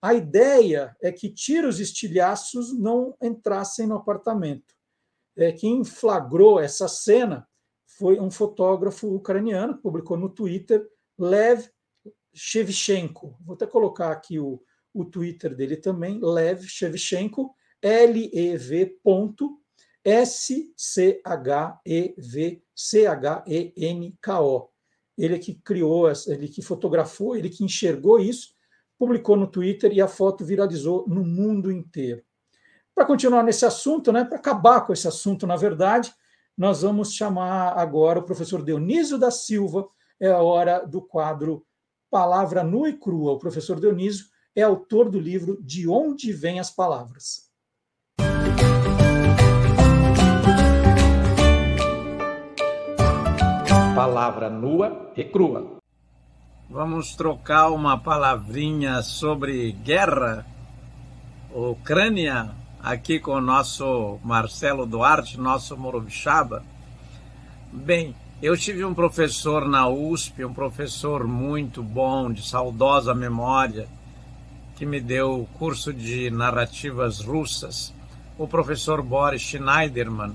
A ideia é que tiros estilhaços não entrassem no apartamento. É, quem flagrou essa cena foi um fotógrafo ucraniano que publicou no Twitter, Lev Shevchenko. Vou até colocar aqui o, o Twitter dele também, Lev Shevchenko, L-E-V S-C-H-E-V-C-H-E-N-K-O. Ele é que criou, ele que fotografou, ele que enxergou isso, publicou no Twitter e a foto viralizou no mundo inteiro. Para continuar nesse assunto, né, para acabar com esse assunto, na verdade, nós vamos chamar agora o professor Dionísio da Silva, é a hora do quadro Palavra Nua e Crua. O professor Dionísio é autor do livro De Onde Vêm as Palavras. Palavra nua e crua. Vamos trocar uma palavrinha sobre guerra, Ucrânia, aqui com o nosso Marcelo Duarte, nosso Morobixaba. Bem, eu tive um professor na USP, um professor muito bom, de saudosa memória, que me deu o curso de narrativas russas, o professor Boris Schneiderman,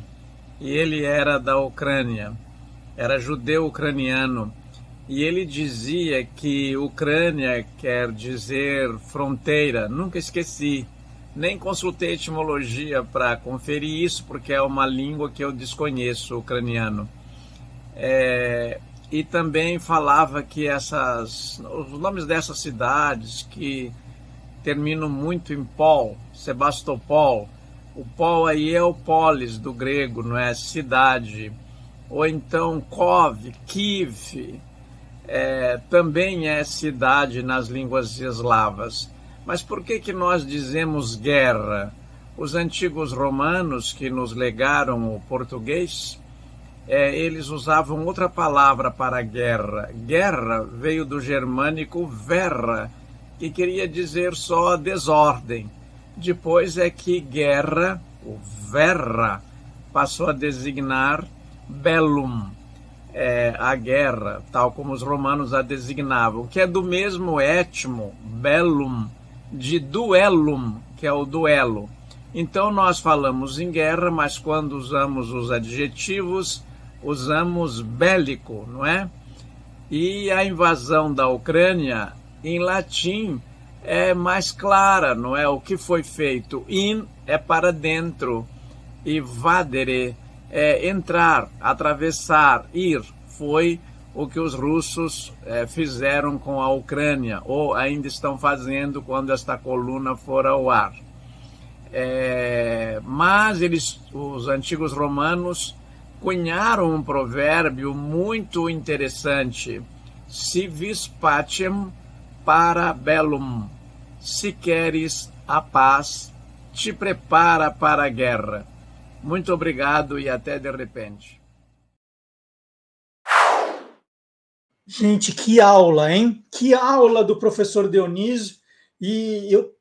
e ele era da Ucrânia, era judeu ucraniano, e ele dizia que Ucrânia quer dizer fronteira, nunca esqueci. Nem consultei etimologia para conferir isso, porque é uma língua que eu desconheço, ucraniano. É, e também falava que essas, os nomes dessas cidades que terminam muito em pol, Sebastopol, o pol aí é o polis do grego, não é? Cidade, ou então Kov, Kiev, é, também é cidade nas línguas eslavas. Mas por que, que nós dizemos guerra? Os antigos romanos que nos legaram o português, é, eles usavam outra palavra para guerra. Guerra veio do germânico verra, que queria dizer só desordem. Depois é que guerra, o verra, passou a designar bellum, é, a guerra, tal como os romanos a designavam, que é do mesmo etmo, bellum, de duelum, que é o duelo. Então nós falamos em guerra, mas quando usamos os adjetivos, usamos bélico, não é? E a invasão da Ucrânia, em latim, é mais clara, não é? O que foi feito? In é para dentro e vadere é entrar, atravessar, ir. Foi o que os russos é, fizeram com a Ucrânia, ou ainda estão fazendo quando esta coluna for ao ar. É, mas eles, os antigos romanos, cunharam um provérbio muito interessante: Si vis pacem para bellum. Se queres a paz, te prepara para a guerra. Muito obrigado e até de repente. Gente, que aula, hein? Que aula do professor Dionísio. E eu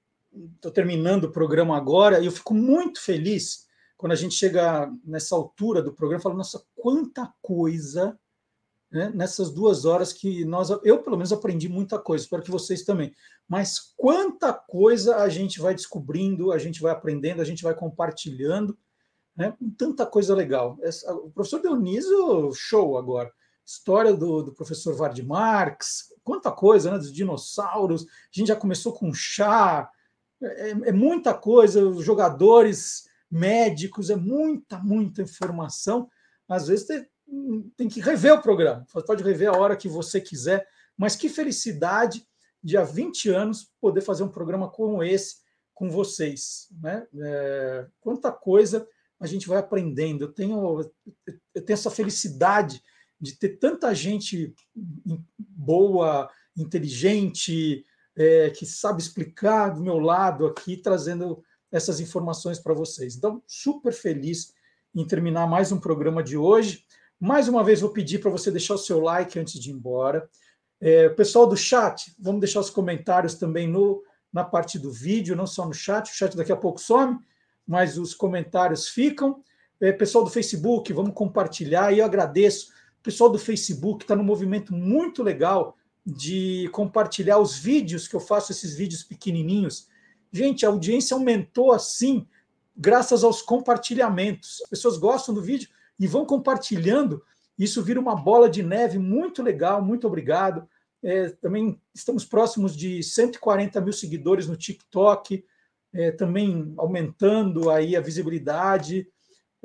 estou terminando o programa agora e eu fico muito feliz quando a gente chega nessa altura do programa fala, nossa, quanta coisa né, nessas duas horas que nós, eu pelo menos aprendi muita coisa, espero que vocês também. Mas quanta coisa a gente vai descobrindo, a gente vai aprendendo, a gente vai compartilhando, né? Tanta coisa legal. O professor Dionísio, show agora história do, do professor Vard Marx, quanta coisa, né, dos dinossauros. A gente já começou com chá, é, é muita coisa, os jogadores médicos, é muita, muita informação. Às vezes tem, tem que rever o programa, pode rever a hora que você quiser, mas que felicidade de há 20 anos poder fazer um programa como esse com vocês. Né? É, quanta coisa a gente vai aprendendo. Eu tenho, eu tenho essa felicidade de ter tanta gente boa, inteligente, é, que sabe explicar do meu lado aqui, trazendo essas informações para vocês. Então, super feliz em terminar mais um programa de hoje. Mais uma vez, vou pedir para você deixar o seu like antes de ir embora. É, pessoal do chat, vamos deixar os comentários também no, na parte do vídeo, não só no chat. O chat daqui a pouco some, mas os comentários ficam. É, pessoal do Facebook, vamos compartilhar. E eu agradeço. O pessoal do Facebook está num movimento muito legal de compartilhar os vídeos que eu faço, esses vídeos pequenininhos. Gente, a audiência aumentou assim, graças aos compartilhamentos. As pessoas gostam do vídeo e vão compartilhando. Isso vira uma bola de neve muito legal. Muito obrigado. É, também estamos próximos de 140 mil seguidores no TikTok, é, também aumentando aí a visibilidade.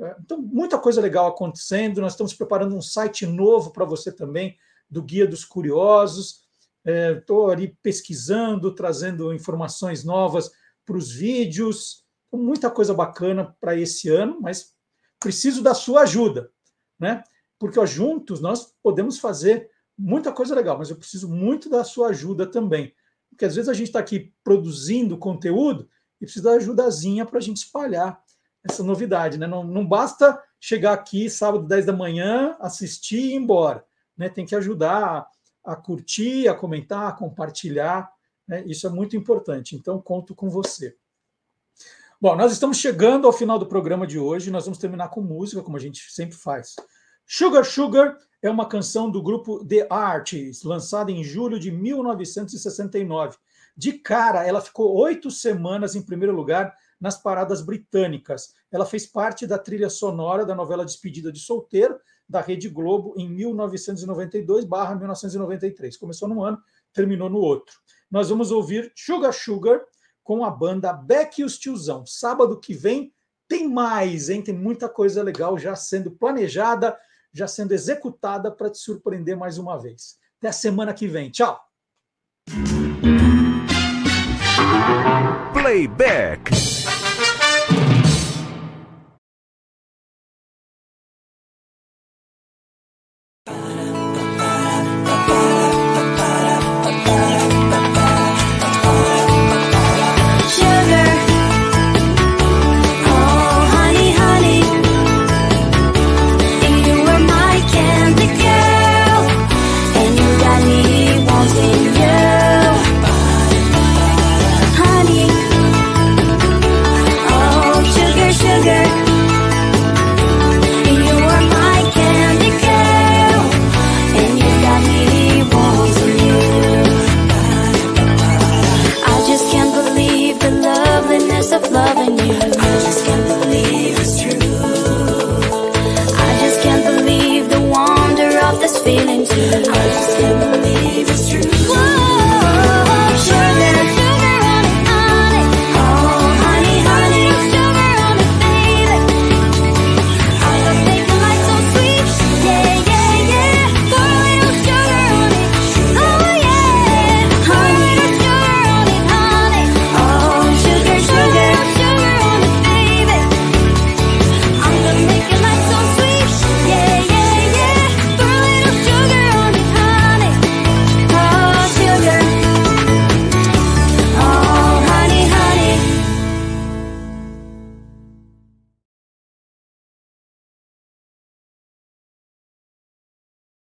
É, então, muita coisa legal acontecendo. Nós estamos preparando um site novo para você também, do Guia dos Curiosos. Estou é, ali pesquisando, trazendo informações novas para os vídeos. Então, muita coisa bacana para esse ano, mas preciso da sua ajuda, né? Porque ó, juntos nós podemos fazer muita coisa legal, mas eu preciso muito da sua ajuda também. Porque às vezes a gente está aqui produzindo conteúdo precisa da ajudazinha para a gente espalhar essa novidade. Né? Não, não basta chegar aqui sábado 10 da manhã, assistir e ir embora. Né? Tem que ajudar a, a curtir, a comentar, a compartilhar. Né? Isso é muito importante. Então, conto com você. Bom, nós estamos chegando ao final do programa de hoje. Nós vamos terminar com música, como a gente sempre faz. Sugar Sugar é uma canção do grupo The Artists, lançada em julho de 1969. De cara, ela ficou oito semanas em primeiro lugar nas paradas britânicas. Ela fez parte da trilha sonora da novela Despedida de Solteiro, da Rede Globo, em 1992-1993. Começou num ano, terminou no outro. Nós vamos ouvir Sugar Sugar com a banda Beck e os Tiozão. Sábado que vem tem mais, hein? Tem muita coisa legal já sendo planejada já sendo executada para te surpreender mais uma vez. Até a semana que vem. Tchau! Playback.